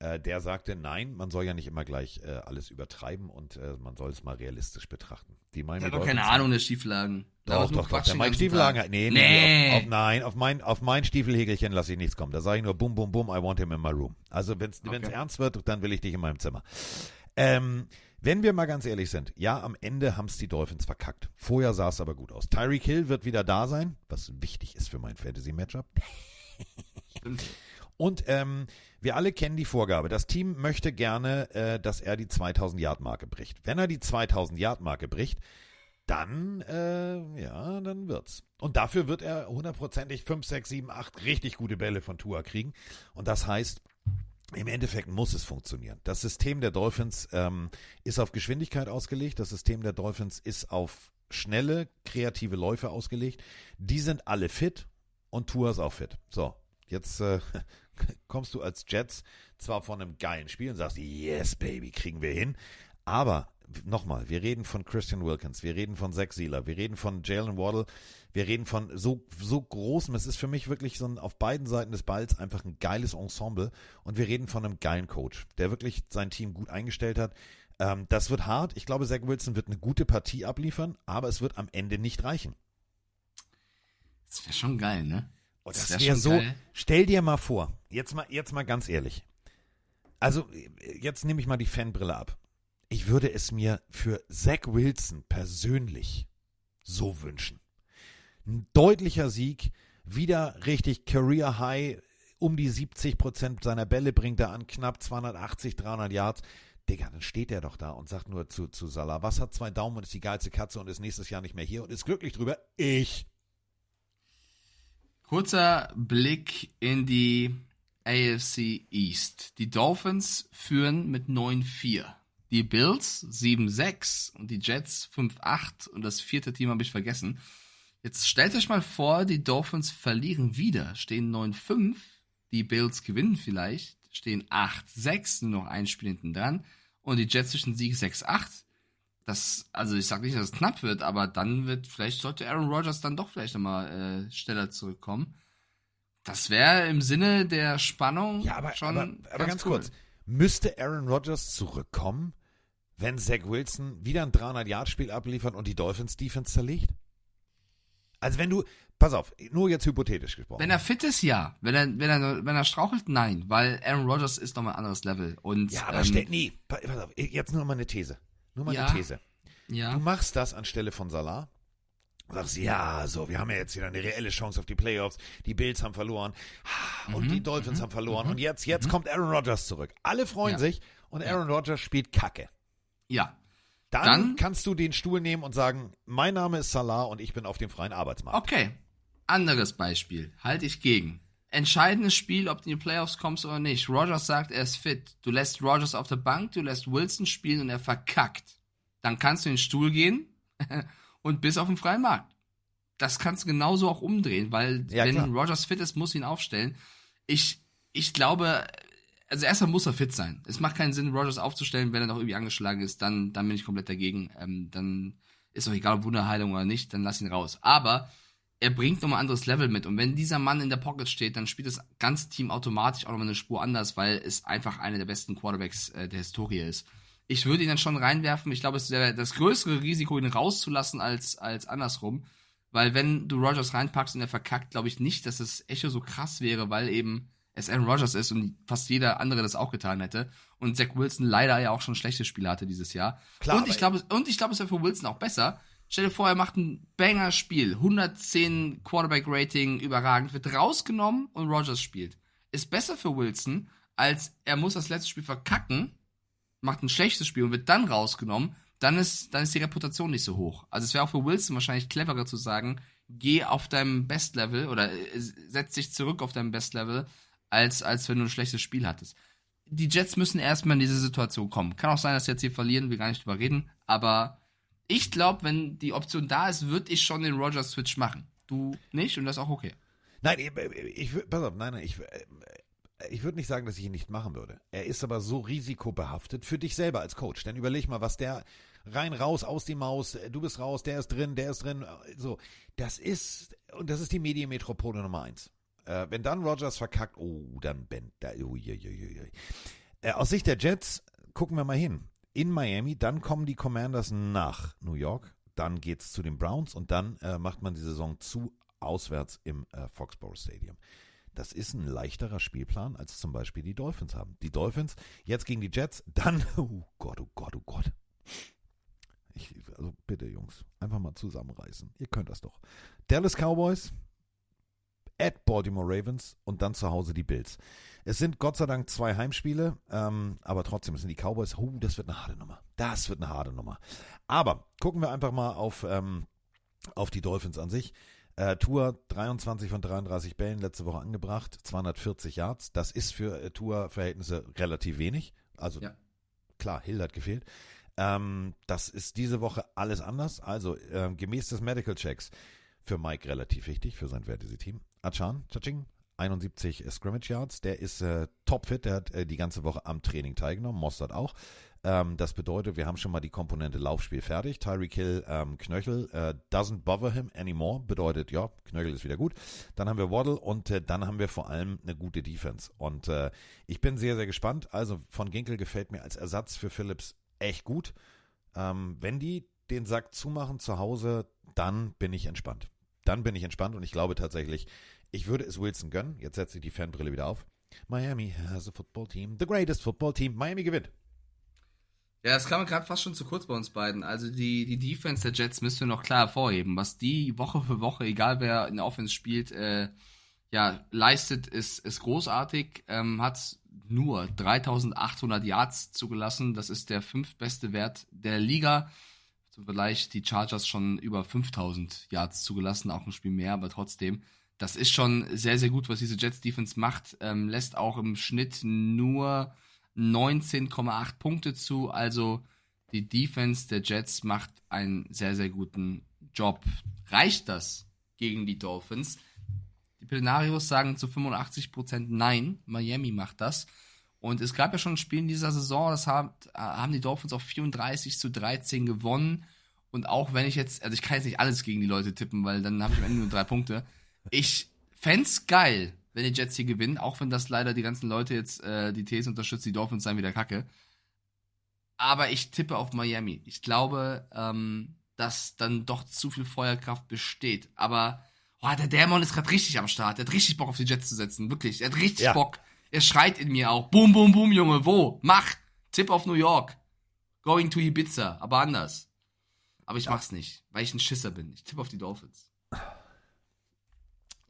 Speaker 4: Äh, der sagte, nein, man soll ja nicht immer gleich äh, alles übertreiben und äh, man soll es mal realistisch betrachten. Die Miami
Speaker 6: Ich hab doch
Speaker 4: Dolphins
Speaker 6: keine Ahnung, der Schieflagen.
Speaker 4: Doch, doch, doch. Der Mike Stiefelhagen, nee, nee,
Speaker 6: nee.
Speaker 4: Auf, auf, nein, auf mein, auf mein Stiefelhägelchen lasse ich nichts kommen. Da sage ich nur, bum, bum, bum, I want him in my room. Also wenn es
Speaker 6: Okay.
Speaker 4: ernst wird, dann will ich dich in meinem Zimmer. Ähm, wenn wir mal ganz ehrlich sind, ja, am Ende haben es die Dolphins verkackt. Vorher sah es aber gut aus. Tyreek Hill wird wieder da sein, was wichtig ist für mein Fantasy-Matchup. Und ähm, wir alle kennen die Vorgabe. Das Team möchte gerne, äh, dass er die 2000-Yard-Marke bricht. Wenn er die 2000-Yard-Marke bricht, dann, äh, ja, dann wird's. Und dafür wird er hundertprozentig 5, 6, 7, 8 richtig gute Bälle von Tua kriegen. Und das heißt, im Endeffekt muss es funktionieren. Das System der Dolphins ähm, ist auf Geschwindigkeit ausgelegt. Das System der Dolphins ist auf schnelle, kreative Läufe ausgelegt. Die sind alle fit und Tua ist auch fit. So, jetzt äh, kommst du als Jets zwar von einem geilen Spiel und sagst, yes, Baby, kriegen wir hin. Aber nochmal, wir reden von Christian Wilkins, wir reden von Zach Sealer, wir reden von Jalen Waddle, wir reden von so, so großem, es ist für mich wirklich so ein auf beiden Seiten des Balls einfach ein geiles Ensemble und wir reden von einem geilen Coach, der wirklich sein Team gut eingestellt hat. Ähm, das wird hart. Ich glaube, Zach Wilson wird eine gute Partie abliefern, aber es wird am Ende nicht reichen.
Speaker 6: Das wäre schon geil, ne?
Speaker 4: Oh, das
Speaker 6: wär
Speaker 4: wäre so.
Speaker 6: geil.
Speaker 4: Stell dir mal vor, jetzt mal, jetzt mal ganz ehrlich. Also, jetzt nehme ich mal die Fanbrille ab. Ich würde es mir für Zach Wilson persönlich so wünschen. Ein deutlicher Sieg, wieder richtig Career High, um die 70 Prozent seiner Bälle bringt er an, knapp 280, 300 Yards. Digga, dann steht er doch da und sagt nur zu, zu Salah, was hat zwei Daumen und ist die geilste Katze und ist nächstes Jahr nicht mehr hier und ist glücklich drüber? Ich.
Speaker 6: Kurzer Blick in die AFC East. Die Dolphins führen mit 9-4. Die Bills 7-6 und die Jets 5-8 und das vierte Team habe ich vergessen. Jetzt stellt euch mal vor, die Dolphins verlieren wieder, stehen 9-5, die Bills gewinnen vielleicht, stehen 8-6, nur noch ein Spiel hinten dran und die Jets zwischen Sieg 6-8. Das, also ich sag nicht, dass es knapp wird, aber dann wird, vielleicht sollte Aaron Rodgers dann doch vielleicht nochmal äh, schneller zurückkommen. Das wäre im Sinne der Spannung
Speaker 4: Ja, aber,
Speaker 6: schon
Speaker 4: aber, aber ganz,
Speaker 6: cool.
Speaker 4: kurz. Müsste Aaron Rodgers zurückkommen, wenn Zach Wilson wieder ein 300-Yard-Spiel abliefert und die Dolphins-Defense zerlegt? Also wenn du, pass auf, nur jetzt hypothetisch gesprochen.
Speaker 6: Wenn er fit ist, ja. Wenn er, wenn er, wenn er strauchelt, nein. Weil Aaron Rodgers ist nochmal ein anderes Level. Und,
Speaker 4: ja, aber
Speaker 6: ähm,
Speaker 4: stell, nee, pa- pass auf, jetzt nur mal eine These. Nur mal
Speaker 6: Ja.
Speaker 4: eine These.
Speaker 6: Ja.
Speaker 4: Du machst das anstelle von Salah. Sagst, ja, so, wir haben ja jetzt wieder eine reelle Chance auf die Playoffs. Die Bills haben verloren. Und
Speaker 6: Mhm,
Speaker 4: die Dolphins haben verloren. Und jetzt, jetzt kommt Aaron Rodgers zurück. Alle freuen
Speaker 6: Ja.
Speaker 4: sich und Aaron Rodgers spielt Kacke.
Speaker 6: Ja.
Speaker 4: Dann,
Speaker 6: Dann-
Speaker 4: kannst du den Stuhl nehmen und sagen, mein Name ist Salah und ich bin auf dem freien Arbeitsmarkt.
Speaker 6: Okay. Anderes Beispiel. Halte ich gegen. Entscheidendes Spiel, ob du in die Playoffs kommst oder nicht. Rogers sagt, er ist fit. Du lässt Rogers auf der Bank, du lässt Wilson spielen und er verkackt. Dann kannst du in den Stuhl gehen und bist auf dem freien Markt. Das kannst du genauso auch umdrehen, weil
Speaker 4: Ja,
Speaker 6: wenn
Speaker 4: klar.
Speaker 6: Rogers fit ist, muss ihn aufstellen. Ich, ich glaube, also erstmal muss er fit sein. Es macht keinen Sinn, Rogers aufzustellen, wenn er noch irgendwie angeschlagen ist, dann, dann bin ich komplett dagegen. Ähm, dann ist doch egal, ob Wunderheilung oder nicht, dann lass ihn raus. Aber er bringt nochmal ein anderes Level mit. Und wenn dieser Mann in der Pocket steht, dann spielt das ganze Team automatisch auch nochmal eine Spur anders, weil es einfach einer der besten Quarterbacks äh, der Historie ist. Ich würde ihn dann schon reinwerfen. Ich glaube, es wäre das größere Risiko, ihn rauszulassen, als, als andersrum. Weil wenn du Rogers reinpackst und er verkackt, glaube ich nicht, dass das Echo so krass wäre, weil eben es Aaron Rodgers ist und fast jeder andere das auch getan hätte. Und Zach Wilson leider ja auch schon schlechte Spiele hatte dieses Jahr.
Speaker 4: Klar,
Speaker 6: und ich glaube, und ich glaube, es wäre für Wilson auch besser. Stell dir vor, er macht ein Banger-Spiel, 110 Quarterback-Rating, überragend, wird rausgenommen und Rodgers spielt. Ist besser für Wilson, als er muss das letzte Spiel verkacken, macht ein schlechtes Spiel und wird dann rausgenommen, dann ist, dann ist die Reputation nicht so hoch. Also es wäre auch für Wilson wahrscheinlich cleverer zu sagen, geh auf deinem Best-Level oder äh, setz dich zurück auf deinem Best-Level, als, als wenn du ein schlechtes Spiel hattest. Die Jets müssen erstmal in diese Situation kommen. Kann auch sein, dass sie jetzt hier verlieren, wir gar nicht drüber reden, aber ich glaube, wenn die Option da ist, würde ich schon den Rogers-Switch machen. Du nicht und das ist auch okay.
Speaker 4: Nein, ich, ich pass auf, nein, nein, ich, äh, ich würde nicht sagen, dass ich ihn nicht machen würde. Er ist aber so risikobehaftet für dich selber als Coach. Denn überleg mal, was der rein, raus, aus die Maus, äh, du bist raus, der ist drin, der ist drin, äh, so. Das ist, und das ist die Medienmetropole Nummer eins. Äh, wenn dann Rogers verkackt, oh, dann Ben, da, uiuiuiui. Äh, aus Sicht der Jets, gucken wir mal hin. In Miami, dann kommen die Commanders nach New York, dann geht's zu den Browns und dann äh, macht man die Saison zu auswärts im äh, Foxborough Stadium. Das ist ein leichterer Spielplan, als zum Beispiel die Dolphins haben. Die Dolphins jetzt gegen die Jets, dann, oh Gott, oh Gott, oh Gott. Ich, also bitte, Jungs, einfach mal zusammenreißen. Ihr könnt das doch. Dallas Cowboys, at Baltimore Ravens und dann zu Hause die Bills. Es sind Gott sei Dank zwei Heimspiele, ähm, aber trotzdem, es sind die Cowboys. Oh, das wird eine harte Nummer. Das wird eine harte Nummer. Aber gucken wir einfach mal auf, ähm, auf die Dolphins an sich. Äh, Tour 23 von 33 Bällen letzte Woche angebracht, 240 Yards. Das ist für äh, Tour-Verhältnisse relativ wenig. Also
Speaker 6: Ja.
Speaker 4: klar, Hill hat gefehlt. Ähm, das ist diese Woche alles anders. Also ähm, gemäß des Medical Checks für Mike relativ wichtig, für sein Fantasy-Team. Achan, Chaching, 71 Scrimmage Yards. Der ist äh, topfit, der hat äh, die ganze Woche am Training teilgenommen, Mostert auch. Ähm, das bedeutet, wir haben schon mal die Komponente Laufspiel fertig. Tyreek Hill, ähm, Knöchel, äh, doesn't bother him anymore. Bedeutet, ja, Knöchel ist wieder gut. Dann haben wir Waddle und äh, dann haben wir vor allem eine gute Defense. Und äh, ich bin sehr, sehr gespannt. Also von Ginkel gefällt mir als Ersatz für Phillips echt gut. Ähm, wenn die den Sack zumachen zu Hause, dann bin ich entspannt. Dann bin ich entspannt und ich glaube tatsächlich, ich würde es Wilson gönnen. Jetzt setze ich die Fanbrille wieder auf. Miami has a football team. The greatest football team. Miami gewinnt.
Speaker 6: Ja, das kam gerade fast schon zu kurz bei uns beiden. Also die, die Defense der Jets müssen wir noch klar hervorheben. Was die Woche für Woche, egal wer in der Offense spielt, äh, ja, leistet, ist, ist großartig. Ähm, hat nur 3800 Yards zugelassen. Das ist der fünftbeste Wert der Liga. Vergleich die Chargers schon über 5000 Yards zugelassen. Auch ein Spiel mehr, aber trotzdem. Das ist schon sehr, sehr gut, was diese Jets Defense macht. Ähm, lässt auch im Schnitt nur 19,8 Punkte zu. Also die Defense der Jets macht einen sehr, sehr guten Job. Reicht das gegen die Dolphins? Die Plenarios sagen zu 85% nein. Miami macht das. Und es gab ja schon ein Spiel in dieser Saison, das haben, haben die Dolphins auf 34 zu 13 gewonnen. Und auch wenn ich jetzt, also ich kann jetzt nicht alles gegen die Leute tippen, weil dann habe ich am Ende nur drei Punkte. Ich fänd's geil, wenn die Jets hier gewinnen, auch wenn das leider die ganzen Leute jetzt äh, die These unterstützt, die Dolphins seien wieder kacke. Aber ich tippe auf Miami. Ich glaube, ähm, dass dann doch zu viel Feuerkraft besteht. Aber oh, der Dämon ist gerade richtig am Start. Der hat richtig Bock auf die Jets zu setzen. Wirklich. Er hat richtig
Speaker 4: Ja.
Speaker 6: Bock. Er schreit in mir auch. Boom, boom, boom, Junge. Wo? Mach. Tipp auf New York. Going to Ibiza. Aber anders. Aber ich mach's nicht, weil ich ein Schisser bin. Ich tippe auf die Dolphins.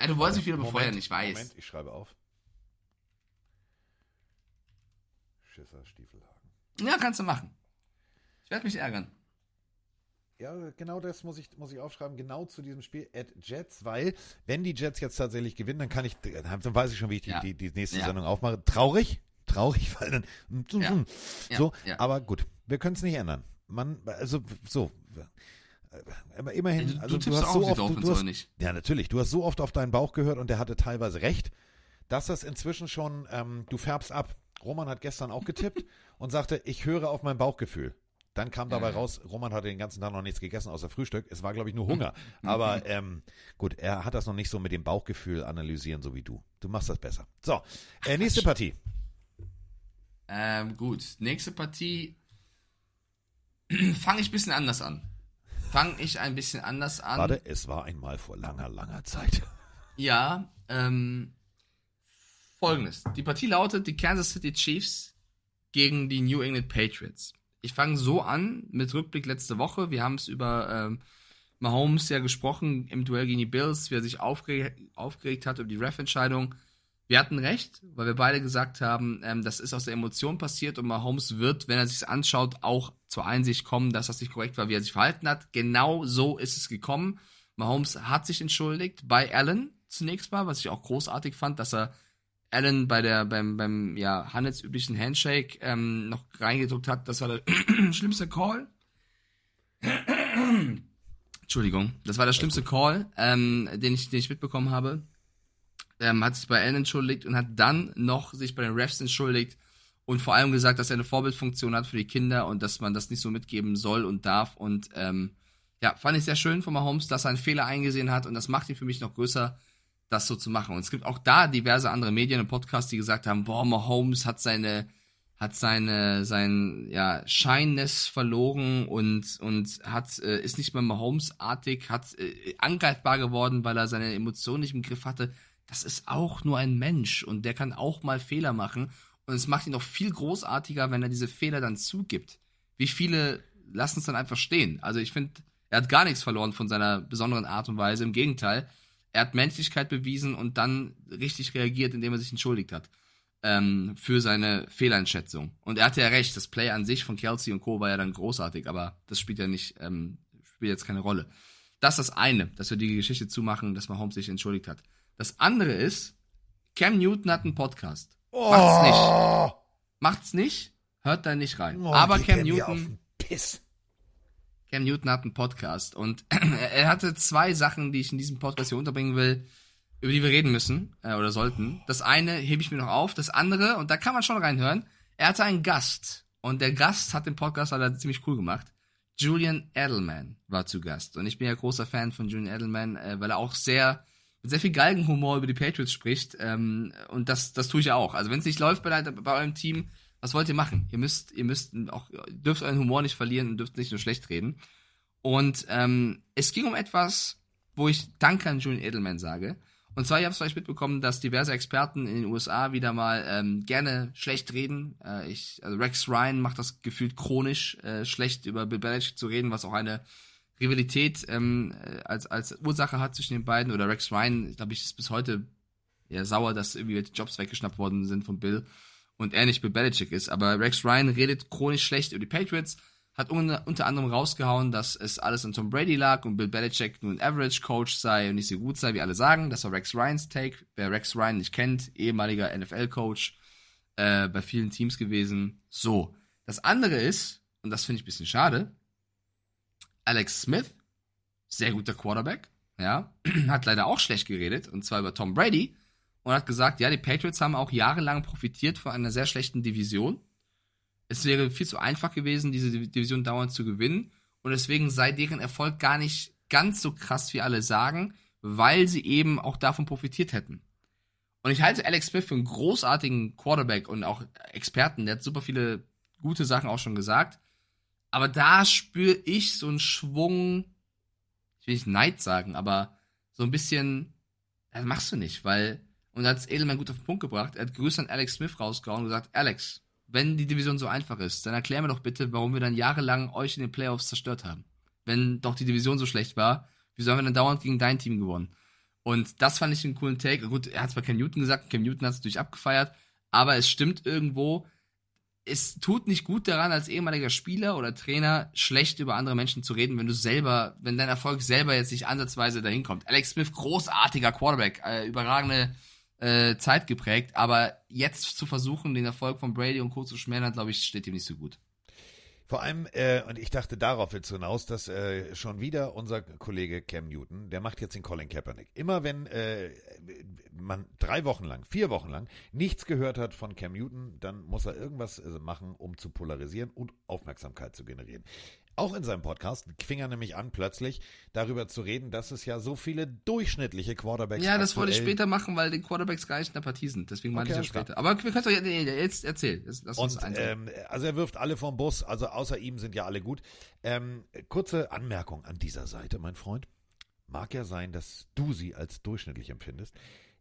Speaker 6: Ja, du wolltest mich wieder befeuern, ich weiß.
Speaker 4: Moment, ich schreibe auf. Schisser Stiefelhagen.
Speaker 6: Ja, kannst du machen. Ich werde mich ärgern.
Speaker 4: Ja, genau das muss ich, muss ich aufschreiben, genau zu diesem Spiel at Jets, weil wenn die Jets jetzt tatsächlich gewinnen, dann kann ich, dann weiß ich schon, wie ich die,
Speaker 6: Ja.
Speaker 4: die, die nächste
Speaker 6: Ja.
Speaker 4: Sendung aufmache. Traurig, traurig, weil dann
Speaker 6: Ja. Ja,
Speaker 4: so, aber gut, wir können es nicht ändern. Man, also so, aber immerhin,
Speaker 6: Du- du
Speaker 4: also du,
Speaker 6: tippst
Speaker 4: hast so oft, du, du hast,
Speaker 6: nicht?
Speaker 4: ja natürlich, du hast so oft auf deinen Bauch gehört und der hatte teilweise recht, dass das inzwischen schon, ähm, du färbst ab. Roman hat gestern auch getippt und sagte, ich höre auf mein Bauchgefühl. Dann kam dabei raus, Roman hatte den ganzen Tag noch nichts gegessen außer Frühstück. Es war, glaube ich, nur Hunger. Aber ähm, gut, er hat das noch nicht so mit dem Bauchgefühl analysieren, so wie du. Du machst das besser. So, äh, nächste Partie.
Speaker 6: Ähm, gut, nächste Partie fange ich ein bisschen anders an. Fange ich ein bisschen anders an.
Speaker 4: Warte, es war einmal vor langer, langer Zeit.
Speaker 6: Ja, ähm, folgendes. Die Partie lautet die Kansas City Chiefs gegen die New England Patriots. Ich fange so an mit Rückblick letzte Woche. Wir haben es über ähm, Mahomes ja gesprochen im Duell gegen die Bills, wie er sich aufge aufgeregt hat über die Ref-Entscheidung. Wir hatten recht, weil wir beide gesagt haben, ähm, das ist aus der Emotion passiert und Mahomes wird, wenn er sich anschaut, auch zur Einsicht kommen, dass das nicht korrekt war, wie er sich verhalten hat. Genau so ist es gekommen. Mahomes hat sich entschuldigt bei Allen zunächst mal, was ich auch großartig fand, dass er Allen bei der beim beim ja handelsüblichen Handshake ähm, noch reingedruckt hat. Das war der schlimmste Call. Entschuldigung, das war der schlimmste Call, ähm, den ich den ich mitbekommen habe. Ähm, hat sich bei Allen entschuldigt und hat dann noch sich bei den Refs entschuldigt und vor allem gesagt, dass er eine Vorbildfunktion hat für die Kinder und dass man das nicht so mitgeben soll und darf und ähm, ja, fand ich sehr schön von Mahomes, dass er einen Fehler eingesehen hat und das macht ihn für mich noch größer, das so zu machen. Und es gibt auch da diverse andere Medien und Podcasts, die gesagt haben, boah, Mahomes hat seine, hat seine, sein, ja, Shyness verloren und, und hat, äh, ist nicht mehr Mahomes-artig, hat äh, angreifbar geworden, weil er seine Emotionen nicht im Griff hatte. Das ist auch nur ein Mensch und der kann auch mal Fehler machen. Und es macht ihn noch viel großartiger, wenn er diese Fehler dann zugibt. Wie viele lassen es dann einfach stehen? Also ich finde, er hat gar nichts verloren von seiner besonderen Art und Weise. Im Gegenteil, er hat Menschlichkeit bewiesen und dann richtig reagiert, indem er sich entschuldigt hat ähm, für seine Fehleinschätzung. Und er hatte ja recht, das Play an sich von Kelsey und Co. war ja dann großartig, aber das spielt ja nicht, ähm, spielt jetzt keine Rolle. Das ist das eine, dass wir die Geschichte zumachen, dass Mahomes sich entschuldigt hat. Das andere ist, Cam Newton hat einen Podcast.
Speaker 4: Oh.
Speaker 6: Macht's nicht. Macht's nicht, hört da nicht rein.
Speaker 4: Oh,
Speaker 6: aber Cam Newton,
Speaker 4: Piss.
Speaker 6: Cam Newton hat einen Podcast und er hatte zwei Sachen, die ich in diesem Podcast hier unterbringen will, über die wir reden müssen äh, oder sollten. Das eine hebe ich mir noch auf, das andere, und da kann man schon reinhören, er hatte einen Gast und der Gast hat den Podcast leider ziemlich cool gemacht. Julian Edelman war zu Gast und ich bin ja großer Fan von Julian Edelman, äh, weil er auch sehr mit sehr viel Galgenhumor über die Patriots spricht ähm, und das das tue ich auch. Also wenn es nicht läuft bei, bei eurem Team, was wollt ihr machen? Ihr müsst, ihr müsst auch, dürft euren Humor nicht verlieren und dürft nicht nur schlecht reden. Und ähm, es ging um etwas, wo ich Danke an Julian Edelman sage. Und zwar, ihr habt es vielleicht mitbekommen, dass diverse Experten in den USA wieder mal ähm, gerne schlecht reden. Äh, ich, also Rex Ryan macht das gefühlt chronisch, äh, schlecht über Bill Belichick zu reden, was auch eine Rivalität ähm, äh, als, als Ursache hat zwischen den beiden. Oder Rex Ryan, glaube ich, ist bis heute ja, sauer, dass irgendwie Jobs weggeschnappt worden sind von Bill und er nicht Bill Belichick ist. Aber Rex Ryan redet chronisch schlecht über die Patriots, hat unter, anderem rausgehauen, dass es alles an Tom Brady lag und Bill Belichick nur ein Average Coach sei und nicht so gut sei, wie alle sagen. Das war Rex Ryans Take. Wer Rex Ryan nicht kennt, ehemaliger NFL-Coach, äh, bei vielen Teams gewesen. So. Das andere ist, und das finde ich ein bisschen schade, Alex Smith, sehr guter Quarterback, ja, hat leider auch schlecht geredet, und zwar über Tom Brady und hat gesagt, ja, die Patriots haben auch jahrelang profitiert von einer sehr schlechten Division. Es wäre viel zu einfach gewesen, diese Division dauernd zu gewinnen. Und deswegen sei deren Erfolg gar nicht ganz so krass, wie alle sagen, weil sie eben auch davon profitiert hätten. Und ich halte Alex Smith für einen großartigen Quarterback und auch Experten. Der hat super viele gute Sachen auch schon gesagt. Aber da spüre ich so einen Schwung, ich will nicht Neid sagen, aber so ein bisschen, das machst du nicht, weil und da hat Edelman gut auf den Punkt gebracht. Er hat Grüße an Alex Smith rausgehauen und gesagt, Alex, wenn die Division so einfach ist, dann erklär mir doch bitte, warum wir dann jahrelang euch in den Playoffs zerstört haben. Wenn doch die Division so schlecht war, wieso haben wir dann dauernd gegen dein Team gewonnen? Und das fand ich einen coolen Take. Gut, er hat es bei Cam Newton gesagt, Cam Newton hat es natürlich abgefeiert, aber es stimmt irgendwo, es tut nicht gut daran, als ehemaliger Spieler oder Trainer schlecht über andere Menschen zu reden, wenn du selber, wenn dein Erfolg selber jetzt nicht ansatzweise dahin kommt. Alex Smith, großartiger Quarterback, äh, überragende äh, Zeit geprägt, aber jetzt zu versuchen, den Erfolg von Brady und Co. zu schmälern, glaube ich, steht ihm nicht so gut.
Speaker 4: Vor allem, äh, und ich dachte darauf jetzt hinaus, dass äh, schon wieder unser Kollege Cam Newton, der macht jetzt den Colin Kaepernick. Immer wenn äh, man drei Wochen lang, vier Wochen lang nichts gehört hat von Cam Newton, dann muss er irgendwas äh, machen, um zu polarisieren und Aufmerksamkeit zu generieren. Auch in seinem Podcast fing er nämlich an, plötzlich darüber zu reden, dass es ja so viele durchschnittliche Quarterbacks
Speaker 6: Ja, das wollte ich später machen, weil die Quarterbacks gar nicht in der Partie sind. Deswegen meine
Speaker 4: Okay,
Speaker 6: ich
Speaker 4: alles
Speaker 6: später. Aber wir können doch nee, jetzt erzählen. Lass uns
Speaker 4: Und ähm, also er wirft alle vom Bus, also außer ihm sind ja alle gut. Ähm, kurze Anmerkung an dieser Seite, mein Freund. Mag ja sein, dass du sie als durchschnittlich empfindest.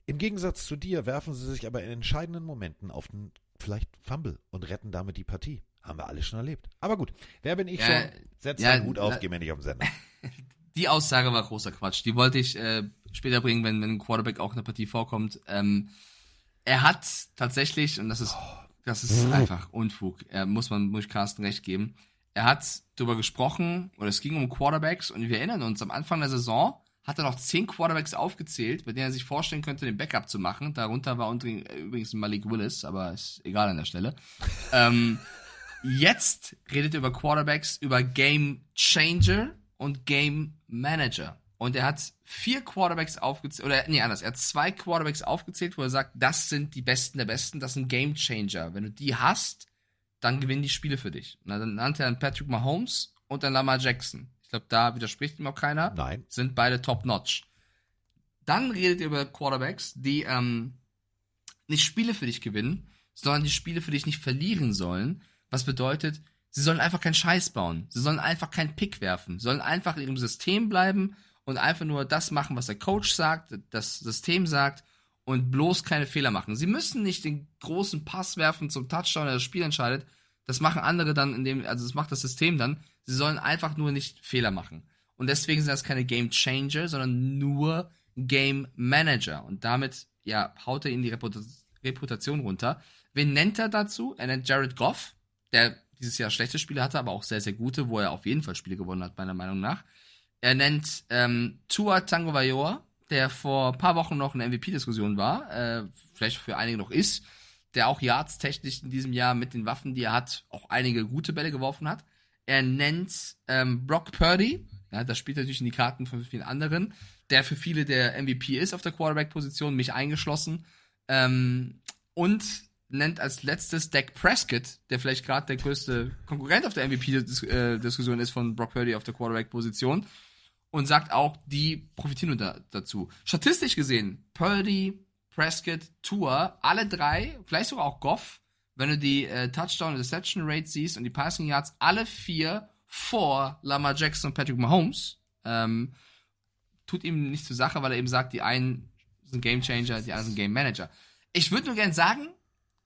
Speaker 4: Im Gegensatz zu dir werfen sie sich aber in entscheidenden Momenten auf den vielleicht Fumble und retten damit die Partie. Haben wir alle schon erlebt. Aber gut, wer bin ich
Speaker 6: Ja,
Speaker 4: schon? Setz
Speaker 6: ja,
Speaker 4: deinen Hut auf, geh mir nicht auf den Sender.
Speaker 6: Die Aussage war großer Quatsch. Die wollte ich äh, später bringen, wenn, wenn ein Quarterback auch in der Partie vorkommt. Ähm, er hat tatsächlich, und das ist, das ist
Speaker 4: Mhm.
Speaker 6: einfach Unfug, er, muss man, muss ich Carsten recht geben. Er hat darüber gesprochen, oder es ging um Quarterbacks, und wir erinnern uns, am Anfang der Saison hat er noch zehn Quarterbacks aufgezählt, bei denen er sich vorstellen könnte, den Backup zu machen. Darunter war übrigens Malik Willis, aber ist egal an der Stelle. ähm, jetzt redet er über Quarterbacks, über Game Changer und Game Manager. Und er hat vier Quarterbacks aufgezählt, oder nee, anders, er hat zwei Quarterbacks aufgezählt, wo er sagt, das sind die Besten der Besten, das sind Game Changer. Wenn du die hast, dann gewinnen die Spiele für dich. Und dann nannte er dann Patrick Mahomes und dann Lamar Jackson. Ich glaube, da widerspricht ihm auch keiner.
Speaker 4: Nein.
Speaker 6: Sind beide top-notch. Dann redet ihr über Quarterbacks, die ähm, nicht Spiele für dich gewinnen, sondern die Spiele für dich nicht verlieren sollen. Was bedeutet, sie sollen einfach keinen Scheiß bauen. Sie sollen einfach keinen Pick werfen. Sie sollen einfach in ihrem System bleiben und einfach nur das machen, was der Coach sagt, das System sagt und bloß keine Fehler machen. Sie müssen nicht den großen Pass werfen zum Touchdown, der das Spiel entscheidet. Das machen andere dann, indem, also das macht das System dann. Sie sollen einfach nur nicht Fehler machen. Und deswegen sind das keine Game Changer, sondern nur Game Manager. Und damit, ja, haut er ihnen die Reputa Reputation runter. Wen nennt er dazu? Er nennt Jared Goff, der dieses Jahr schlechte Spiele hatte, aber auch sehr, sehr gute, wo er auf jeden Fall Spiele gewonnen hat, meiner Meinung nach. Er nennt ähm, Tua Tagovailoa, der vor ein paar Wochen noch in der MVP-Diskussion war, äh, vielleicht für einige noch ist, der auch Yards technisch in diesem Jahr mit den Waffen, die er hat, auch einige gute Bälle geworfen hat. Er nennt ähm, Brock Purdy, ja, das spielt natürlich in die Karten von vielen anderen, der für viele der MVP ist auf der Quarterback-Position, mich eingeschlossen. Ähm, und nennt als letztes Dak Prescott, der vielleicht gerade der größte Konkurrent auf der MVP-Diskussion ist von Brock Purdy auf der Quarterback-Position. Und sagt auch, die profitieren da, dazu. Statistisch gesehen, Purdy, Prescott, Tua, alle drei, vielleicht sogar auch Goff, wenn du die äh, Touchdown-Reception-Rate siehst und die Passing Yards, alle vier vor Lamar Jackson und Patrick Mahomes. Ähm, tut ihm nicht zur Sache, weil er eben sagt, die einen sind Game Changer, die anderen sind Game Manager. Ich würde nur gern sagen, und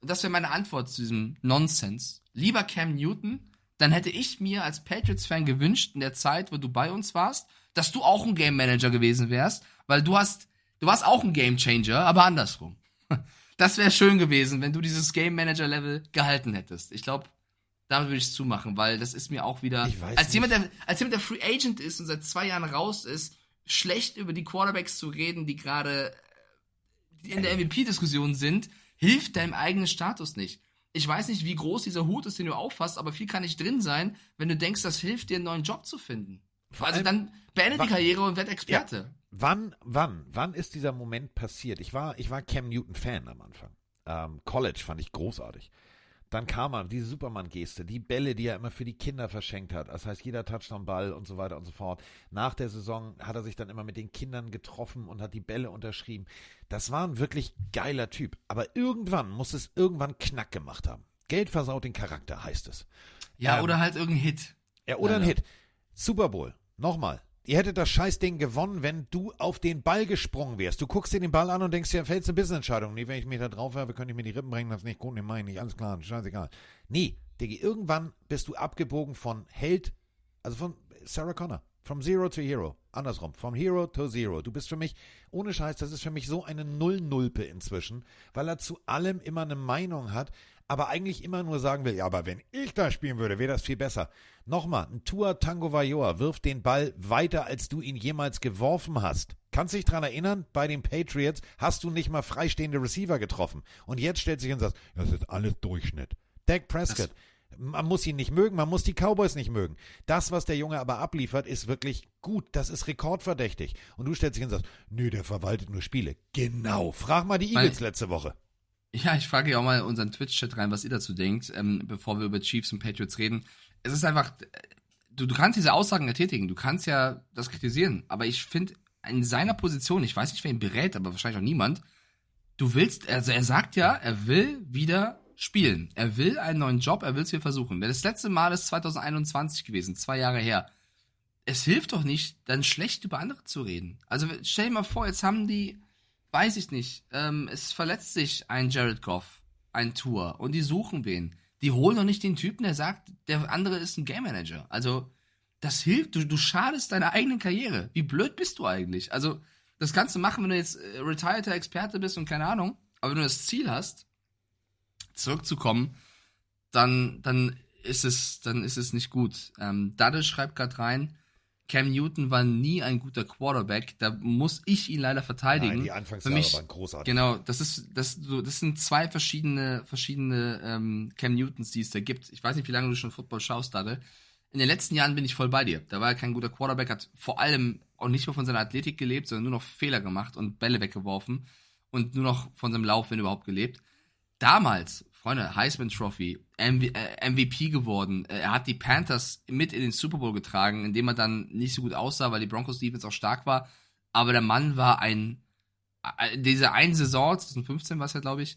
Speaker 6: das wäre meine Antwort zu diesem Nonsens, lieber Cam Newton, dann hätte ich mir als Patriots-Fan gewünscht, in der Zeit, wo du bei uns warst, dass du auch ein Game Manager gewesen wärst, weil du hast, du warst auch ein Game Changer, aber andersrum. Das wäre schön gewesen, wenn du dieses Game Manager Level gehalten hättest. Ich glaube, damit würde ich es zumachen, weil das ist mir auch wieder,
Speaker 4: Ich weiß
Speaker 6: als
Speaker 4: nicht.
Speaker 6: jemand, der, als jemand, der Free Agent ist und seit zwei Jahren raus ist, schlecht über die Quarterbacks zu reden, die gerade in der MVP-Diskussion sind, hilft deinem eigenen Status nicht. Ich weiß nicht, wie groß dieser Hut ist, den du auffasst, aber viel kann nicht drin sein, wenn du denkst, das hilft dir, einen neuen Job zu finden. also dann beende die Karriere und werd Experte.
Speaker 4: Ja. Wann, wann, wann ist dieser Moment passiert? Ich war, ich war Cam Newton Fan am Anfang. Ähm, College fand ich großartig. Dann kam er, diese Superman-Geste, die Bälle, die er immer für die Kinder verschenkt hat. Das heißt, jeder Touchdown-Ball und so weiter und so fort. Nach der Saison hat er sich dann immer mit den Kindern getroffen und hat die Bälle unterschrieben. Das war ein wirklich geiler Typ. Aber irgendwann muss es irgendwann Knack gemacht haben. Geld versaut den Charakter, heißt es.
Speaker 6: Ja,
Speaker 4: Ähm,
Speaker 6: oder halt irgendein Hit.
Speaker 4: ja, oder ein
Speaker 6: Leider.
Speaker 4: Hit. Super Bowl. Nochmal. Ihr hättet das Scheißding gewonnen, wenn du auf den Ball gesprungen wärst. Du guckst dir den Ball an und denkst dir, fällst eine Business-Entscheidung. Nee, wenn ich mich da drauf werfe, könnte ich mir die Rippen bringen, das ist nicht gut, nee, meine ich nicht, alles klar, scheißegal. Nee, Diggi, irgendwann bist du abgebogen von Held, also von Sarah Connor. From Zero to Hero. Andersrum. From Hero to Zero. Du bist für mich, ohne Scheiß, das ist für mich so eine Null-Nulpe inzwischen, weil er zu allem immer eine Meinung hat, aber eigentlich immer nur sagen will, ja, aber wenn ich da spielen würde, wäre das viel besser. Nochmal, ein Tua Tango Vajoa wirft den Ball weiter, als du ihn jemals geworfen hast. Kannst dich dran erinnern, bei den Patriots hast du nicht mal freistehende Receiver getroffen. Und jetzt stellt sich und sagt, das ist alles Durchschnitt. Dak Prescott. Man muss ihn nicht mögen, man muss die Cowboys nicht mögen. Das, was der Junge aber abliefert, ist wirklich gut. Das ist rekordverdächtig. Und du stellst dich und sagst, nö, der verwaltet nur Spiele. Genau. Frag mal die Eagles letzte Woche.
Speaker 6: Ja, ich frage ja auch mal in unseren Twitch-Chat rein, was ihr dazu denkt, ähm, bevor wir über Chiefs und Patriots reden. Es ist einfach, du, du kannst diese Aussagen ja tätigen, du kannst ja das kritisieren, aber ich finde, in seiner Position, ich weiß nicht, wer ihn berät, aber wahrscheinlich auch niemand, du willst, also er sagt ja, er will wieder spielen. Er will einen neuen Job, er will es wieder versuchen. Das letzte Mal ist 2021 gewesen, zwei Jahre her. Es hilft doch nicht, dann schlecht über andere zu reden. Also stell dir mal vor, jetzt haben die, weiß ich nicht. Ähm, es verletzt sich ein Jared Goff, ein Tour und die suchen wen. Die holen doch nicht den Typen, der sagt, der andere ist ein Game Manager. Also, das hilft, du, du schadest deiner eigenen Karriere. Wie blöd bist du eigentlich? Also, das kannst du machen, wenn du jetzt äh, retireder Experte bist und keine Ahnung. Aber wenn du das Ziel hast, zurückzukommen, dann, dann ist es, dann ist es nicht gut. Ähm, Dade schreibt gerade rein, Cam Newton war nie ein guter Quarterback. Da muss ich ihn leider verteidigen.
Speaker 4: Nein, die Anfangsjahre
Speaker 6: Für mich,
Speaker 4: waren großartig.
Speaker 6: Genau, das ist, das, das sind zwei verschiedene, verschiedene ähm, Cam Newtons, die es da gibt. Ich weiß nicht, wie lange du schon Football schaust, Dade. In den letzten Jahren bin ich voll bei dir. Da war er kein guter Quarterback, hat vor allem auch nicht mehr von seiner Athletik gelebt, sondern nur noch Fehler gemacht und Bälle weggeworfen und nur noch von seinem Lauf, wenn überhaupt, gelebt. Damals, Freunde, Heisman Trophy, MV, äh, MVP geworden. Äh, Er hat die Panthers mit in den Super Bowl getragen, indem er dann nicht so gut aussah, weil die Broncos Defense auch stark war. Aber der Mann war ein, äh, diese eine Saison, 2015 war es ja, glaube ich,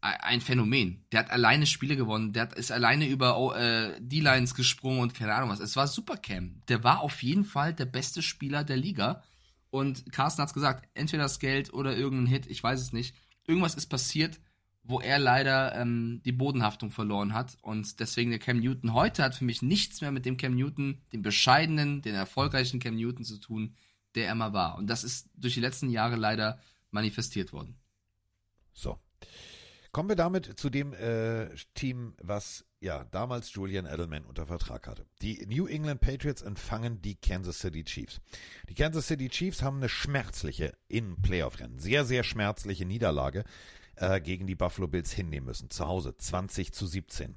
Speaker 6: ein- Phänomen. Der hat alleine Spiele gewonnen, der hat, ist alleine über oh, äh, D-Lines gesprungen und keine Ahnung was. Es war Supercam. Der war auf jeden Fall der beste Spieler der Liga. Und Carsten hat's gesagt, entweder das Geld oder irgendein Hit, ich weiß es nicht. Irgendwas ist passiert, wo er leider ähm, die Bodenhaftung verloren hat. Und deswegen der Cam Newton heute hat für mich nichts mehr mit dem Cam Newton, dem bescheidenen, den erfolgreichen Cam Newton zu tun, der er mal war. Und das ist durch die letzten Jahre leider manifestiert worden.
Speaker 4: So. Kommen wir damit zu dem äh, Team, was ja damals Julian Edelman unter Vertrag hatte. Die New England Patriots empfangen die Kansas City Chiefs. Die Kansas City Chiefs haben eine schmerzliche in Playoff-Rennen, sehr, sehr schmerzliche Niederlage äh, gegen die Buffalo Bills hinnehmen müssen. Zu Hause 20 zu 17.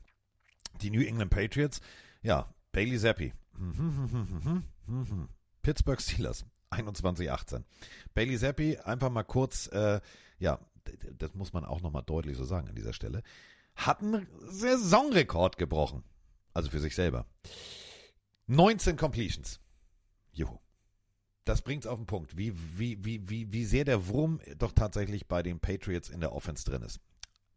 Speaker 4: Die New England Patriots, ja, Bailey Zappi. Pittsburgh Steelers 21-18. Bailey Zappi, einfach mal kurz, äh, ja, das muss man auch nochmal deutlich so sagen an dieser Stelle, hat einen Saisonrekord gebrochen. Also für sich selber. 19 Completions. Juhu. Das bringt's auf den Punkt, wie, wie, wie, wie, wie sehr der Wurm doch tatsächlich bei den Patriots in der Offense drin ist.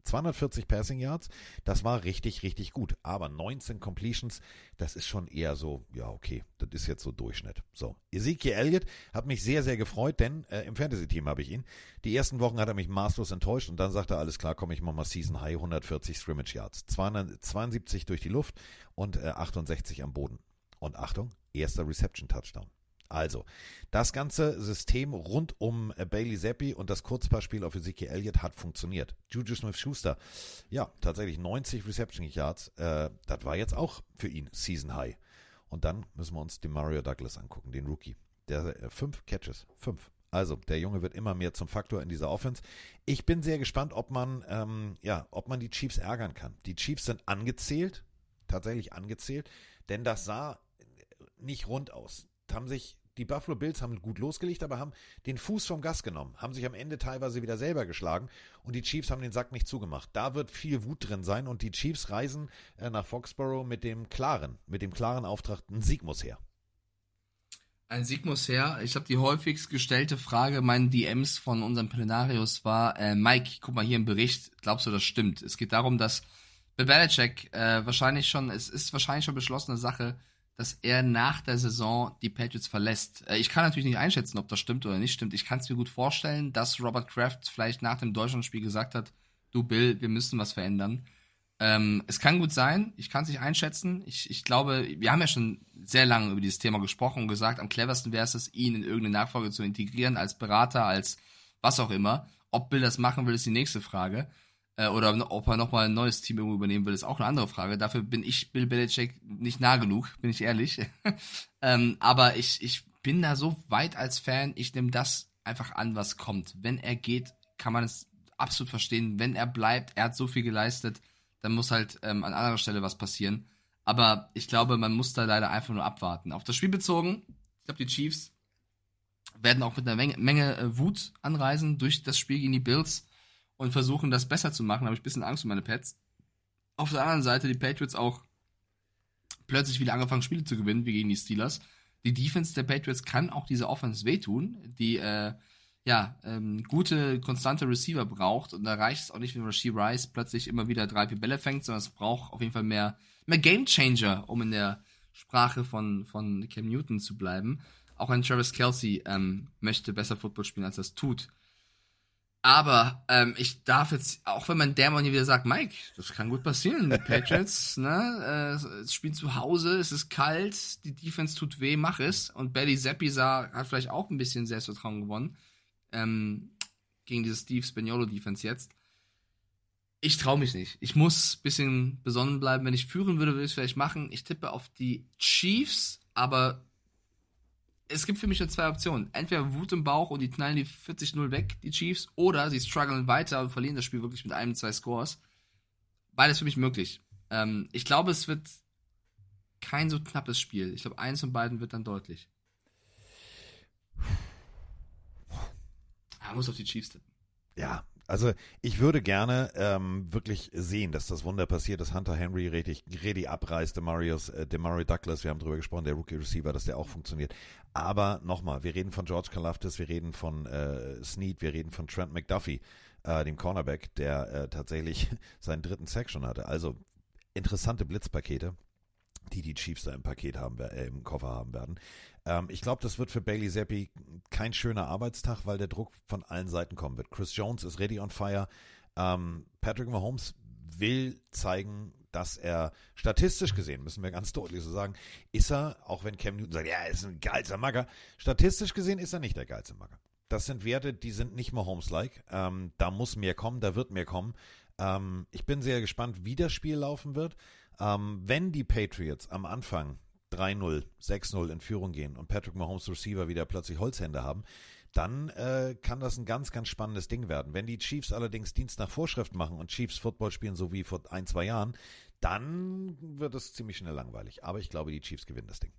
Speaker 4: 240 Passing Yards, das war richtig, richtig gut. Aber 19 Completions, das ist schon eher so, ja, okay, das ist jetzt so Durchschnitt. So, Ezekiel Elliott hat mich sehr, sehr gefreut, denn äh, im Fantasy-Team habe ich ihn. Die ersten Wochen hat er mich maßlos enttäuscht und dann sagte er, alles klar, komm, ich mach mal Season High, 140 Scrimmage Yards. 272 durch die Luft und äh, 68 am Boden. Und Achtung, erster Reception-Touchdown. Also, das ganze System rund um äh, Bailey Zappi und das Kurzpassspiel auf Ezekiel Elliott hat funktioniert. Juju Smith-Schuster, ja, tatsächlich 90 Reception Yards, äh, das war jetzt auch für ihn Season High. Und dann müssen wir uns den Mario Douglas angucken, den Rookie. Der äh, fünf Catches, fünf. Also, der Junge wird immer mehr zum Faktor in dieser Offense. Ich bin sehr gespannt, ob man, ähm, ja, ob man die Chiefs ärgern kann. Die Chiefs sind angezählt, tatsächlich angezählt, denn das sah nicht rund aus. Haben sich die Buffalo Bills haben gut losgelegt, aber haben den Fuß vom Gas genommen, haben sich am Ende teilweise wieder selber geschlagen und die Chiefs haben den Sack nicht zugemacht. Da wird viel Wut drin sein und die Chiefs reisen äh, nach Foxborough mit dem klaren, mit dem klaren Auftrag, ein Sieg muss her.
Speaker 6: Ein Sieg muss her. Ich glaube, die häufigst gestellte Frage meinen DMs von unserem Plenarius war, äh, Mike, guck mal hier im Bericht, glaubst du, das stimmt? Es geht darum, dass Bill Belichick äh, wahrscheinlich schon, es ist wahrscheinlich schon beschlossene Sache, dass er nach der Saison die Patriots verlässt. Äh, ich kann natürlich nicht einschätzen, ob das stimmt oder nicht stimmt. Ich kann es mir gut vorstellen, dass Robert Kraft vielleicht nach dem Deutschlandspiel gesagt hat, du Bill, wir müssen was verändern. Ähm, es kann gut sein, ich kann es nicht einschätzen. Ich, ich glaube, wir haben ja schon sehr lange über dieses Thema gesprochen und gesagt, am cleversten wäre es, ihn in irgendeine Nachfolge zu integrieren, als Berater, als was auch immer. Ob Bill das machen will, ist die nächste Frage. Äh, oder ob er nochmal ein neues Team irgendwo übernehmen will, ist auch eine andere Frage. Dafür bin ich Bill Belichick nicht nah genug, bin ich ehrlich. ähm, aber ich, ich bin da so weit als Fan, ich nehme das einfach an, was kommt. Wenn er geht, kann man es absolut verstehen. Wenn er bleibt, er hat so viel geleistet, dann muss halt ähm, an anderer Stelle was passieren. Aber ich glaube, man muss da leider einfach nur abwarten. Auf das Spiel bezogen, ich glaube, die Chiefs werden auch mit einer Menge, Menge äh, Wut anreisen durch das Spiel gegen die Bills und versuchen, das besser zu machen. Da habe ich ein bisschen Angst um meine Pets. Auf der anderen Seite die Patriots auch plötzlich wieder angefangen, Spiele zu gewinnen, wie gegen die Steelers. Die Defense der Patriots kann auch diese Offense wehtun, die äh, ja ähm, gute, konstante Receiver braucht. Und da reicht es auch nicht, wenn Rasheed Rice plötzlich immer wieder drei, vier Bälle fängt, sondern es braucht auf jeden Fall mehr, mehr Game Changer, um in der Sprache von, von Cam Newton zu bleiben. Auch ein Travis Kelsey ähm, möchte besser Football spielen, als es tut. Aber ähm, ich darf jetzt, auch wenn mein Dämon hier wieder sagt, Mike, das kann gut passieren. Die Patriots, ne, äh, es spielen zu Hause, es ist kalt, die Defense tut weh, mach es. Und Belly Zappi sah, hat vielleicht auch ein bisschen Selbstvertrauen gewonnen. Ähm, gegen diese Steve Spagnuolo Defense jetzt. Ich traue mich nicht. Ich muss ein bisschen besonnen bleiben. Wenn ich führen würde, würde ich es vielleicht machen. Ich tippe auf die Chiefs, aber es gibt für mich nur zwei Optionen. Entweder Wut im Bauch und die knallen die 40-0 weg, die Chiefs, oder sie strugglen weiter und verlieren das Spiel wirklich mit einem, zwei Scores. Beides für mich möglich. Ähm, ich glaube, es wird kein so knappes Spiel. Ich glaube, eins von beiden wird dann deutlich. Er muss auf die Chiefs tippen.
Speaker 4: Ja, also ich würde gerne ähm, wirklich sehen, dass das Wunder passiert, dass Hunter Henry richtig, richtig abreißt, Demarius, äh, Demario Douglas, wir haben drüber gesprochen, der Rookie Receiver, dass der auch funktioniert. Aber nochmal, wir reden von George Kalafdis, wir reden von äh, Snead, wir reden von Trent McDuffie, äh, dem Cornerback, der äh, tatsächlich seinen dritten Sack schon hatte. Also interessante Blitzpakete die die Chiefs da im Paket haben, äh, im Koffer haben werden. Ähm, ich glaube, das wird für Bailey Zappi kein schöner Arbeitstag, weil der Druck von allen Seiten kommen wird. Chris Jones ist ready on fire. Ähm, Patrick Mahomes will zeigen, dass er statistisch gesehen, müssen wir ganz deutlich so sagen, ist er, auch wenn Cam Newton sagt, ja, er ist ein geilster Magger, statistisch gesehen ist er nicht der geilste Magger. Das sind Werte, die sind nicht Mahomes-like. Ähm, da muss mehr kommen, da wird mehr kommen. Ähm, ich bin sehr gespannt, wie das Spiel laufen wird. Ähm, wenn die Patriots am Anfang 3-0, 6-0 in Führung gehen und Patrick Mahomes Receiver wieder plötzlich Holzhände haben, dann äh, kann das ein ganz, ganz spannendes Ding werden. Wenn die Chiefs allerdings Dienst nach Vorschrift machen und Chiefs Football spielen, so wie vor ein, zwei Jahren, dann wird es ziemlich schnell langweilig. Aber ich glaube, die Chiefs gewinnen das Ding.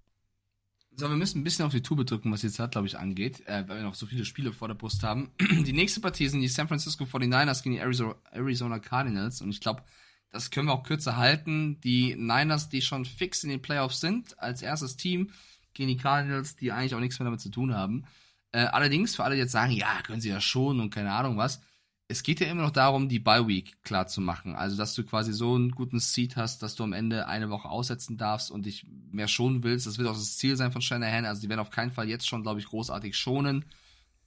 Speaker 6: So, wir müssen ein bisschen auf die Tube drücken, was jetzt hat, glaube ich, angeht, äh, weil wir noch so viele Spiele vor der Brust haben. Die nächste Partie sind die San Francisco 49ers gegen die Arizona, Arizona Cardinals und ich glaube, das können wir auch kürzer halten. Die Niners, die schon fix in den Playoffs sind, als erstes Team gegen die Cardinals, die eigentlich auch nichts mehr damit zu tun haben. Äh, allerdings, für alle, die jetzt sagen, ja, können sie ja schon und keine Ahnung was, es geht ja immer noch darum, die Bye Week klar zu machen. Also, dass du quasi so einen guten Seed hast, dass du am Ende eine Woche aussetzen darfst und dich mehr schonen willst. Das wird auch das Ziel sein von Shanahan. Also, die werden auf keinen Fall jetzt schon, glaube ich, großartig schonen.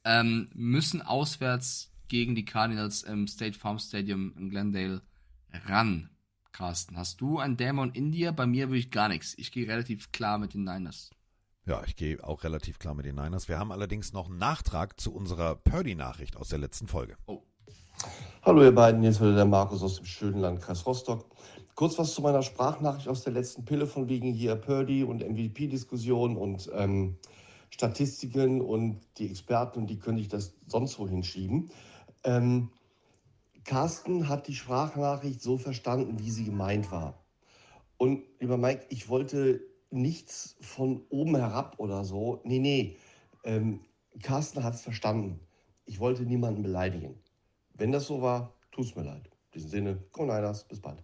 Speaker 6: Ähm, müssen auswärts gegen die Cardinals im State Farm Stadium in Glendale ran, Carsten. Hast du einen Dämon in dir? Bei mir würde ich gar nichts. Ich gehe relativ klar mit den Niners.
Speaker 4: Ja, ich gehe auch relativ klar mit den Niners. Wir haben allerdings noch einen Nachtrag zu unserer Purdy-Nachricht aus der letzten Folge. Oh.
Speaker 17: Hallo ihr beiden, hier ist wieder der Markus aus dem schönen Landkreis Rostock. Kurz was zu meiner Sprachnachricht aus der letzten Pille von wegen hier Purdy und MVP-Diskussion und ähm, Statistiken und die Experten und die könnte ich das sonst wohin schieben. Ähm, Carsten hat die Sprachnachricht so verstanden, wie sie gemeint war. Und lieber Mike, ich wollte nichts von oben herab oder so. Nee, nee. Ähm, Carsten hat es verstanden. Ich wollte niemanden beleidigen. Wenn das so war, tut es mir leid. In diesem Sinne, Go Niners, bis bald.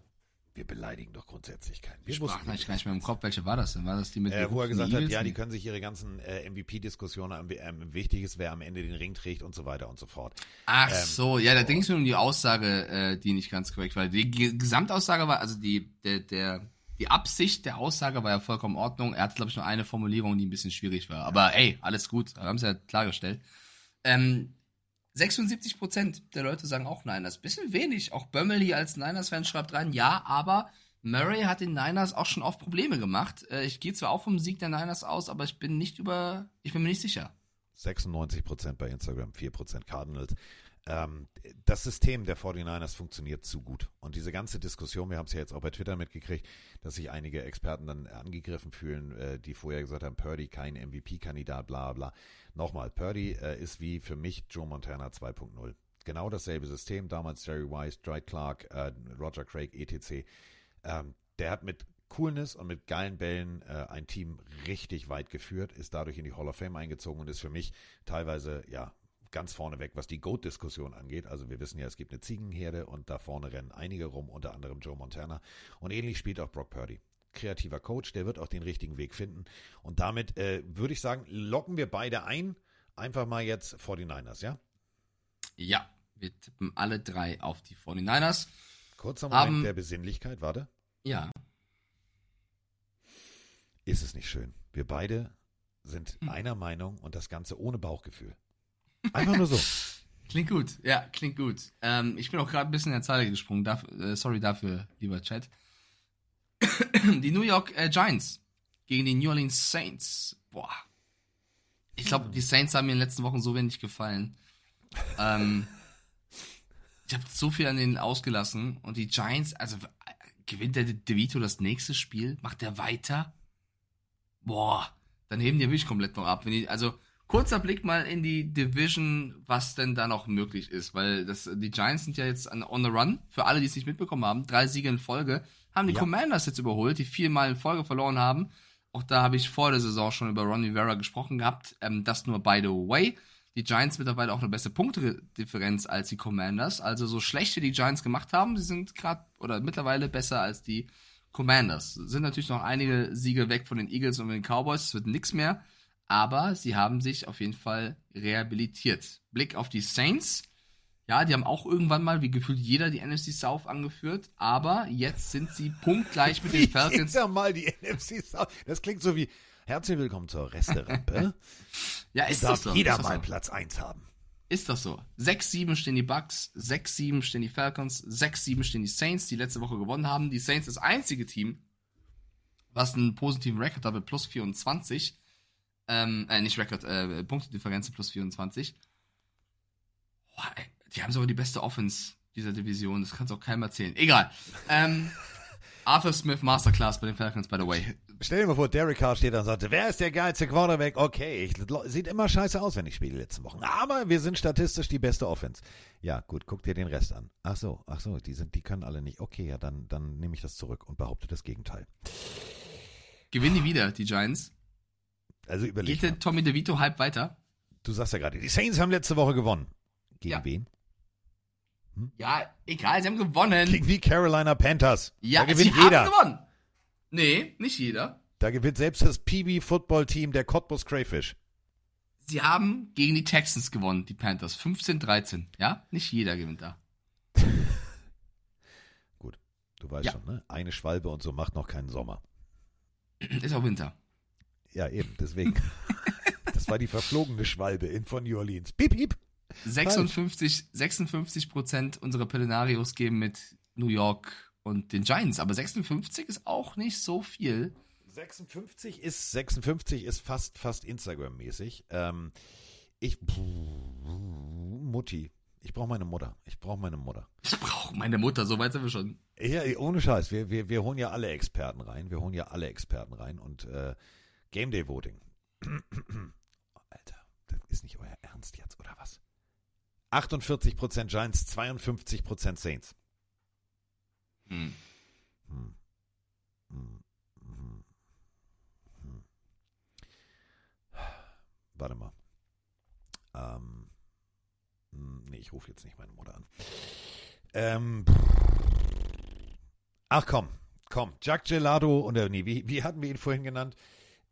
Speaker 4: Wir beleidigen doch grundsätzlich keinen.
Speaker 6: Wir ich gar nicht mehr im Kopf. Welche war das denn? War das die mit
Speaker 4: äh, Wo er gesagt hat, ja, die können sich ihre ganzen äh, MVP-Diskussionen, ähm, wichtig ist, wer am Ende den Ring trägt und so weiter und so fort.
Speaker 6: Ach ähm, so, ja, da ging es mir um die Aussage, äh, die nicht ganz korrekt war. Die Gesamtaussage war, also die, der, der, die Absicht der Aussage war ja vollkommen in Ordnung. Er hatte, glaube ich, nur eine Formulierung, die ein bisschen schwierig war. Aber ey, alles gut, wir haben es ja klargestellt. Ähm, 76% der Leute sagen auch Niners. Bisschen wenig. Auch Bömmel hier als Niners-Fan schreibt rein, ja, aber Murray hat den Niners auch schon oft Probleme gemacht. Äh, ich gehe zwar auch vom Sieg der Niners aus, aber ich bin nicht über, ich bin mir nicht sicher.
Speaker 4: 96% bei Instagram, 4% Cardinals. Ähm, das System der 49ers funktioniert zu gut. Und diese ganze Diskussion, wir haben es ja jetzt auch bei Twitter mitgekriegt, dass sich einige Experten dann angegriffen fühlen, äh, die vorher gesagt haben, Purdy kein MVP-Kandidat, bla bla. Nochmal, Purdy äh, ist wie für mich Joe Montana 2.0. Genau dasselbe System, damals Jerry Weiss, Dwight Clark, äh, Roger Craig, etc. Ähm, der hat mit Coolness und mit geilen Bällen äh, ein Team richtig weit geführt, ist dadurch in die Hall of Fame eingezogen und ist für mich teilweise, ja, ganz vorne weg, was die Goat-Diskussion angeht. Also wir wissen ja, es gibt eine Ziegenherde und da vorne rennen einige rum, unter anderem Joe Montana. Und ähnlich spielt auch Brock Purdy kreativer Coach, der wird auch den richtigen Weg finden. Und damit äh, würde ich sagen, locken wir beide ein. Einfach mal jetzt 49ers, ja?
Speaker 6: Ja, wir tippen alle drei auf die 49ers.
Speaker 4: Kurzer Moment Haben, der Besinnlichkeit, warte.
Speaker 6: Ja.
Speaker 4: Ist es nicht schön? Wir beide sind hm. einer Meinung und das Ganze ohne Bauchgefühl. Einfach nur so.
Speaker 6: Klingt gut, ja, klingt gut. Ähm, ich bin auch gerade ein bisschen in der Zeile gesprungen. Darf, äh, sorry dafür, lieber Chat. Die New York äh, Giants gegen die New Orleans Saints. Boah. Ich glaube, die Saints haben mir in den letzten Wochen so wenig gefallen. Ähm, ich habe so viel an denen ausgelassen. Und die Giants, also gewinnt der DeVito das nächste Spiel? Macht der weiter? Boah, dann heben die wirklich komplett noch ab. Die, also kurzer Blick mal in die Division, was denn da noch möglich ist, weil das, die Giants sind ja jetzt on the run. Für alle, die es nicht mitbekommen haben, drei Siege in Folge, haben die
Speaker 4: Ja.
Speaker 6: Commanders jetzt überholt, die viermal in Folge verloren haben. Auch da habe ich vor der Saison schon über Ron Rivera gesprochen gehabt. Ähm, das nur by the way. Die Giants mittlerweile auch eine bessere Punktedifferenz als die Commanders. Also so schlecht wie die Giants gemacht haben, sie sind gerade oder mittlerweile besser als die Commanders. Sind natürlich noch einige Siege weg von den Eagles und den Cowboys. Es wird nix mehr. Aber sie haben sich auf jeden Fall rehabilitiert. Blick auf die Saints. Ja, die haben auch irgendwann mal, wie gefühlt jeder, die NFC South angeführt. Aber jetzt sind sie punktgleich mit den Falcons.
Speaker 4: Jeder mal die NFC South. Das klingt so wie Herzlich willkommen zur Resterampe.
Speaker 6: Ja, ist
Speaker 4: Darf
Speaker 6: das so.
Speaker 4: jeder
Speaker 6: das
Speaker 4: mal
Speaker 6: so.
Speaker 4: Platz 1 haben.
Speaker 6: Ist das so? 6-7 stehen die Bucks, 6-7 stehen die Falcons, 6-7 stehen die Saints, die letzte Woche gewonnen haben. Die Saints ist das einzige Team, was einen positiven Rekord hat mit plus 24. Ähm, äh, nicht Rekord, äh, Punktedifferenz plus 24. Boah, ey, die haben sogar die beste Offense dieser Division. Das kannst du auch keinem erzählen. Egal. Ähm, Arthur Smith Masterclass bei den Falcons, by the way.
Speaker 4: Stell dir mal vor, Derek Carr steht da und sagt, wer ist der geilste Quarterback? Okay, ich, sieht immer scheiße aus, wenn ich spiele die letzten Wochen. Aber wir sind statistisch die beste Offense. Ja, gut, guck dir den Rest an. Ach so, ach so, die sind, die können alle nicht. Okay, ja, dann, dann nehme ich das zurück und behaupte das Gegenteil.
Speaker 6: Gewinnen die wieder, die Giants?
Speaker 4: Also überleg
Speaker 6: Geht der Tommy DeVito halb weiter?
Speaker 4: Du sagst ja gerade, die Saints haben letzte Woche gewonnen. Gegen
Speaker 6: Ja.
Speaker 4: wen?
Speaker 6: Ja, egal, sie haben gewonnen.
Speaker 4: Gegen die Carolina Panthers.
Speaker 6: Ja,
Speaker 4: da
Speaker 6: sie
Speaker 4: gewinnt
Speaker 6: haben
Speaker 4: jeder.
Speaker 6: gewonnen. Nee, nicht jeder.
Speaker 4: Da gewinnt selbst das PB Football Team der Cottbus Crayfish.
Speaker 6: Sie haben gegen die Texans gewonnen, die Panthers. 15-13. Ja, nicht jeder gewinnt da.
Speaker 4: Du weißt
Speaker 6: Ja.
Speaker 4: schon, ne? Eine Schwalbe und so macht noch keinen Sommer.
Speaker 6: Ist auch Winter.
Speaker 4: Ja, eben, deswegen. das war die verflogene Schwalbe in von New Orleans. Piep, piep.
Speaker 6: 56, 56 Prozent unserer Pelinarios geben mit New York und den Giants. Aber 56 ist auch nicht so viel.
Speaker 4: 56 ist 56 ist fast fast Instagram-mäßig. Ähm, ich Mutti. Ich brauche meine Mutter. Ich brauche meine Mutter.
Speaker 6: Ich brauche meine Mutter, so weit sind wir schon.
Speaker 4: Ja, ohne Scheiß. Wir, wir, wir holen ja alle Experten rein. Wir holen ja alle Experten rein und äh, Game Day Voting. Alter, das ist nicht euer Ernst jetzt, oder was? 48% Giants, 52% Saints.
Speaker 6: Hm.
Speaker 4: Hm. Hm. Hm. Hm. Warte mal. Ähm. hm, Nee, ich rufe jetzt nicht meine Mutter an. Ähm. Ach komm, komm. Jack Gelato, oder nee, wie, wie hatten wir ihn vorhin genannt?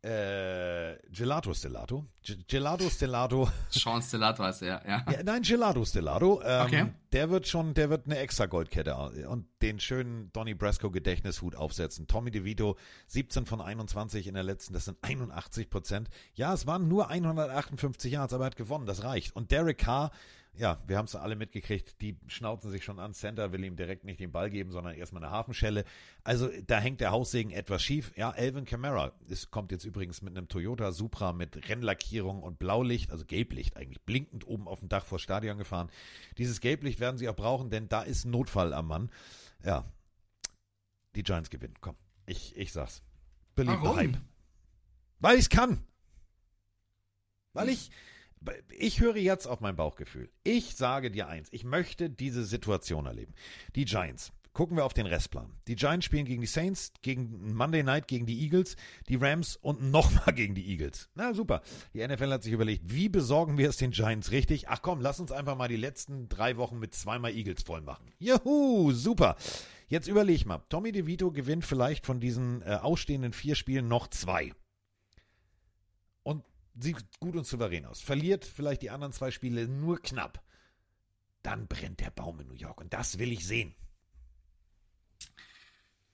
Speaker 4: Äh, Gelato Stellato. G Gelato Stellato.
Speaker 6: Sean Stellato heißt er, ja.
Speaker 4: Ja, nein, Gelato Stellato. Ähm,
Speaker 6: Okay.
Speaker 4: Der wird schon, der wird eine extra Goldkette und den schönen Donny Brasco Gedächtnishut aufsetzen. Tommy DeVito, 17 von 21 in der letzten, das sind 81 Prozent. Ja, es waren nur 158 Yards, aber er hat gewonnen, das reicht. Und Derek Carr, ja, wir haben es alle mitgekriegt, die schnauzen sich schon an. Center will ihm direkt nicht den Ball geben, sondern erstmal eine Hafenschelle. Also da hängt der Haussegen etwas schief. Ja, Elvin Kamara, es kommt jetzt übrigens mit einem Toyota Supra mit Rennlackierung und Blaulicht, also Gelblicht eigentlich, blinkend oben auf dem Dach vor Stadion gefahren. Dieses Gelblicht werden sie auch brauchen, denn da ist ein Notfall am Mann. Ja, die Giants gewinnen. Komm, ich, ich sag's. Believe the
Speaker 6: Warum?
Speaker 4: Hype. Weil ich's kann. Weil ich, ich höre jetzt auf mein Bauchgefühl. Ich sage dir eins, ich möchte diese Situation erleben. Die Giants. Gucken wir auf den Restplan. Die Giants spielen gegen die Saints, gegen Monday Night gegen die Eagles, die Rams und nochmal gegen die Eagles. Na super. Die NFL hat sich überlegt, wie besorgen wir es den Giants richtig? Ach komm, lass uns einfach mal die letzten drei Wochen mit zweimal Eagles voll machen. Juhu, super. Jetzt überleg mal. Tommy DeVito gewinnt vielleicht von diesen äh, ausstehenden vier Spielen noch zwei sieht gut und souverän aus. Verliert vielleicht die anderen zwei Spiele nur knapp. Dann brennt der Baum in New York und das will ich sehen.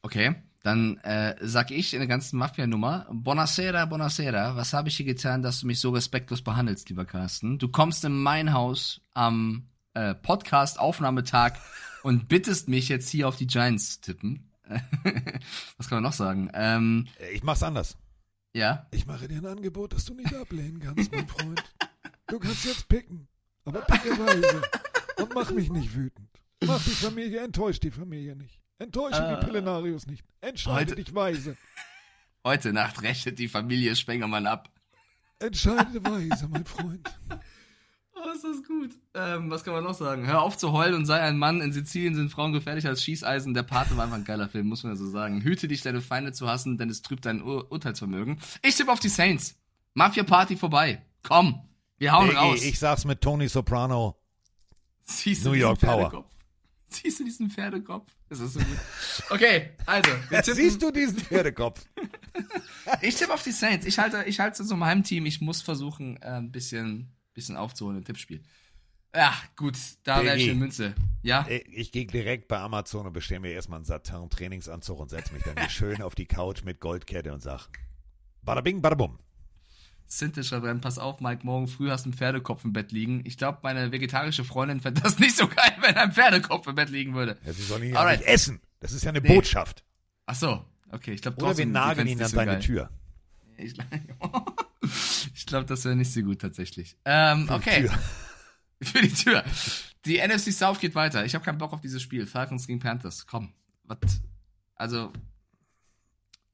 Speaker 6: Okay, dann äh, sag ich in der ganzen Mafia-Nummer, Buonasera, Buonasera, was habe ich hier getan, dass du mich so respektlos behandelst, lieber Carsten? Du kommst in mein Haus am äh, Podcast-Aufnahmetag und bittest mich jetzt hier auf die Giants zu tippen. Was kann man noch sagen? Ähm,
Speaker 4: Ich mach's anders.
Speaker 6: Ja.
Speaker 4: Ich mache dir ein Angebot, das du nicht ablehnen kannst, mein Freund. Du kannst jetzt picken, aber picke weise. Und mach mich nicht wütend. Mach die Familie, enttäusch die Familie nicht. Enttäusche
Speaker 6: Äh,
Speaker 4: die Pillenarius nicht. Entscheide
Speaker 6: heute-
Speaker 4: dich weise.
Speaker 6: Heute Nacht rechnet die Familie Spengemann ab.
Speaker 4: Entscheide weise, mein Freund.
Speaker 6: Oh, ist das gut. Ähm, was kann man noch sagen? Hör auf zu heulen und sei ein Mann. In Sizilien sind Frauen gefährlicher als Schießeisen. Der Pate war einfach ein geiler Film, muss man ja so sagen. Hüte dich, deine Feinde zu hassen, denn es trübt dein Ur Urteilsvermögen. Ich tippe auf die Saints. Mafia Party vorbei. Komm, wir hauen
Speaker 4: Diggi,
Speaker 6: raus.
Speaker 4: Ich sag's mit Tony Soprano.
Speaker 6: Siehst
Speaker 4: New
Speaker 6: diesen
Speaker 4: York Power.
Speaker 6: Pferdekopf? Siehst du diesen Pferdekopf? Das ist so gut. Okay, also.
Speaker 4: Siehst du diesen Pferdekopf?
Speaker 6: ich tippe auf die Saints. Ich halte, ich halte es zu meinem Team. Ich muss versuchen, äh, ein bisschen, bisschen aufzuholen im Tippspiel. Ja, gut, da wäre ich eine Münze. Ja?
Speaker 4: Ich, gehe direkt bei Amazon und bestelle mir erstmal einen Satin-Trainingsanzug und setze mich dann hier schön auf die Couch mit Goldkette und sag Bada bing, bada bum.
Speaker 6: Sinte schreibt pass auf, Mike, morgen früh hast du einen Pferdekopf im Bett liegen. Ich glaube, meine vegetarische Freundin fände das nicht so geil, wenn ein Pferdekopf im Bett liegen würde.
Speaker 4: Ja, sie sollen ihn ja nicht essen. Das ist ja eine
Speaker 6: Nee.
Speaker 4: Botschaft.
Speaker 6: Ach so, okay, ich glaube
Speaker 4: Oder wir nageln ihn an
Speaker 6: so
Speaker 4: deine
Speaker 6: geil.
Speaker 4: Tür.
Speaker 6: Ich, ich glaube, das wäre nicht so gut tatsächlich. Ähm,
Speaker 4: Für die
Speaker 6: okay.
Speaker 4: Tür.
Speaker 6: Für die Tür. Die NFC South geht weiter. Ich habe keinen Bock auf dieses Spiel. Falcons gegen Panthers. Komm. Was? Also,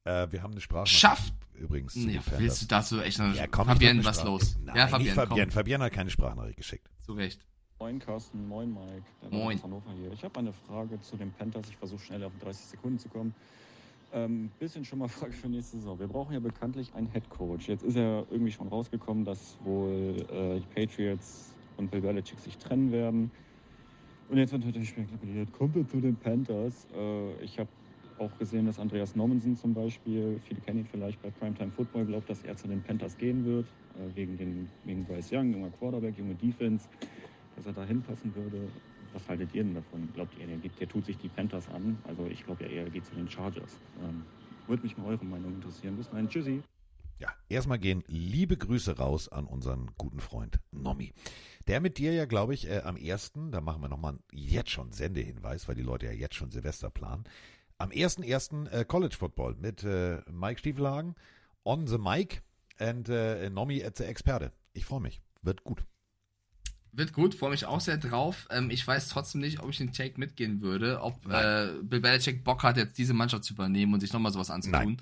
Speaker 4: Äh, wir haben eine Sprache.
Speaker 6: Schafft-
Speaker 4: Übrigens. Panthers.
Speaker 6: willst du dazu echt noch-
Speaker 4: ja, komm, eine
Speaker 6: was
Speaker 4: Sprache.
Speaker 6: los?
Speaker 4: Nein,
Speaker 6: Ja, Fabienne. komm.
Speaker 4: Fabienne hat keine Sprachnachricht geschickt.
Speaker 6: zu Recht.
Speaker 10: Moin Carsten, moin Mike, der
Speaker 6: Moin.
Speaker 10: Hannover hier. Ich habe eine Frage zu den Panthers. Ich versuche schnell auf 30 Sekunden zu kommen. Ähm, bisschen schon mal Frage für nächste Saison. Wir brauchen ja bekanntlich einen Head Coach. Jetzt ist ja irgendwie schon rausgekommen, dass wohl äh, die Patriots und Bill Belichick sich trennen werden. Und jetzt wird natürlich spekuliert, kommt er zu den Panthers? Äh, ich habe auch gesehen, dass Andreas Nommensen zum Beispiel, viele kennen ihn vielleicht bei Primetime Football, glaubt, dass er zu den Panthers gehen wird, äh, wegen, den, wegen Bryce Young, junger Quarterback, junge Defense, dass er da hinpassen würde. Was haltet ihr denn davon? Glaubt ihr, der, der tut sich die Panthers an? Also ich glaube ja eher, er geht zu den Chargers. Ähm, würde mich mal eure Meinung interessieren. Bis dahin, tschüssi.
Speaker 4: Ja, erstmal gehen liebe Grüße raus an unseren guten Freund Nomi. Der mit dir ja, glaube ich, äh, am ersten, da machen wir nochmal jetzt schon Sendehinweis, weil die Leute ja jetzt schon Silvester planen. Am 1.1. Äh, College Football mit äh, Mike Stiefelhagen on the mic and äh, Nomi as the Experte. Ich freue mich. Wird gut.
Speaker 6: Wird gut, freue mich auch sehr drauf. Ähm, ich weiß trotzdem nicht, ob ich den Take mitgehen würde, ob äh, Bill Belichick Bock hat, jetzt diese Mannschaft zu übernehmen und sich nochmal sowas anzutun.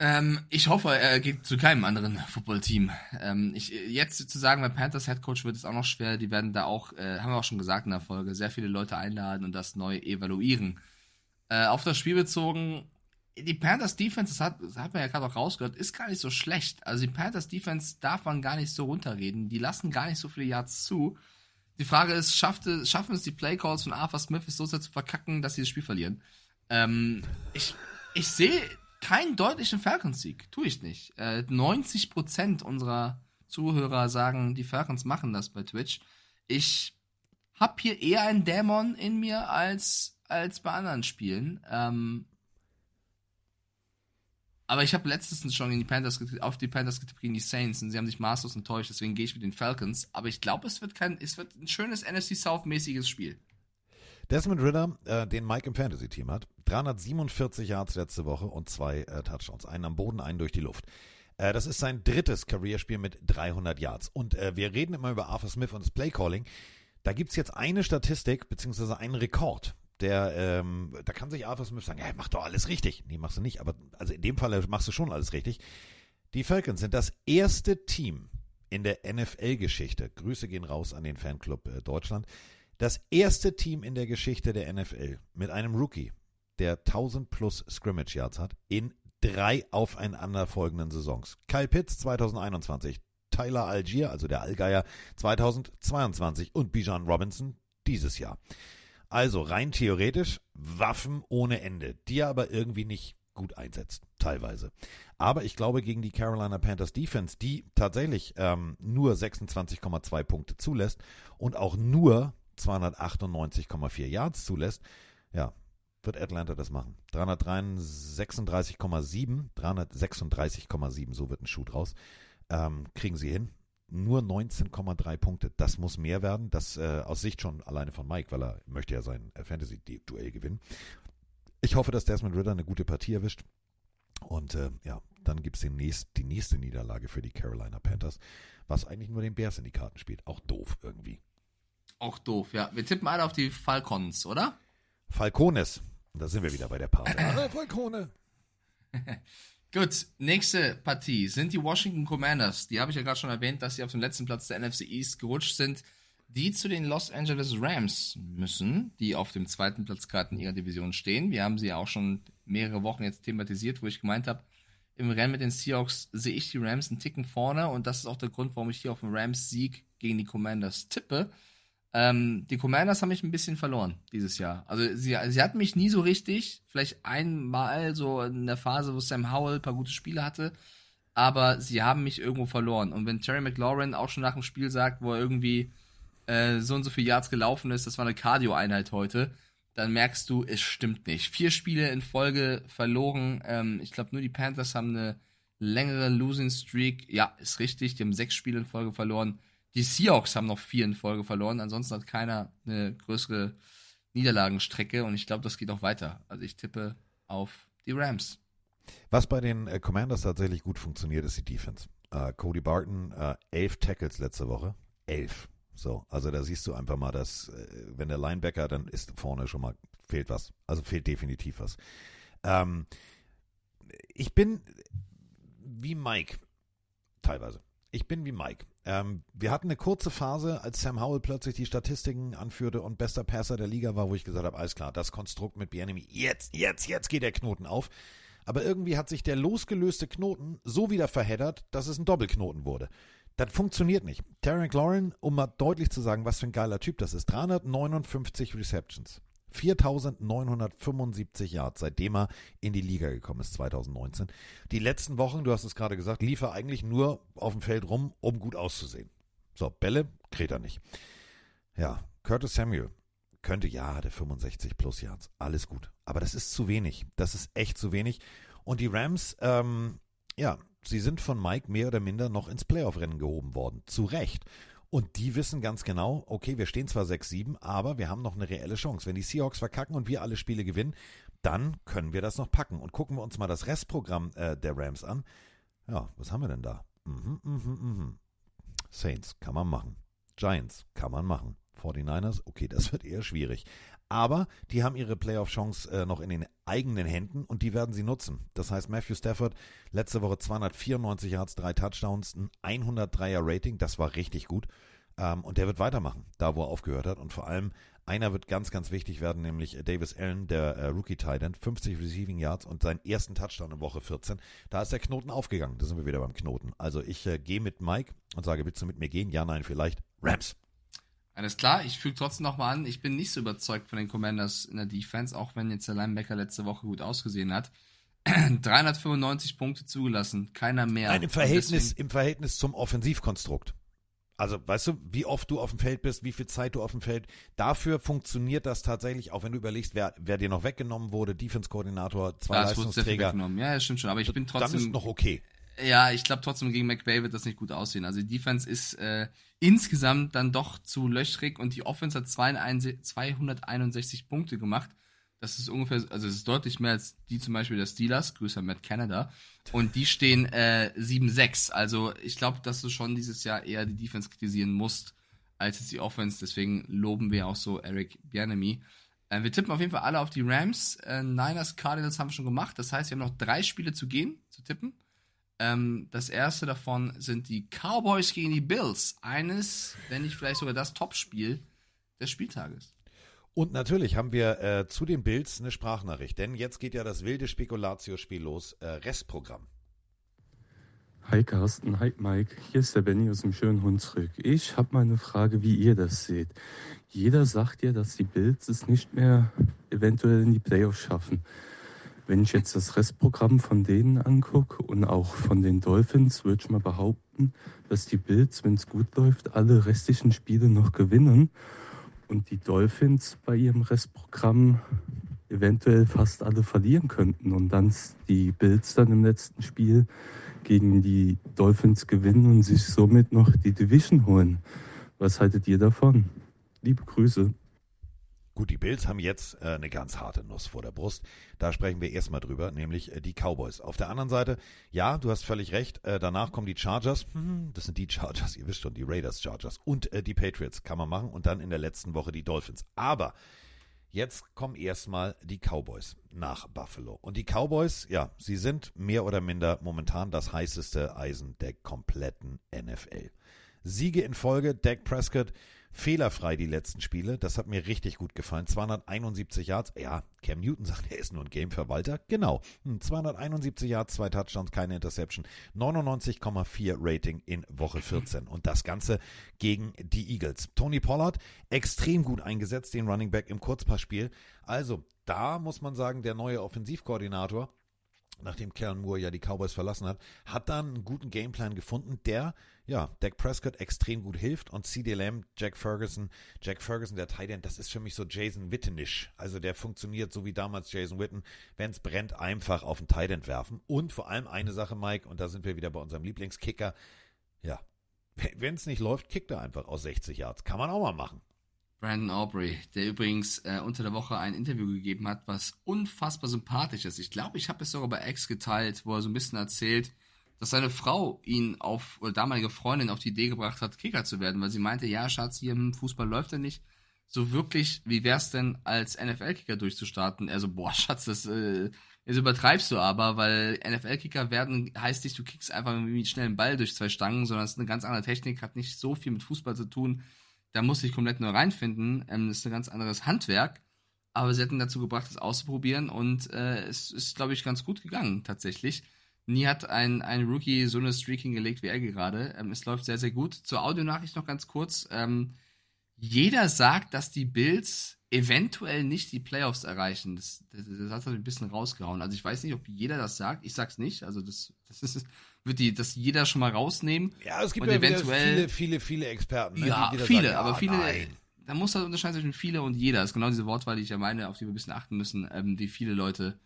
Speaker 6: Ähm, ich hoffe, er geht zu keinem anderen Footballteam. Ähm, ich, jetzt zu sagen, bei Panthers Head Coach wird es auch noch schwer. Die werden da auch, äh, haben wir auch schon gesagt in der Folge, sehr viele Leute einladen und das neu evaluieren. Äh, auf das Spiel bezogen, die Panthers Defense, das hat, das hat man ja gerade auch rausgehört, ist gar nicht so schlecht. Also die Panthers Defense darf man gar nicht so runterreden. Die lassen gar nicht so viele Yards zu. Die Frage ist, schafft es, schaffen es die Playcalls von Arthur Smith, so sehr zu verkacken, dass sie das Spiel verlieren? Ähm, ich, ich sehe keinen deutlichen Falcons-Sieg. Tue ich nicht. Äh, 90% unserer Zuhörer sagen, die Falcons machen das bei Twitch. Ich habe hier eher einen Dämon in mir als, als bei anderen Spielen. Ähm, aber ich habe letztens schon die Panthers, auf die Panthers getippt gegen die Saints und sie haben sich maßlos enttäuscht, deswegen gehe ich mit den Falcons. Aber ich glaube, es wird kein, es wird ein schönes NFC South-mäßiges Spiel.
Speaker 4: Desmond Ritter, äh, den Mike im Fantasy-Team hat, 347 Yards letzte Woche und zwei äh, Touchdowns. Einen am Boden, einen durch die Luft. Äh, das ist sein drittes Karrierespiel mit 300 Yards. Und äh, wir reden immer über Arthur Smith und das Playcalling. Da gibt's jetzt eine Statistik, beziehungsweise einen Rekord. Der, ähm, da kann sich Arthur Smith sagen, ja, mach doch alles richtig. Nee, machst du nicht, aber also in dem Fall machst du schon alles richtig. Die Falcons sind das erste Team in der NFL-Geschichte. Grüße gehen raus an den Fanclub äh, Deutschland. Das erste Team in der Geschichte der NFL mit einem Rookie, der 1000 plus Scrimmage Yards hat, in drei aufeinanderfolgenden Saisons. Kyle Pitts 2021, Tyler Algier, also der Allgeier, 2022 und Bijan Robinson dieses Jahr. Also rein theoretisch Waffen ohne Ende, die er aber irgendwie nicht gut einsetzt, teilweise. Aber ich glaube, gegen die Carolina Panthers Defense, die tatsächlich ähm, nur 26,2 Punkte zulässt und auch nur 298,4 Yards zulässt, ja, wird Atlanta das machen. 336,7, 336,7, so wird ein Schuh draus. Ähm, kriegen sie hin. Nur 19,3 Punkte. Das muss mehr werden. Das äh, aus Sicht schon alleine von Mike, weil er möchte ja sein äh, Fantasy-Duell gewinnen. Ich hoffe, dass Desmond Ritter eine gute Partie erwischt. Und äh, ja, dann gibt es die nächste Niederlage für die Carolina Panthers, was eigentlich nur den Bears in die Karten spielt. Auch doof irgendwie.
Speaker 6: Auch doof, ja. Wir tippen alle auf die Falcons, oder?
Speaker 4: Falcones. Und da sind wir wieder bei der Party. ah, Falcone.
Speaker 6: Gut, nächste Partie sind die Washington Commanders. Die habe ich ja gerade schon erwähnt, dass sie auf dem letzten Platz der NFC East gerutscht sind. Die zu den Los Angeles Rams müssen, die auf dem zweiten Platz gerade in ihrer Division stehen. Wir haben sie ja auch schon mehrere Wochen jetzt thematisiert, wo ich gemeint habe, im Rennen mit den Seahawks sehe ich die Rams einen Ticken vorne und das ist auch der Grund, warum ich hier auf den Rams-Sieg gegen die Commanders tippe. Ähm, die Commanders haben mich ein bisschen verloren dieses Jahr. Also sie, sie hatten mich nie so richtig, vielleicht einmal so in der Phase, wo Sam Howell ein paar gute Spiele hatte, aber sie haben mich irgendwo verloren. Und wenn Terry McLaurin auch schon nach dem Spiel sagt, wo er irgendwie äh, so und so viele Yards gelaufen ist, das war eine Cardio-Einheit heute, dann merkst du, es stimmt nicht. Vier Spiele in Folge verloren. Ähm, ich glaube, nur die Panthers haben eine längere Losing Streak. Ja, ist richtig, die haben sechs Spiele in Folge verloren. Die Seahawks haben noch vier in Folge verloren. Ansonsten hat keiner eine größere Niederlagenstrecke und ich glaube, das geht auch weiter. Also ich tippe auf die Rams.
Speaker 4: Was bei den äh, Commanders tatsächlich gut funktioniert, ist die Defense. Äh, Cody Barton, äh, elf Tackles letzte Woche. Elf. So, also da siehst du einfach mal, dass äh, wenn der Linebacker, dann ist vorne schon mal fehlt was. Also fehlt definitiv was. Ähm, ich bin wie Mike teilweise. Ich bin wie Mike. Ähm, wir hatten eine kurze Phase, als Sam Howell plötzlich die Statistiken anführte und bester Passer der Liga war, wo ich gesagt habe, alles klar, das Konstrukt mit Bienemy, jetzt, jetzt, jetzt geht der Knoten auf. Aber irgendwie hat sich der losgelöste Knoten so wieder verheddert, dass es ein Doppelknoten wurde. Das funktioniert nicht. Tarek Lauren, um mal deutlich zu sagen, was für ein geiler Typ das ist, 359 Receptions. 4975 Yards, seitdem er in die Liga gekommen ist, 2019. Die letzten Wochen, du hast es gerade gesagt, lief er eigentlich nur auf dem Feld rum, um gut auszusehen. So, Bälle kriegt er nicht. Ja, Curtis Samuel könnte, ja, hat er 65 plus Yards, alles gut. Aber das ist zu wenig. Das ist echt zu wenig. Und die Rams, ähm, ja, sie sind von Mike mehr oder minder noch ins Playoff-Rennen gehoben worden. Zu Recht. Und die wissen ganz genau, okay, wir stehen zwar 6-7, aber wir haben noch eine reelle Chance. Wenn die Seahawks verkacken und wir alle Spiele gewinnen, dann können wir das noch packen. Und gucken wir uns mal das Restprogramm äh, der Rams an. Ja, was haben wir denn da? Mhm, mhm, mhm. Saints kann man machen. Giants kann man machen. 49ers, okay, das wird eher schwierig. Aber die haben ihre Playoff-Chance äh, noch in den eigenen Händen und die werden sie nutzen. Das heißt, Matthew Stafford letzte Woche 294 Yards, drei Touchdowns, ein 103er Rating, das war richtig gut. Ähm, und der wird weitermachen, da wo er aufgehört hat. Und vor allem einer wird ganz, ganz wichtig werden, nämlich Davis Allen, der äh, Rookie Titan, 50 Receiving Yards und seinen ersten Touchdown in Woche 14. Da ist der Knoten aufgegangen. Da sind wir wieder beim Knoten. Also ich äh, gehe mit Mike und sage, willst du mit mir gehen? Ja, nein, vielleicht. Rams.
Speaker 6: Alles klar, ich füge trotzdem nochmal an, ich bin nicht so überzeugt von den Commanders in der Defense, auch wenn jetzt der Linebacker letzte Woche gut ausgesehen hat. 395 Punkte zugelassen, keiner mehr.
Speaker 4: Nein, im Verhältnis, im Verhältnis zum Offensivkonstrukt. Also, weißt du, wie oft du auf dem Feld bist, wie viel Zeit du auf dem Feld. Dafür funktioniert das tatsächlich, auch wenn du überlegst, wer, wer dir noch weggenommen wurde, Defense-Koordinator, zwei
Speaker 6: das
Speaker 4: Leistungsträger.
Speaker 6: Ja, das stimmt schon, aber ich bin trotzdem.
Speaker 4: Dann ist noch okay.
Speaker 6: Ja, ich glaube trotzdem gegen McVay wird das nicht gut aussehen. Also die Defense ist äh, insgesamt dann doch zu löchrig und die Offense hat 261 Punkte gemacht. Das ist ungefähr, also es ist deutlich mehr als die zum Beispiel der Steelers, Grüße an Matt Canada. Und die stehen äh, 7-6. Also ich glaube, dass du schon dieses Jahr eher die Defense kritisieren musst, als jetzt die Offense. Deswegen loben wir auch so Eric Bianemi. Äh, wir tippen auf jeden Fall alle auf die Rams. Äh, Niners, Cardinals haben wir schon gemacht. Das heißt, wir haben noch drei Spiele zu gehen, zu tippen. Ähm, das erste davon sind die Cowboys gegen die Bills. Eines, wenn nicht vielleicht sogar das Topspiel des Spieltages.
Speaker 4: Und natürlich haben wir äh, zu den Bills eine Sprachnachricht, denn jetzt geht ja das wilde Spekulatio-Spiel los, äh, Restprogramm.
Speaker 18: Hi Carsten, hi Mike, hier ist der Benny aus dem schönen Hunsrück. Ich habe mal eine Frage, wie ihr das seht. Jeder sagt ja, dass die Bills es nicht mehr eventuell in die Playoffs schaffen. Wenn ich jetzt das Restprogramm von denen angucke und auch von den Dolphins, würde ich mal behaupten, dass die Bills, wenn es gut läuft, alle restlichen Spiele noch gewinnen und die Dolphins bei ihrem Restprogramm eventuell fast alle verlieren könnten und dann die Bills dann im letzten Spiel gegen die Dolphins gewinnen und sich somit noch die Division holen. Was haltet ihr davon? Liebe Grüße.
Speaker 4: Gut, die Bills haben jetzt äh, eine ganz harte Nuss vor der Brust. Da sprechen wir erstmal drüber, nämlich äh, die Cowboys. Auf der anderen Seite, ja, du hast völlig recht, äh, danach kommen die Chargers. Hm, das sind die Chargers, ihr wisst schon, die Raiders Chargers. Und äh, die Patriots kann man machen. Und dann in der letzten Woche die Dolphins. Aber Jetzt kommen erstmal die Cowboys nach Buffalo. Und die Cowboys, ja, sie sind mehr oder minder momentan das heißeste Eisen der kompletten NFL. Siege in Folge, Dak Prescott fehlerfrei die letzten Spiele. Das hat mir richtig gut gefallen. 271 Yards. Ja, Cam Newton sagt, er ist nur ein Gameverwalter. Genau. 271 hm, Yards, zwei Touchdowns, keine Interception. 99,4 Rating in Woche 14. Und das Ganze gegen die Eagles. Tony Pollard extrem gut eingesetzt, den Running Back im Kurzpassspiel. Also, da muss man sagen, der neue Offensivkoordinator nachdem Kellen Moore ja die Cowboys verlassen hat, hat dann einen guten Gameplan gefunden, der ja, Dak Prescott extrem gut hilft und CD Lamb, Jack Ferguson, Jack Ferguson, der Tight das ist für mich so Jason Wittenisch. Also der funktioniert so wie damals Jason Witten, wenn es brennt, einfach auf den Tight werfen. Und vor allem eine Sache, Mike, und da sind wir wieder bei unserem Lieblingskicker. Ja, wenn es nicht läuft, kickt er einfach aus 60 Yards. Kann man auch mal machen.
Speaker 6: Brandon Aubrey, der übrigens äh, unter der Woche ein Interview gegeben hat, was unfassbar sympathisch ist. Ich glaube, ich habe es sogar bei X geteilt, wo er so ein bisschen erzählt, dass seine Frau ihn auf, oder damalige Freundin auf die Idee gebracht hat, Kicker zu werden, weil sie meinte, ja, Schatz, hier im Fußball läuft er nicht. So wirklich, wie wär's denn, als NFL-Kicker durchzustarten? Er so, boah, Schatz, das, äh, das übertreibst du aber, weil NFL-Kicker werden heißt nicht, du kickst einfach irgendwie schnell einen Ball durch zwei Stangen, sondern es ist eine ganz andere Technik, hat nicht so viel mit Fußball zu tun. Da muss ich komplett nur reinfinden. Ähm, das ist ein ganz anderes Handwerk. Aber sie hatten dazu gebracht, das auszuprobieren und äh, es ist, glaube ich, ganz gut gegangen, tatsächlich. Nie hat ein, ein Rookie so eine Streaking gelegt wie er gerade. Ähm, es läuft sehr, sehr gut. Zur Audionachricht noch ganz kurz. Ähm, jeder sagt, dass die Bills eventuell nicht die Playoffs erreichen. Das, das, das hat ein bisschen rausgehauen. Also ich weiß nicht, ob jeder das sagt. Ich sag's nicht. Also das, das ist, wird die, das jeder schon mal rausnehmen.
Speaker 4: Ja, es gibt ja eventuell viele, viele, viele Experten.
Speaker 6: Ne, ja, viele, sagen, aber viele. Nein. Da muss man unterscheiden zwischen viele und jeder. Das ist genau diese Wortwahl, die ich ja meine, auf die wir ein bisschen achten müssen, ähm, die viele Leute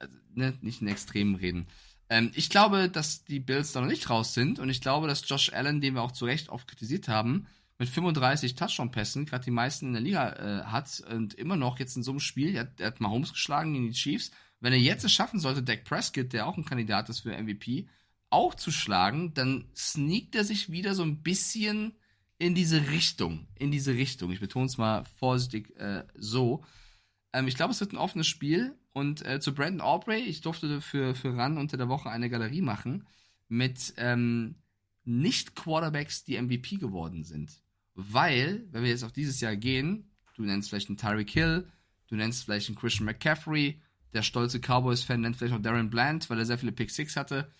Speaker 6: äh, ne, nicht in Extremen reden. Ähm, ich glaube, dass die Bills da noch nicht raus sind und ich glaube, dass Josh Allen, den wir auch zu Recht oft kritisiert haben, mit 35 Touchdown-Pässen gerade die meisten in der Liga äh, hat und immer noch jetzt in so einem Spiel, er hat, er hat Mahomes geschlagen gegen die Chiefs. Wenn er jetzt es schaffen sollte, Dak Prescott, der auch ein Kandidat ist für MVP, auch zu schlagen, dann sneakt er sich wieder so ein bisschen in diese Richtung. In diese Richtung. Ich betone es mal vorsichtig äh, so. Ähm, ich glaube, es wird ein offenes Spiel und äh, zu Brandon Aubrey, ich durfte für, für RAN unter der Woche eine Galerie machen mit ähm, Nicht-Quarterbacks, die MVP geworden sind. Weil, wenn wir jetzt auf dieses Jahr gehen, du nennst vielleicht einen Tyreek Hill, du nennst vielleicht einen Christian McCaffrey, der stolze Cowboys-Fan nennt vielleicht auch Darren Bland, weil er sehr viele Pick Six hatte.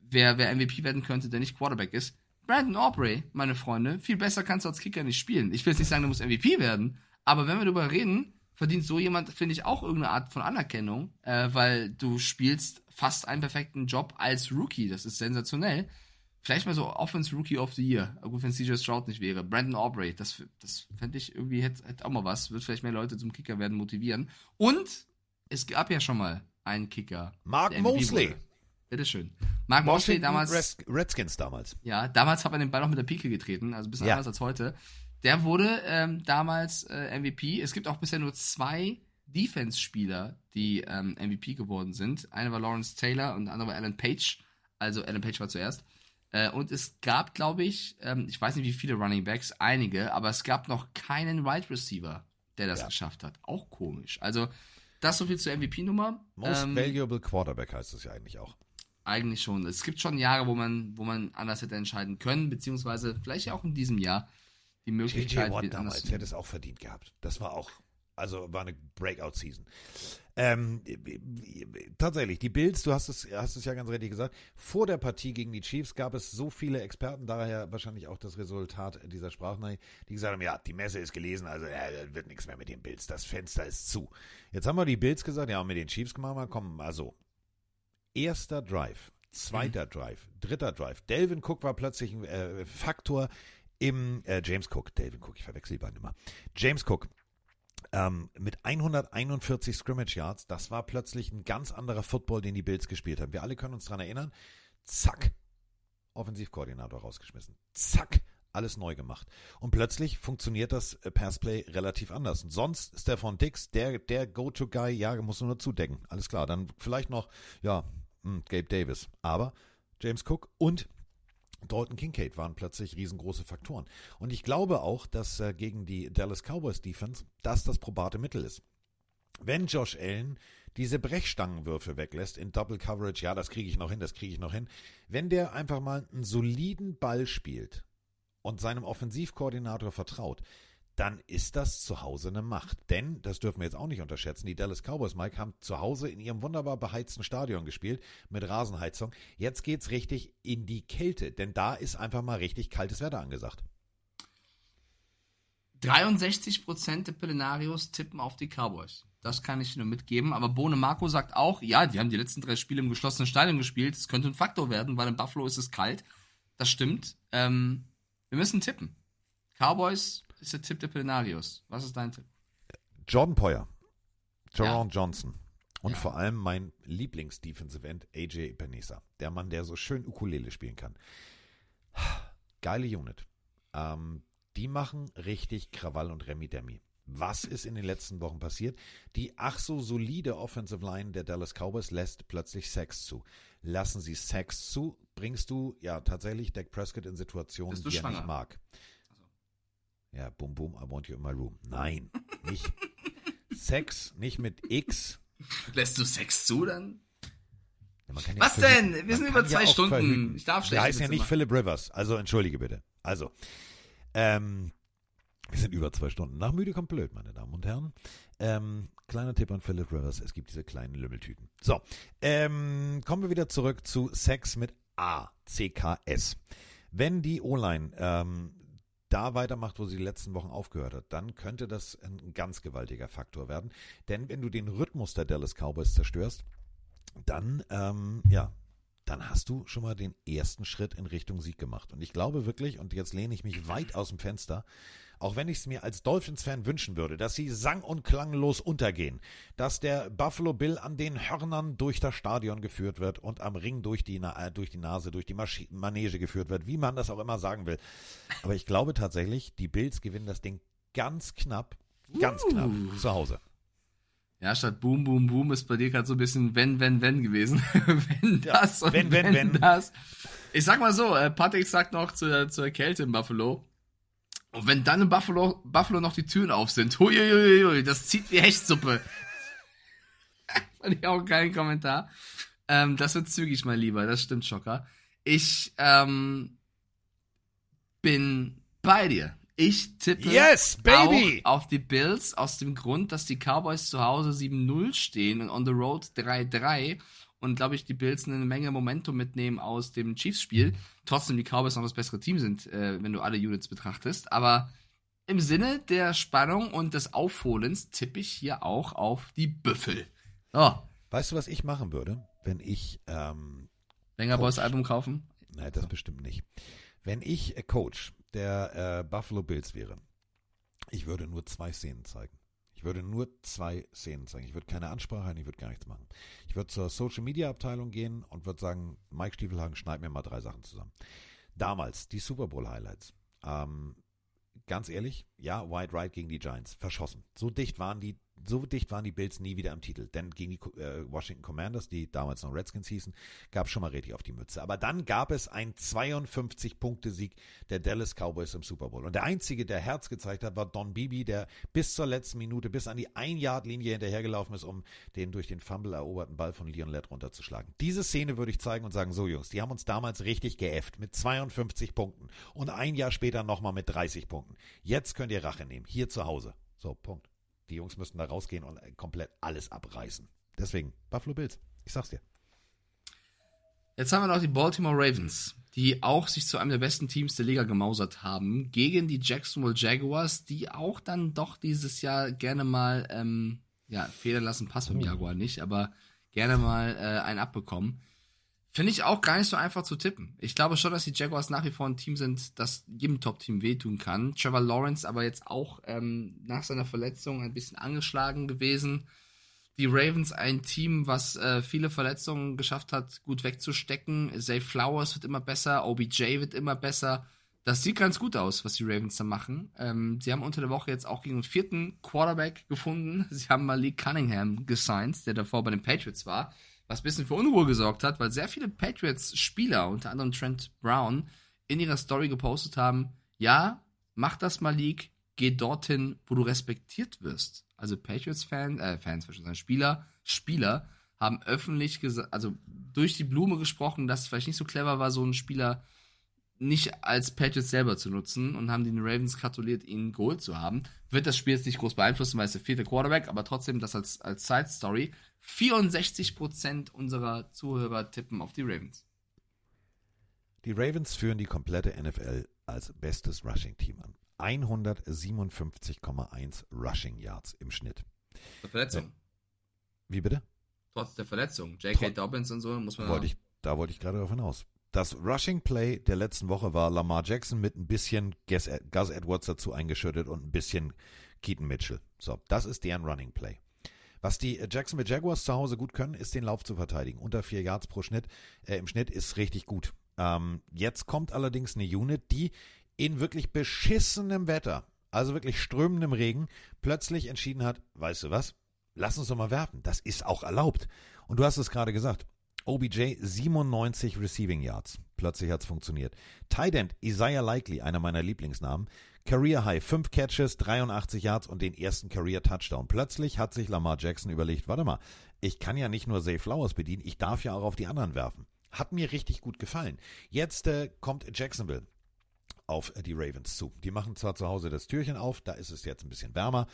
Speaker 6: Wer, wer MVP werden könnte, der nicht Quarterback ist. Brandon Aubrey, meine Freunde, viel besser kannst du als Kicker nicht spielen. Ich will jetzt nicht sagen, du musst MVP werden, aber wenn wir darüber reden, verdient so jemand, finde ich, auch irgendeine Art von Anerkennung, äh, weil du spielst fast einen perfekten Job als Rookie. Das ist sensationell. Vielleicht mal so Offense Rookie of the Year. Gut, wenn CJ Stroud nicht wäre. Brandon Aubrey, das, das fände ich irgendwie, hätte hätt auch mal was. Wird vielleicht mehr Leute zum Kicker werden motivieren. Und es gab ja schon mal einen Kicker.
Speaker 4: Mark Mosley. Wurde.
Speaker 6: Bitteschön. Mark Mosley damals.
Speaker 4: Redskins damals.
Speaker 6: Ja, damals hat er den Ball noch mit der Pike getreten, also ein bisschen ja. anders als heute. Der wurde ähm, damals äh, MVP. Es gibt auch bisher nur zwei Defense-Spieler, die ähm, MVP geworden sind. Einer war Lawrence Taylor und der andere war Alan Page. Also Alan Page war zuerst. Äh, und es gab, glaube ich, ähm, ich weiß nicht wie viele Running Backs, einige, aber es gab noch keinen Wide Receiver, der das ja. geschafft hat. Auch komisch. Also das so viel zur MVP-Nummer.
Speaker 4: Most ähm, Valuable Quarterback heißt es ja eigentlich auch.
Speaker 6: Eigentlich schon. Es gibt schon Jahre, wo man, wo man anders hätte entscheiden können, beziehungsweise vielleicht auch in diesem Jahr die Möglichkeit.
Speaker 4: JJ Watt damals, der hat es auch verdient gehabt. Das war auch, also war eine Breakout-Season. Ähm, tatsächlich, die Bills, du hast es, hast es ja ganz richtig gesagt, vor der Partie gegen die Chiefs gab es so viele Experten, daher wahrscheinlich auch das Resultat dieser Sprachnachricht, die gesagt haben, ja, die Messe ist gelesen, also ja, wird nichts mehr mit den Bills, das Fenster ist zu. Jetzt haben wir die Bills gesagt, ja, mit den Chiefs gemacht, mal kommen, also erster Drive, zweiter mhm. Drive, dritter Drive. Delvin Cook war plötzlich ein äh, Faktor im äh, James Cook, Delvin Cook, ich verwechsel die beiden immer. James Cook ähm, mit 141 Scrimmage Yards. Das war plötzlich ein ganz anderer Football, den die Bills gespielt haben. Wir alle können uns daran erinnern. Zack, Offensivkoordinator rausgeschmissen. Zack, alles neu gemacht. Und plötzlich funktioniert das äh, Passplay relativ anders. Und sonst Stefan Dix, der, der Go-To-Guy, ja, muss nur zudecken. Alles klar. Dann vielleicht noch, ja, hm, Gabe Davis. Aber James Cook und Dalton Kincaid waren plötzlich riesengroße Faktoren. Und ich glaube auch, dass äh, gegen die Dallas Cowboys Defense das das probate Mittel ist. Wenn Josh Allen diese Brechstangenwürfe weglässt in Double Coverage, ja, das kriege ich noch hin, das kriege ich noch hin. Wenn der einfach mal einen soliden Ball spielt und seinem Offensivkoordinator vertraut, dann ist das zu Hause eine Macht. Denn, das dürfen wir jetzt auch nicht unterschätzen, die Dallas Cowboys, Mike, haben zu Hause in ihrem wunderbar beheizten Stadion gespielt mit Rasenheizung. Jetzt geht's richtig in die Kälte, denn da ist einfach mal richtig kaltes Wetter angesagt.
Speaker 6: 63% der Pelenarios tippen auf die Cowboys. Das kann ich nur mitgeben. Aber Bone Marco sagt auch, ja, die haben die letzten drei Spiele im geschlossenen Stadion gespielt. Es könnte ein Faktor werden, weil in Buffalo ist es kalt. Das stimmt. Ähm, wir müssen tippen. Cowboys ist der Tipp der Pelenarios. Was ist dein Tipp?
Speaker 4: Jordan Poyer, Jerome
Speaker 6: Ja.
Speaker 4: Johnson und
Speaker 6: Ja.
Speaker 4: vor allem mein Lieblings-Defensive End, AJ Benesa. Der Mann, der so schön Ukulele spielen kann. Geile Unit. Ähm, die machen richtig Krawall und Remi-Demi. Was ist in den letzten Wochen passiert? Die ach so solide Offensive Line der Dallas Cowboys lässt plötzlich Sex zu. Lassen sie Sex zu, bringst du ja tatsächlich Dak Prescott in Situationen, die er
Speaker 6: schwanger?
Speaker 4: nicht mag. Ja, boom, boom, I want you in my room. Nein, nicht. Sex, nicht mit X.
Speaker 6: Lässt du Sex zu dann?
Speaker 4: Ja, kann
Speaker 6: Was denn? Wir sind über zwei
Speaker 4: auch
Speaker 6: Stunden. Ich darf
Speaker 4: Der
Speaker 6: schlechte
Speaker 4: heißt ja nicht. Philip Rivers. Also entschuldige bitte. Also, ähm, wir sind über zwei Stunden. Nach müde kommt blöd, meine Damen und Herren. Ähm, kleiner Tipp an Philip Rivers. Es gibt diese kleinen Lümmeltüten. So, ähm, kommen wir wieder zurück zu Sex mit A. C-K-S. Wenn die O-Line ähm, da weitermacht, wo sie die letzten Wochen aufgehört hat, dann könnte das ein ganz gewaltiger Faktor werden. Denn wenn du den Rhythmus der Dallas Cowboys zerstörst, dann, ähm, ja, dann hast du schon mal den ersten Schritt in Richtung Sieg gemacht. Und ich glaube wirklich, und jetzt lehne ich mich weit aus dem Fenster, auch wenn ich es mir als Dolphins-Fan wünschen würde, dass sie sang- und klanglos untergehen, dass der Buffalo Bill an den Hörnern durch das Stadion geführt wird und am Ring durch die, Na äh, durch die Nase, durch die Maschi Manege geführt wird, wie man das auch immer sagen will. Aber ich glaube tatsächlich, die Bills gewinnen das Ding ganz knapp, ganz knapp
Speaker 6: Uh.
Speaker 4: zu Hause.
Speaker 6: Ja, statt Boom, Boom, Boom ist bei dir gerade so ein bisschen wenn, wenn, wenn gewesen. wenn das und
Speaker 4: wenn, wenn, wenn.
Speaker 6: das. Ich sag mal so, äh, Patrick sagt noch zur, zur Kälte in Buffalo. Und wenn dann in Buffalo, Buffalo noch die Türen auf sind, huiuiuiui, das zieht wie Hechtsuppe. Fand ich auch keinen Kommentar. Ähm, das wird zügig, mein Lieber, das stimmt, Schocker. Ich ähm, bin bei dir. Ich tippe
Speaker 4: Yes, baby!
Speaker 6: auch auf die Bills aus dem Grund, dass die Cowboys zu Hause 7-0 stehen und on the road 3-3 und glaube ich die Bills eine Menge Momentum mitnehmen aus dem Chiefs-Spiel. Trotzdem die Cowboys noch das bessere Team sind, äh, wenn du alle Units betrachtest. Aber im Sinne der Spannung und des Aufholens tippe ich hier auch auf die Büffel. Oh,
Speaker 4: Weißt du, was ich machen würde, wenn ich ähm,
Speaker 6: Banger Boys Album kaufen?
Speaker 4: Nein, das bestimmt nicht. Wenn ich äh, Coach der äh, Buffalo Bills wäre, ich würde nur zwei Szenen zeigen. Ich würde nur zwei Szenen zeigen. Ich würde keine Ansprache halten, ich würde gar nichts machen. Ich würde zur Social Media Abteilung gehen und würde sagen, Mike Stiefelhagen, schneid mir mal drei Sachen zusammen. Damals, die Super Bowl Highlights. Ähm, ganz ehrlich, ja, White Right gegen die Giants, verschossen. So dicht waren die, so dicht waren die Bills nie wieder am Titel. Denn gegen die äh, Washington Commanders, die damals noch Redskins hießen, gab es schon mal richtig auf die Mütze. Aber dann gab es einen 52-Punkte-Sieg der Dallas Cowboys im Super Bowl. Und der einzige, der Herz gezeigt hat, war Don Beebe, der bis zur letzten Minute, bis an die Ein-Yard-Linie hinterhergelaufen ist, um den durch den Fumble eroberten Ball von Leon Lett runterzuschlagen. Diese Szene würde ich zeigen und sagen, so Jungs, die haben uns damals richtig geäfft mit 52 Punkten und ein Jahr später nochmal mit 30 Punkten. Jetzt könnt ihr Rache nehmen, hier zu Hause. So, Punkt. Die Jungs müssten da rausgehen und äh, komplett alles abreißen. Deswegen, Buffalo Bills. Ich sag's dir.
Speaker 6: Jetzt haben wir noch die Baltimore Ravens, die auch sich zu einem der besten Teams der Liga gemausert haben, gegen die Jacksonville Jaguars, die auch dann doch dieses Jahr gerne mal, ähm, ja, federn lassen, passt beim Jaguar nicht, aber gerne mal äh, einen abbekommen. Finde ich auch gar nicht so einfach zu tippen. Ich glaube schon, dass die Jaguars nach wie vor ein Team sind, das jedem Top-Team wehtun kann. Trevor Lawrence aber jetzt auch ähm, nach seiner Verletzung ein bisschen angeschlagen gewesen. Die Ravens ein Team, was äh, viele Verletzungen geschafft hat, gut wegzustecken. Zay Flowers wird immer besser, OBJ wird immer besser. Das sieht ganz gut aus, was die Ravens da machen. Ähm, sie haben unter der Woche jetzt auch gegen den vierten Quarterback gefunden. Sie haben Malik Cunningham gesigned, der davor bei den Patriots war was ein bisschen für Unruhe gesorgt hat, weil sehr viele Patriots-Spieler, unter anderem Trent Brown, in ihrer Story gepostet haben, ja, mach das mal League, geh dorthin, wo du respektiert wirst. Also Patriots-Fans, äh, Fans, Spieler, Spieler haben öffentlich gesagt, also durch die Blume gesprochen, dass es vielleicht nicht so clever war, so einen Spieler nicht als Patriots selber zu nutzen und haben den Ravens gratuliert, ihn geholt zu haben. Wird das Spiel jetzt nicht groß beeinflussen, weil es der vierte Quarterback, aber trotzdem das als, als Side-Story. 64% unserer Zuhörer tippen auf die Ravens.
Speaker 4: Die Ravens führen die komplette NFL als bestes Rushing-Team an. 157,1 Rushing Yards im Schnitt.
Speaker 6: Der Verletzung.
Speaker 4: Wie bitte?
Speaker 6: Trotz der Verletzung. J.K. Dobbins und so muss man.
Speaker 4: Wollte ich, da wollte ich gerade davon aus. Das Rushing Play der letzten Woche war Lamar Jackson mit ein bisschen Gus Edwards dazu eingeschüttet und ein bisschen Keaton Mitchell. So, das ist deren Running Play. Was die Jacksonville Jaguars zu Hause gut können, ist den Lauf zu verteidigen. Unter vier Yards pro Schnitt äh, im Schnitt ist richtig gut. Ähm, jetzt kommt allerdings eine Unit, die in wirklich beschissenem Wetter, also wirklich strömendem Regen, plötzlich entschieden hat, weißt du was, lass uns doch mal werfen. Das ist auch erlaubt. Und du hast es gerade gesagt. OBJ 97 Receiving Yards. Plötzlich hat es funktioniert. Tight End Isaiah Likely, einer meiner Lieblingsnamen, Career High, 5 Catches, 83 Yards und den ersten Career Touchdown. Plötzlich hat sich Lamar Jackson überlegt, warte mal, ich kann ja nicht nur Zay Flowers bedienen, ich darf ja auch auf die anderen werfen. Hat mir richtig gut gefallen. Jetzt äh, kommt Jacksonville auf die Ravens zu. Die machen zwar zu Hause das Türchen auf, da ist es jetzt ein bisschen wärmer,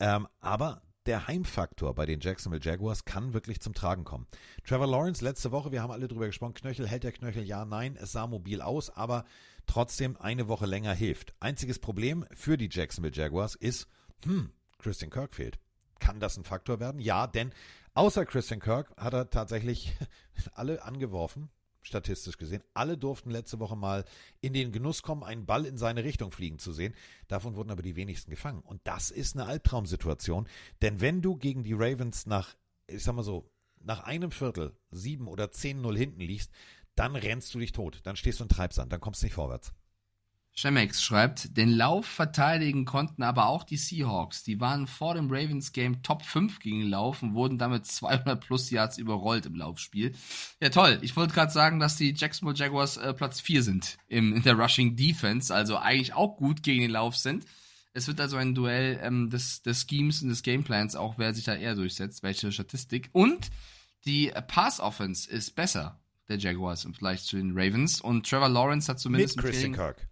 Speaker 4: ähm, aber der Heimfaktor bei den Jacksonville Jaguars kann wirklich zum Tragen kommen. Trevor Lawrence letzte Woche, wir haben alle drüber gesprochen, Knöchel, hält der Knöchel, ja, nein, es sah mobil aus, aber trotzdem eine Woche länger hilft. Einziges Problem für die Jacksonville Jaguars ist, hm, Christian Kirk fehlt. Kann das ein Faktor werden? Ja, denn außer Christian Kirk hat er tatsächlich alle angeworfen, statistisch gesehen. Alle durften letzte Woche mal in den Genuss kommen, einen Ball in seine Richtung fliegen zu sehen. Davon wurden aber die wenigsten gefangen. Und das ist eine Albtraumsituation. Denn wenn du gegen die Ravens nach, ich sag mal so, nach einem Viertel sieben oder zehn null hinten liegst, dann rennst du dich tot. Dann stehst du in Treibsand, dann kommst du nicht vorwärts.
Speaker 6: Shemex schreibt, den Lauf verteidigen konnten aber auch die Seahawks. Die waren vor dem Ravens-Game Top 5 gegen den Lauf und wurden damit 200 plus Yards überrollt im Laufspiel. Ja, toll. Ich wollte gerade sagen, dass die Jacksonville Jaguars äh, Platz 4 sind im, in der Rushing Defense, also eigentlich auch gut gegen den Lauf sind. Es wird also ein Duell ähm, des, des Schemes und des Gameplans, auch wer sich da eher durchsetzt, welche Statistik. Und die Pass-Offense ist besser der Jaguars im Vergleich zu den Ravens. Und Trevor Lawrence hat zumindest
Speaker 4: Mit Christian Kirk.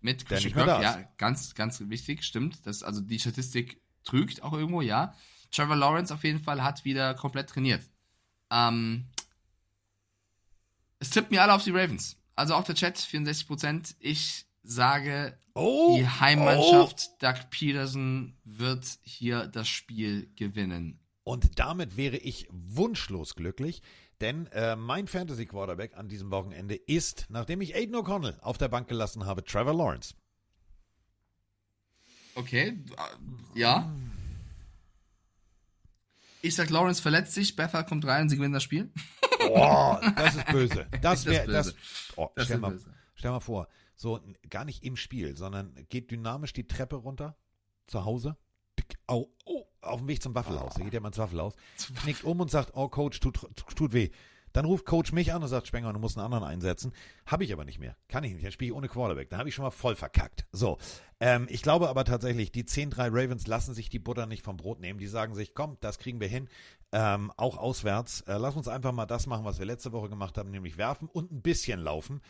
Speaker 6: Mit Christian Kirk, ja, ganz, ganz wichtig, stimmt. Das, also die Statistik trügt auch irgendwo, ja. Trevor Lawrence auf jeden Fall hat wieder komplett trainiert. Ähm, es tippt mir alle auf die Ravens. Also auch der Chat, 64%. Ich sage,
Speaker 4: oh,
Speaker 6: die Heimmannschaft oh. Doug Peterson wird hier das Spiel gewinnen.
Speaker 4: Und damit wäre ich wunschlos glücklich, denn äh, mein Fantasy Quarterback an diesem Wochenende ist, nachdem ich Aiden O'Connell auf der Bank gelassen habe, Trevor Lawrence.
Speaker 6: Okay, ja. Ich sag, Lawrence verletzt sich, Betha kommt rein und sie gewinnen das Spiel.
Speaker 4: Boah, das ist böse. Das wäre das. Oh, das stell, mal, böse. stell mal vor, so gar nicht im Spiel, sondern geht dynamisch die Treppe runter zu Hause. Au, oh, auf dem Weg zum Waffelhaus. Da geht ja mal ins Waffelhaus, knickt um und sagt, oh Coach, tut, tut weh. Dann ruft Coach mich an und sagt, Spenger, du musst einen anderen einsetzen. Habe ich aber nicht mehr. Kann ich nicht. Dann spiele ich ohne Quarterback. Dann habe ich schon mal voll verkackt. So. Ähm, ich glaube aber tatsächlich, die 10-3 Ravens lassen sich die Butter nicht vom Brot nehmen. Die sagen sich, komm, das kriegen wir hin. Ähm, auch auswärts. Äh, lass uns einfach mal das machen, was wir letzte Woche gemacht haben, nämlich werfen und ein bisschen laufen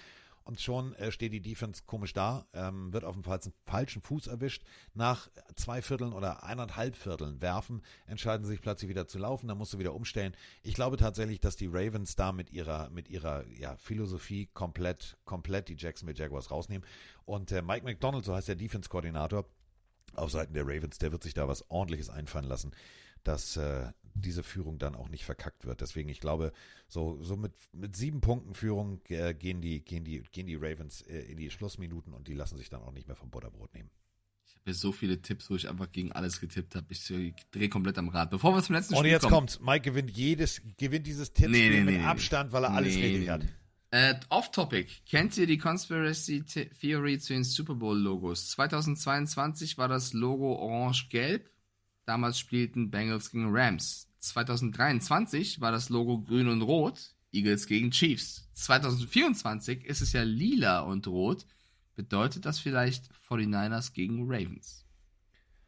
Speaker 4: und schon äh, steht die Defense komisch da, ähm, wird auf dem falschen, Fuß erwischt. Nach zwei Vierteln oder eineinhalb Vierteln werfen, entscheiden sie sich plötzlich wieder zu laufen, dann musst du wieder umstellen. Ich glaube tatsächlich, dass die Ravens da mit ihrer, mit ihrer ja, Philosophie komplett, komplett die Jacksonville Jaguars rausnehmen. Und äh, Mike McDonald, so heißt der Defense-Koordinator, auf Seiten der Ravens, der wird sich da was ordentliches einfallen lassen dass äh, diese Führung dann auch nicht verkackt wird. Deswegen, ich glaube, so, so mit, mit sieben Punkten Führung äh, gehen, die, gehen, die, gehen die Ravens äh, in die Schlussminuten und die lassen sich dann auch nicht mehr vom Butterbrot nehmen.
Speaker 6: Ich habe so viele Tipps, wo ich einfach gegen alles getippt habe. Ich äh, drehe komplett am Rad. Bevor wir zum letzten
Speaker 4: Und
Speaker 6: Spiel
Speaker 4: jetzt
Speaker 6: kommen.
Speaker 4: kommt's. Mike gewinnt jedes, gewinnt dieses Tippspiel
Speaker 6: Nee, nee,
Speaker 4: mit
Speaker 6: nee,
Speaker 4: Abstand, weil er alles richtig hat.
Speaker 6: Äh, Off-Topic. Kennt ihr die Conspiracy The- Theory zu den Super Bowl-Logos? 2022 war das Logo orange-gelb. Damals spielten Bengals gegen Rams. 2023 war das Logo grün und rot. Eagles gegen Chiefs. 2024 ist es ja lila und rot. Bedeutet das vielleicht 49ers gegen Ravens?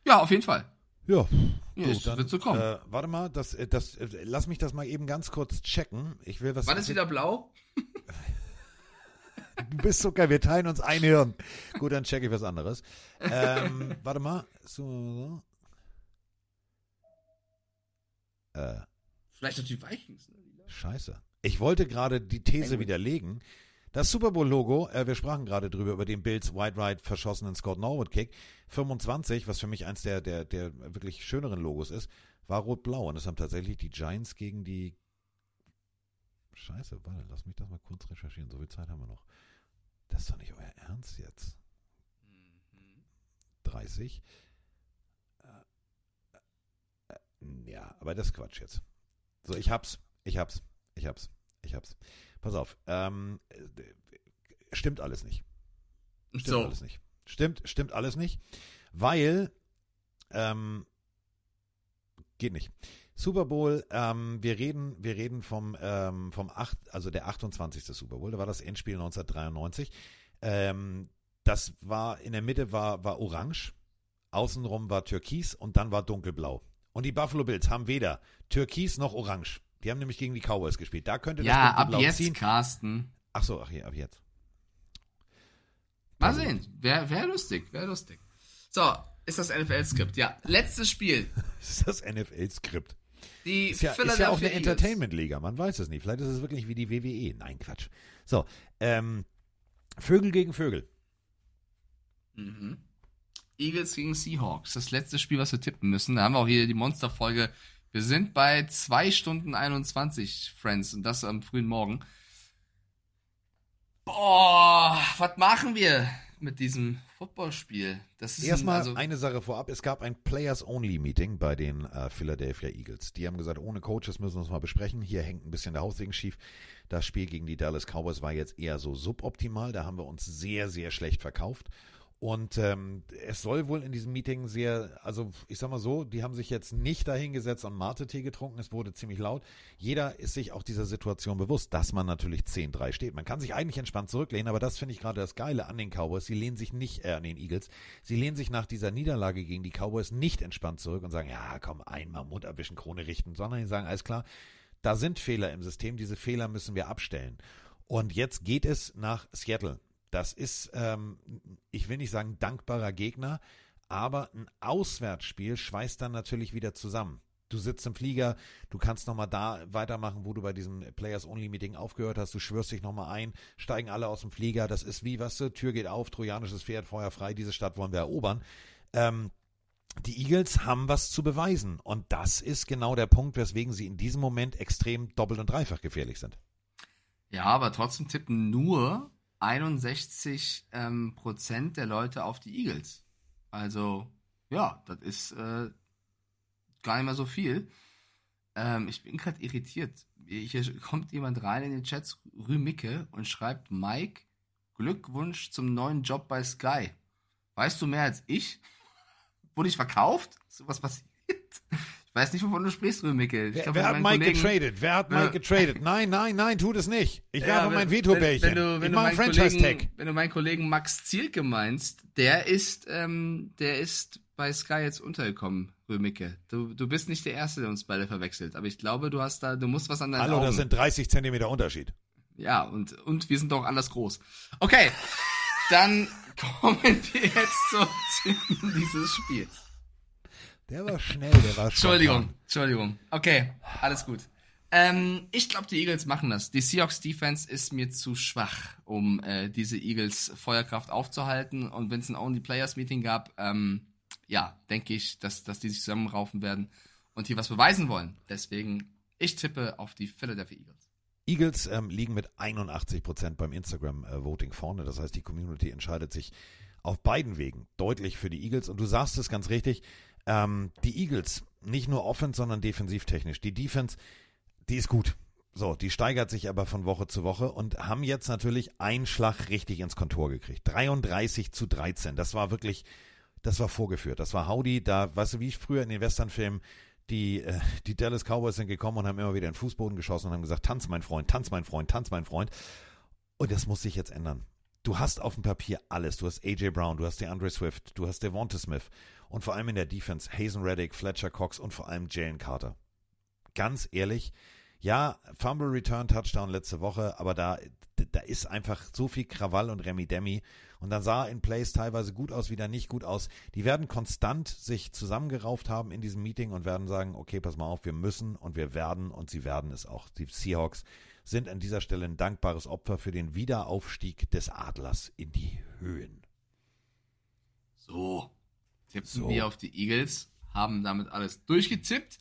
Speaker 6: Ja, auf jeden Fall.
Speaker 4: Ja,
Speaker 6: Ja,
Speaker 4: dann,
Speaker 6: wird so kommen.
Speaker 4: Äh, warte mal, das, äh, das, äh, lass mich das mal eben ganz kurz checken. Ich will was.
Speaker 6: Wann ist wieder blau?
Speaker 4: Du bist so geil, wir teilen uns ein Hirn. Gut, dann checke ich was anderes. Ähm, warte mal. So, so. Äh,
Speaker 6: Vielleicht auch die Vikings. Ne?
Speaker 4: scheiße. Ich wollte gerade die These widerlegen. Das Super Bowl-Logo, äh, wir sprachen gerade drüber, über den Bills White Right verschossenen Scott Norwood Kick. 25, was für mich eins der, der, der wirklich schöneren Logos ist, war rot-blau. Und das haben tatsächlich die Giants gegen die. Scheiße, warte, lass mich das mal kurz recherchieren. So viel Zeit haben wir noch. Das ist doch nicht euer Ernst jetzt. 30. Ja, aber das ist Quatsch jetzt. So, ich hab's. Ich hab's. Ich hab's. Ich hab's. Pass auf. Ähm, äh, stimmt alles nicht. Stimmt
Speaker 6: So.
Speaker 4: alles nicht. Stimmt, stimmt alles nicht. Weil, ähm, geht nicht. Super Bowl, ähm, wir reden, wir reden vom, ähm, vom 8, also der 28. Super Bowl, da war das Endspiel 1993. Ähm, das war, in der Mitte war, war orange, außenrum war türkis und dann war dunkelblau. Und die Buffalo Bills haben weder türkis noch orange. Die haben nämlich gegen die Cowboys gespielt. Da könnte das
Speaker 6: Ja, ab jetzt,
Speaker 4: ziehen.
Speaker 6: Carsten.
Speaker 4: Ach so, ach, hier, ab jetzt.
Speaker 6: Mal sehen. Wäre wär lustig, wäre lustig. So, ist das NFL-Skript. Ja, letztes Spiel.
Speaker 4: Ist das NFL-Skript.
Speaker 6: Die
Speaker 4: Ist ja, ist ja auch eine. Entertainment-Liga, man weiß es nicht. Vielleicht ist es wirklich wie die WWE. Nein, Quatsch. So, ähm, Vögel gegen Vögel.
Speaker 6: Mhm. Eagles gegen Seahawks. Das letzte Spiel, was wir tippen müssen. Da haben wir auch hier die Monsterfolge. Wir sind bei 2 Stunden 21, Friends, und das am frühen Morgen. Boah, was machen wir mit diesem Footballspiel? Das ist ein-
Speaker 4: Erstmal
Speaker 6: also,
Speaker 4: eine Sache vorab. Es gab ein Players-Only-Meeting bei den äh, Philadelphia Eagles. Die haben gesagt, ohne Coaches müssen wir uns mal besprechen. Hier hängt ein bisschen der Haussegen schief. Das Spiel gegen die Dallas Cowboys war jetzt eher so suboptimal. Da haben wir uns sehr, sehr schlecht verkauft. Und ähm, es soll wohl in diesem Meeting sehr, also ich sag mal so, die haben sich jetzt nicht dahingesetzt und Mate-Tee getrunken, es wurde ziemlich laut. Jeder ist sich auch dieser Situation bewusst, dass man natürlich 10-3 steht. Man kann sich eigentlich entspannt zurücklehnen, aber das finde ich gerade das Geile an den Cowboys. Sie lehnen sich nicht, äh, an den Eagles, sie lehnen sich nach dieser Niederlage gegen die Cowboys nicht entspannt zurück und sagen, ja komm, einmal Mund abwischen, Krone richten, sondern sie sagen, alles klar, da sind Fehler im System, diese Fehler müssen wir abstellen. Und jetzt geht es nach Seattle. Das ist, ähm, ich will nicht sagen dankbarer Gegner, aber ein Auswärtsspiel schweißt dann natürlich wieder zusammen. Du sitzt im Flieger, du kannst nochmal da weitermachen, wo du bei diesem Players-Only-Meeting aufgehört hast, du schwörst dich nochmal ein, steigen alle aus dem Flieger, das ist wie, was du, Tür geht auf, trojanisches Pferd, Feuer frei, diese Stadt wollen wir erobern. Ähm, die Eagles haben was zu beweisen und das ist genau der Punkt, weswegen sie in diesem Moment extrem doppelt und dreifach gefährlich sind.
Speaker 6: ja, aber trotzdem tippen nur 61 ähm, Prozent der Leute auf die Eagles. Also, ja, das ist äh, gar nicht mehr so viel. Ähm, ich bin gerade irritiert. Hier kommt jemand rein in den Chats, Rümicke, und schreibt, Mike, Glückwunsch zum neuen Job bei Sky. Weißt du mehr als ich? Wurde ich verkauft? Ist sowas passiert? Ich weiß nicht, wovon du sprichst, Rümicke. Ich
Speaker 4: Wer, wer hat Mike
Speaker 6: Kollegen-
Speaker 4: getradet? Wer hat. Mike getradet? Nein, nein, nein, tut es nicht. Ich werfe
Speaker 6: wenn-
Speaker 4: mein
Speaker 6: wenn-
Speaker 4: Veto-Bällchen.
Speaker 6: Wenn du, wenn
Speaker 4: ich
Speaker 6: du
Speaker 4: Franchise-Tag.
Speaker 6: Kollegen, wenn du meinen Kollegen Max Zielke meinst, der ist, ähm, der ist bei Sky jetzt untergekommen, Römicke. Du, du bist nicht der Erste, der uns beide verwechselt, aber ich glaube, du hast da, du musst was an deinen
Speaker 4: Hallo,
Speaker 6: Augen.
Speaker 4: das sind 30 Zentimeter Unterschied.
Speaker 6: ja, und, und wir sind doch anders groß. Okay, dann kommen wir jetzt zum Tippen dieses Spiels.
Speaker 4: Der war schnell, der war
Speaker 6: Entschuldigung,
Speaker 4: spontan.
Speaker 6: Entschuldigung. Okay, alles gut. Ähm, ich glaube, die Eagles machen das. Die Seahawks Defense ist mir zu schwach, um äh, diese Eagles Feuerkraft aufzuhalten. Und wenn es ein Only Players Meeting gab, ähm, ja, denke ich, dass, dass die sich zusammenraufen werden und hier was beweisen wollen. Deswegen, ich tippe auf die Philadelphia Eagles.
Speaker 4: Eagles ähm, liegen mit 81 Prozent beim Instagram-Voting vorne. Das heißt, die Community entscheidet sich auf beiden Wegen deutlich für die Eagles. Und du sagst es ganz richtig, ähm, die Eagles, nicht nur offense, sondern defensivtechnisch. Die Defense, die ist gut. So, die steigert sich aber von Woche zu Woche und haben jetzt natürlich einen Schlag richtig ins Kontor gekriegt. 33 zu 13. Das war wirklich, das war vorgeführt. Das war Howdy. Da, weißt du, wie ich früher in den Westernfilmen, die, äh, die Dallas Cowboys sind gekommen und haben immer wieder in den Fußboden geschossen und haben gesagt, tanz mein Freund, tanz mein Freund, tanz mein Freund. Und das muss sich jetzt ändern. Du hast auf dem Papier alles. Du hast AJ Brown, du hast DeAndre Swift, du hast Devonta Smith und vor allem in der Defense Hazen Reddick, Fletcher Cox und vor allem Jalen Carter. Ganz ehrlich, ja, Fumble Return Touchdown letzte Woche, aber da, da ist einfach so viel Krawall und Remi Demi. Und dann sah in Plays teilweise gut aus, wieder nicht gut aus. Die werden konstant sich zusammengerauft haben in diesem Meeting und werden sagen, okay, pass mal auf, wir müssen und wir werden und sie werden es auch. Die Seahawks sind an dieser Stelle ein dankbares Opfer für den Wiederaufstieg des Adlers in die Höhen.
Speaker 6: So, tippen
Speaker 4: So.
Speaker 6: wir auf die Eagles, haben damit alles durchgetippt.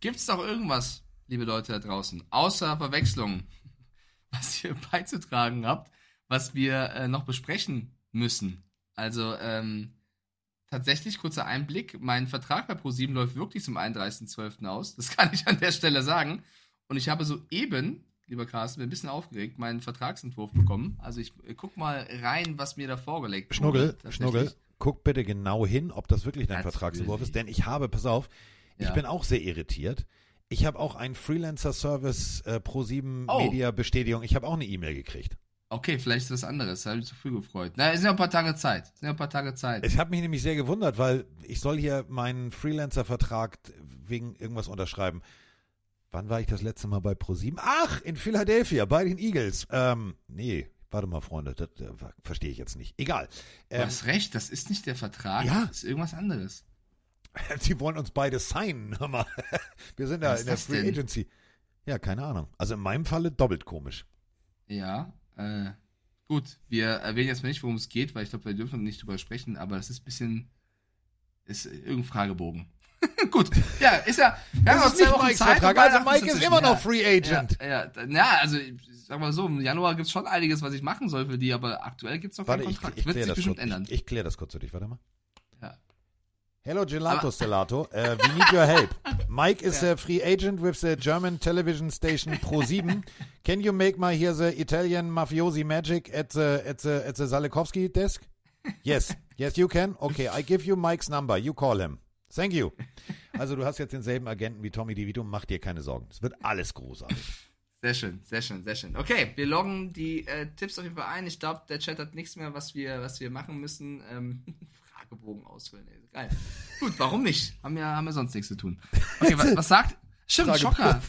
Speaker 6: Gibt es doch irgendwas, liebe Leute da draußen, außer Verwechslungen, was ihr beizutragen habt, was wir äh, noch besprechen müssen? Also, ähm, tatsächlich, kurzer Einblick, mein Vertrag bei ProSieben läuft wirklich zum 31.12. aus. Das kann ich an der Stelle sagen. Und ich habe soeben, lieber Carsten, bin ein bisschen aufgeregt, meinen Vertragsentwurf bekommen. Also ich äh, guck mal rein, was mir da vorgelegt.
Speaker 4: Schnuggel. Schnuggel, guck bitte genau hin, ob das wirklich dein Vertragsentwurf ist, denn ich habe, pass auf, ich
Speaker 6: Ja.
Speaker 4: bin auch sehr irritiert. Ich habe auch einen Freelancer-Service äh, Pro7
Speaker 6: Oh.
Speaker 4: Media-Bestätigung. Ich habe auch eine E-Mail gekriegt.
Speaker 6: Okay, vielleicht ist was anderes. Da habe ich zu früh gefreut. Na, es sind ja ein paar Tage Zeit. Es sind ja ein paar Tage Zeit.
Speaker 4: Es hat mich nämlich sehr gewundert, weil ich soll hier meinen Freelancer-Vertrag wegen irgendwas unterschreiben. Wann war ich das letzte Mal bei Pro7? Ach, in Philadelphia, bei den Eagles. Ähm, nee, warte mal, Freunde, das, äh, verstehe ich jetzt nicht. Egal.
Speaker 6: Du
Speaker 4: Ähm,
Speaker 6: hast recht, das ist nicht der Vertrag.
Speaker 4: Ja.
Speaker 6: Das ist irgendwas anderes.
Speaker 4: Sie wollen uns beide signen. Hör mal. Wir sind
Speaker 6: ist
Speaker 4: in der
Speaker 6: das
Speaker 4: Free
Speaker 6: denn?
Speaker 4: Agency. Ja, keine Ahnung. Also in meinem Falle doppelt komisch.
Speaker 6: Ja, äh, gut. Wir erwähnen jetzt mal nicht, worum es geht, weil ich glaube, wir dürfen nicht drüber sprechen, aber das ist ein bisschen, ist irgendein Fragebogen. gut, ja, ist ja, wir
Speaker 4: Das
Speaker 6: haben noch
Speaker 4: ist
Speaker 6: zwei
Speaker 4: nicht
Speaker 6: Wochen
Speaker 4: Mikes
Speaker 6: Zeit,
Speaker 4: Vertrag, also Mike ist immer noch
Speaker 6: Ja,
Speaker 4: Free Agent.
Speaker 6: Ja, ja, ja, also, ich sag mal so, im Januar gibt's schon einiges, was ich machen soll für die, aber aktuell gibt's noch keinen
Speaker 4: Warte, ich,
Speaker 6: Kontrakt.
Speaker 4: ich
Speaker 6: Wird
Speaker 4: kläre
Speaker 6: sich
Speaker 4: das,
Speaker 6: bestimmt
Speaker 4: kurz-
Speaker 6: ändern.
Speaker 4: ich, ich klär das kurz für dich. Warte mal.
Speaker 6: Ja.
Speaker 4: Hello, Gelato Stellato. Uh, we need your help. Mike is a free agent with the German television station Pro7. Can you make my here the Italian mafiosi magic at the at the at the Salekowski desk? Yes, yes, you can. Okay, I give you Mike's number. You call him. Thank you. Also du hast jetzt denselben Agenten wie Tommy DeVito. Mach dir keine Sorgen. Es wird alles großartig.
Speaker 6: Sehr schön, sehr schön, sehr schön. Okay, wir loggen die äh, Tipps auf jeden Fall ein. Ich glaube, der Chat hat nichts mehr, was wir, was wir machen müssen. Ähm, Fragebogen ausfüllen. Ey. Geil. Gut, warum nicht? Haben wir, haben wir sonst nichts zu tun. Okay, was, was sagt. Stimmt,
Speaker 4: Fragebogen.
Speaker 6: Schocker.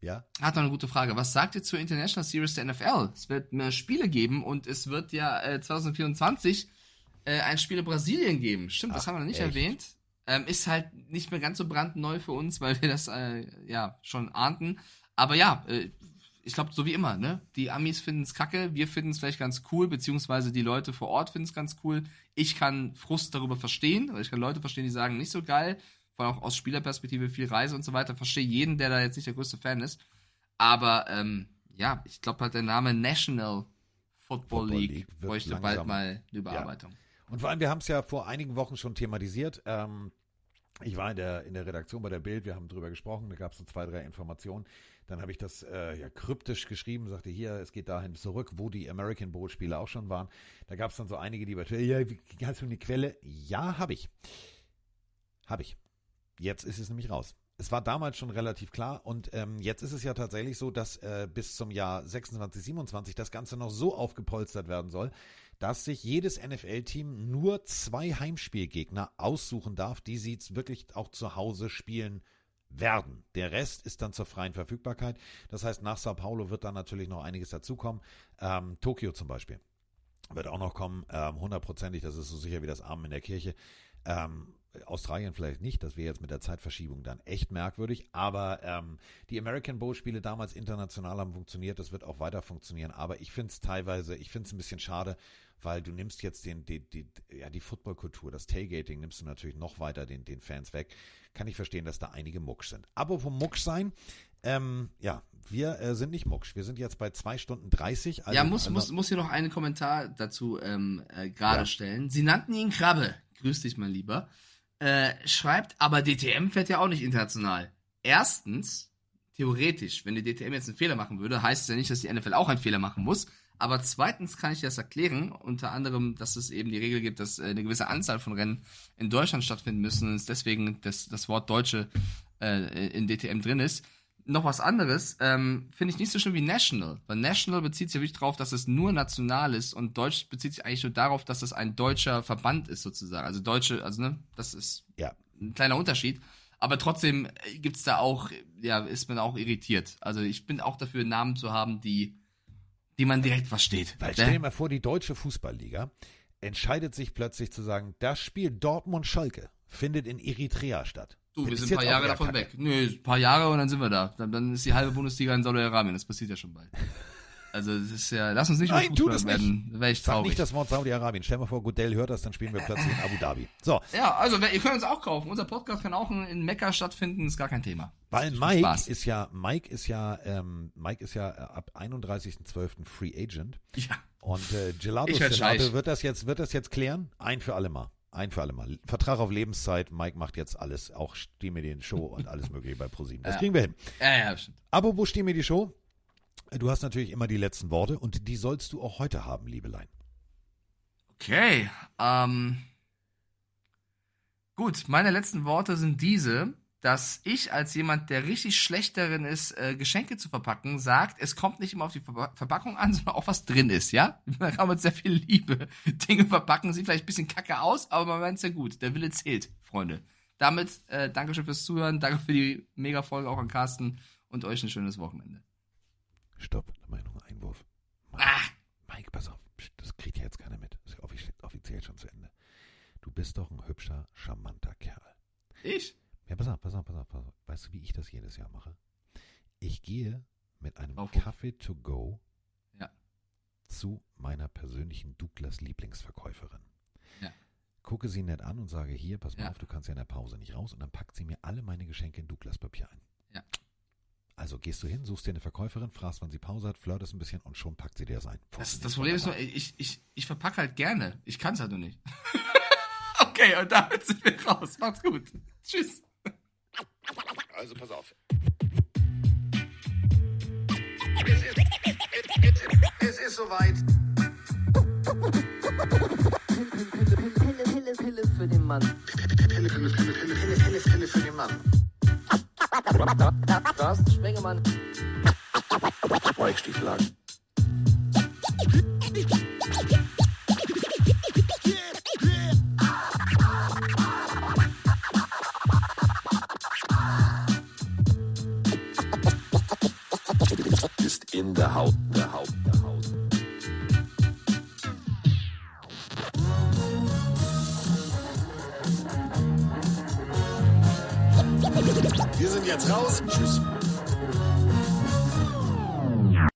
Speaker 4: Ja.
Speaker 6: Hat noch eine gute Frage. Was sagt ihr zur International Series der NFL? Es wird mehr Spiele geben und es wird ja äh, 2024 äh, ein Spiel in Brasilien geben. Stimmt, das
Speaker 4: Ach,
Speaker 6: haben wir noch nicht
Speaker 4: echt?
Speaker 6: erwähnt. Ähm, ist halt nicht mehr ganz so brandneu für uns, weil wir das äh, ja schon ahnten. Aber ja, äh, ich glaube, so wie immer, ne? Die Amis finden es kacke, wir finden es vielleicht ganz cool, beziehungsweise die Leute vor Ort finden es ganz cool. Ich kann Frust darüber verstehen, weil ich kann Leute verstehen, die sagen, nicht so geil, vor allem auch aus Spielerperspektive viel Reise und so weiter. Verstehe jeden, der da jetzt nicht der größte Fan ist. Aber ähm, ja, ich glaube halt der Name National Football,
Speaker 4: Football
Speaker 6: League,
Speaker 4: League
Speaker 6: bräuchte bald
Speaker 4: langsam-
Speaker 6: mal eine Überarbeitung.
Speaker 4: Und vor allem, wir haben es ja vor einigen Wochen schon thematisiert. Ähm, ich war in der, in der Redaktion bei der Bild, wir haben drüber gesprochen, da gab es so zwei, drei Informationen. Dann habe ich das äh, ja, kryptisch geschrieben, sagte hier, es geht dahin zurück, wo die American Bowl Spiele auch schon waren. Da gab es dann so einige, die bei ja, hast du eine Quelle? Ja, habe ich. Habe ich. Jetzt ist es nämlich raus. Es war damals schon relativ klar und ähm, jetzt ist es ja tatsächlich so, dass äh, bis zum Jahr 26, 27 das Ganze noch so aufgepolstert werden soll, dass sich jedes NFL-Team nur zwei Heimspielgegner aussuchen darf, die sie jetzt wirklich auch zu Hause spielen werden. Der Rest ist dann zur freien Verfügbarkeit. Das heißt, nach Sao Paulo wird dann natürlich noch einiges dazukommen. Ähm, Tokio zum Beispiel wird auch noch kommen, ähm, hundertprozentig, das ist so sicher wie das Armen in der Kirche. Ähm, Australien vielleicht nicht, das wäre jetzt mit der Zeitverschiebung dann echt merkwürdig, aber ähm, die American Bowl Spiele damals international haben funktioniert, das wird auch weiter funktionieren, aber ich finde es teilweise, ich finde es ein bisschen schade, weil du nimmst jetzt den, die, die, ja, die Footballkultur, das Tailgating nimmst du natürlich noch weiter den, den Fans weg. Kann ich verstehen, dass da einige Mucksch sind. Apropos Mucksch sein, ähm, ja, wir äh, sind nicht Mucksch. Wir sind jetzt bei zwei Stunden 30. Also,
Speaker 6: ja, muss,
Speaker 4: also,
Speaker 6: muss, muss hier noch einen Kommentar dazu ähm, äh, gerade
Speaker 4: Ja.
Speaker 6: stellen. Sie nannten ihn Krabbe. Grüß dich, mein Lieber. Äh, schreibt, aber DTM fährt ja auch nicht international. Erstens, theoretisch, wenn die DTM jetzt einen Fehler machen würde, heißt es ja nicht, dass die NFL auch einen Fehler machen muss. Aber zweitens kann ich das erklären, unter anderem, dass es eben die Regel gibt, dass äh, eine gewisse Anzahl von Rennen in Deutschland stattfinden müssen und es deswegen das, das Wort Deutsche äh, in DTM drin ist. Noch was anderes, ähm, finde ich nicht so schlimm wie National, weil National bezieht sich ja wirklich darauf, dass es nur national ist und Deutsch bezieht sich eigentlich nur darauf, dass es ein deutscher Verband ist sozusagen. Also deutsche, also ne, das ist
Speaker 4: ja.
Speaker 6: ein kleiner Unterschied. Aber trotzdem äh, gibt's da auch, ja, ist man auch irritiert. Also ich bin auch dafür, Namen zu haben, die, die man direkt versteht.
Speaker 4: Weil
Speaker 6: Ne?
Speaker 4: stell dir mal vor, die deutsche Fußballliga entscheidet sich plötzlich zu sagen, das Spiel Dortmund-Schalke findet in Eritrea statt.
Speaker 6: Du, wir sind ein paar Jahre davon
Speaker 4: Kacke.
Speaker 6: weg. Nö, ein paar Jahre und dann sind wir da. Dann, dann ist die halbe Bundesliga in Saudi-Arabien. Das passiert ja schon bald. Also das ist ja, lass uns nicht
Speaker 4: Nein, tu das
Speaker 6: werden.
Speaker 4: nicht.
Speaker 6: Wäre ich
Speaker 4: Sag
Speaker 6: traurig.
Speaker 4: nicht das Wort Saudi-Arabien. Stell mal vor, Goodell hört das, dann spielen wir plötzlich in Abu Dhabi. So,
Speaker 6: Ja, also ihr könnt uns auch kaufen. Unser Podcast kann auch in, Mekka stattfinden, ist gar kein Thema.
Speaker 4: weil Mike
Speaker 6: Spaß.
Speaker 4: ist ja, Mike ist ja, ähm, Mike ist ja äh, ab 31.12. Free Agent.
Speaker 6: Ja.
Speaker 4: Und äh, Gelato Senato wird das jetzt, wird das jetzt klären? Ein für alle Mal. Ein für alle Mal. Vertrag auf Lebenszeit. Mike macht jetzt alles, auch mir den Show und alles mögliche bei ProSieben. Das
Speaker 6: Ja.
Speaker 4: kriegen wir hin.
Speaker 6: Ja, ja, stimmt.
Speaker 4: Apropos mir die Show. Du hast natürlich immer die letzten Worte und die sollst du auch heute haben, Liebelein.
Speaker 6: Okay, ähm, gut, meine letzten Worte sind diese, dass ich als jemand, der richtig schlecht darin ist, äh, Geschenke zu verpacken, sagt, es kommt nicht immer auf die Ver Verpackung an, sondern auch was drin ist, ja? Man kann mit sehr viel Liebe Dinge verpacken, sieht vielleicht ein bisschen kacke aus, aber man meint es ja gut. Der Wille zählt, Freunde. Damit, äh, Dankeschön fürs Zuhören, danke für die Mega-Folge auch an Carsten und euch ein schönes Wochenende.
Speaker 4: Stopp, da mach ich noch einen Einwurf. Mike, Mike, pass auf, das kriegt ja jetzt keiner mit. Das ist ja offiziell, schon zu Ende. Du bist doch ein hübscher, charmanter Kerl.
Speaker 6: Ich?
Speaker 4: Ja, pass auf, pass auf, pass auf, pass auf. Weißt du, wie ich das jedes Jahr mache? Ich gehe mit einem
Speaker 6: Auf.
Speaker 4: Kaffee to go
Speaker 6: Ja.
Speaker 4: zu meiner persönlichen Douglas Lieblingsverkäuferin.
Speaker 6: Ja.
Speaker 4: Gucke sie nett an und sage, hier, pass mal
Speaker 6: Ja.
Speaker 4: auf, du kannst ja in der Pause nicht raus. Und dann packt sie mir alle meine Geschenke in Douglas Papier ein.
Speaker 6: Ja.
Speaker 4: Also gehst du hin, suchst dir eine Verkäuferin, fragst, wann sie Pause hat, flirtest ein bisschen und schon packt sie dir das ein.
Speaker 6: Das, das Problem ist nur, ich, ich, ich verpacke halt gerne. Ich kann es halt nur nicht. okay, und damit sind wir raus. Macht's gut. Tschüss.
Speaker 2: Also pass auf. Es ist soweit.
Speaker 3: Pille, Pille, Pille für den Mann.
Speaker 2: Pille, Pille, Pille, Pille, Pille, Pille, Pille für den Mann.
Speaker 3: Carsten Spengemann.
Speaker 2: Mike jetzt raus. Tschüss.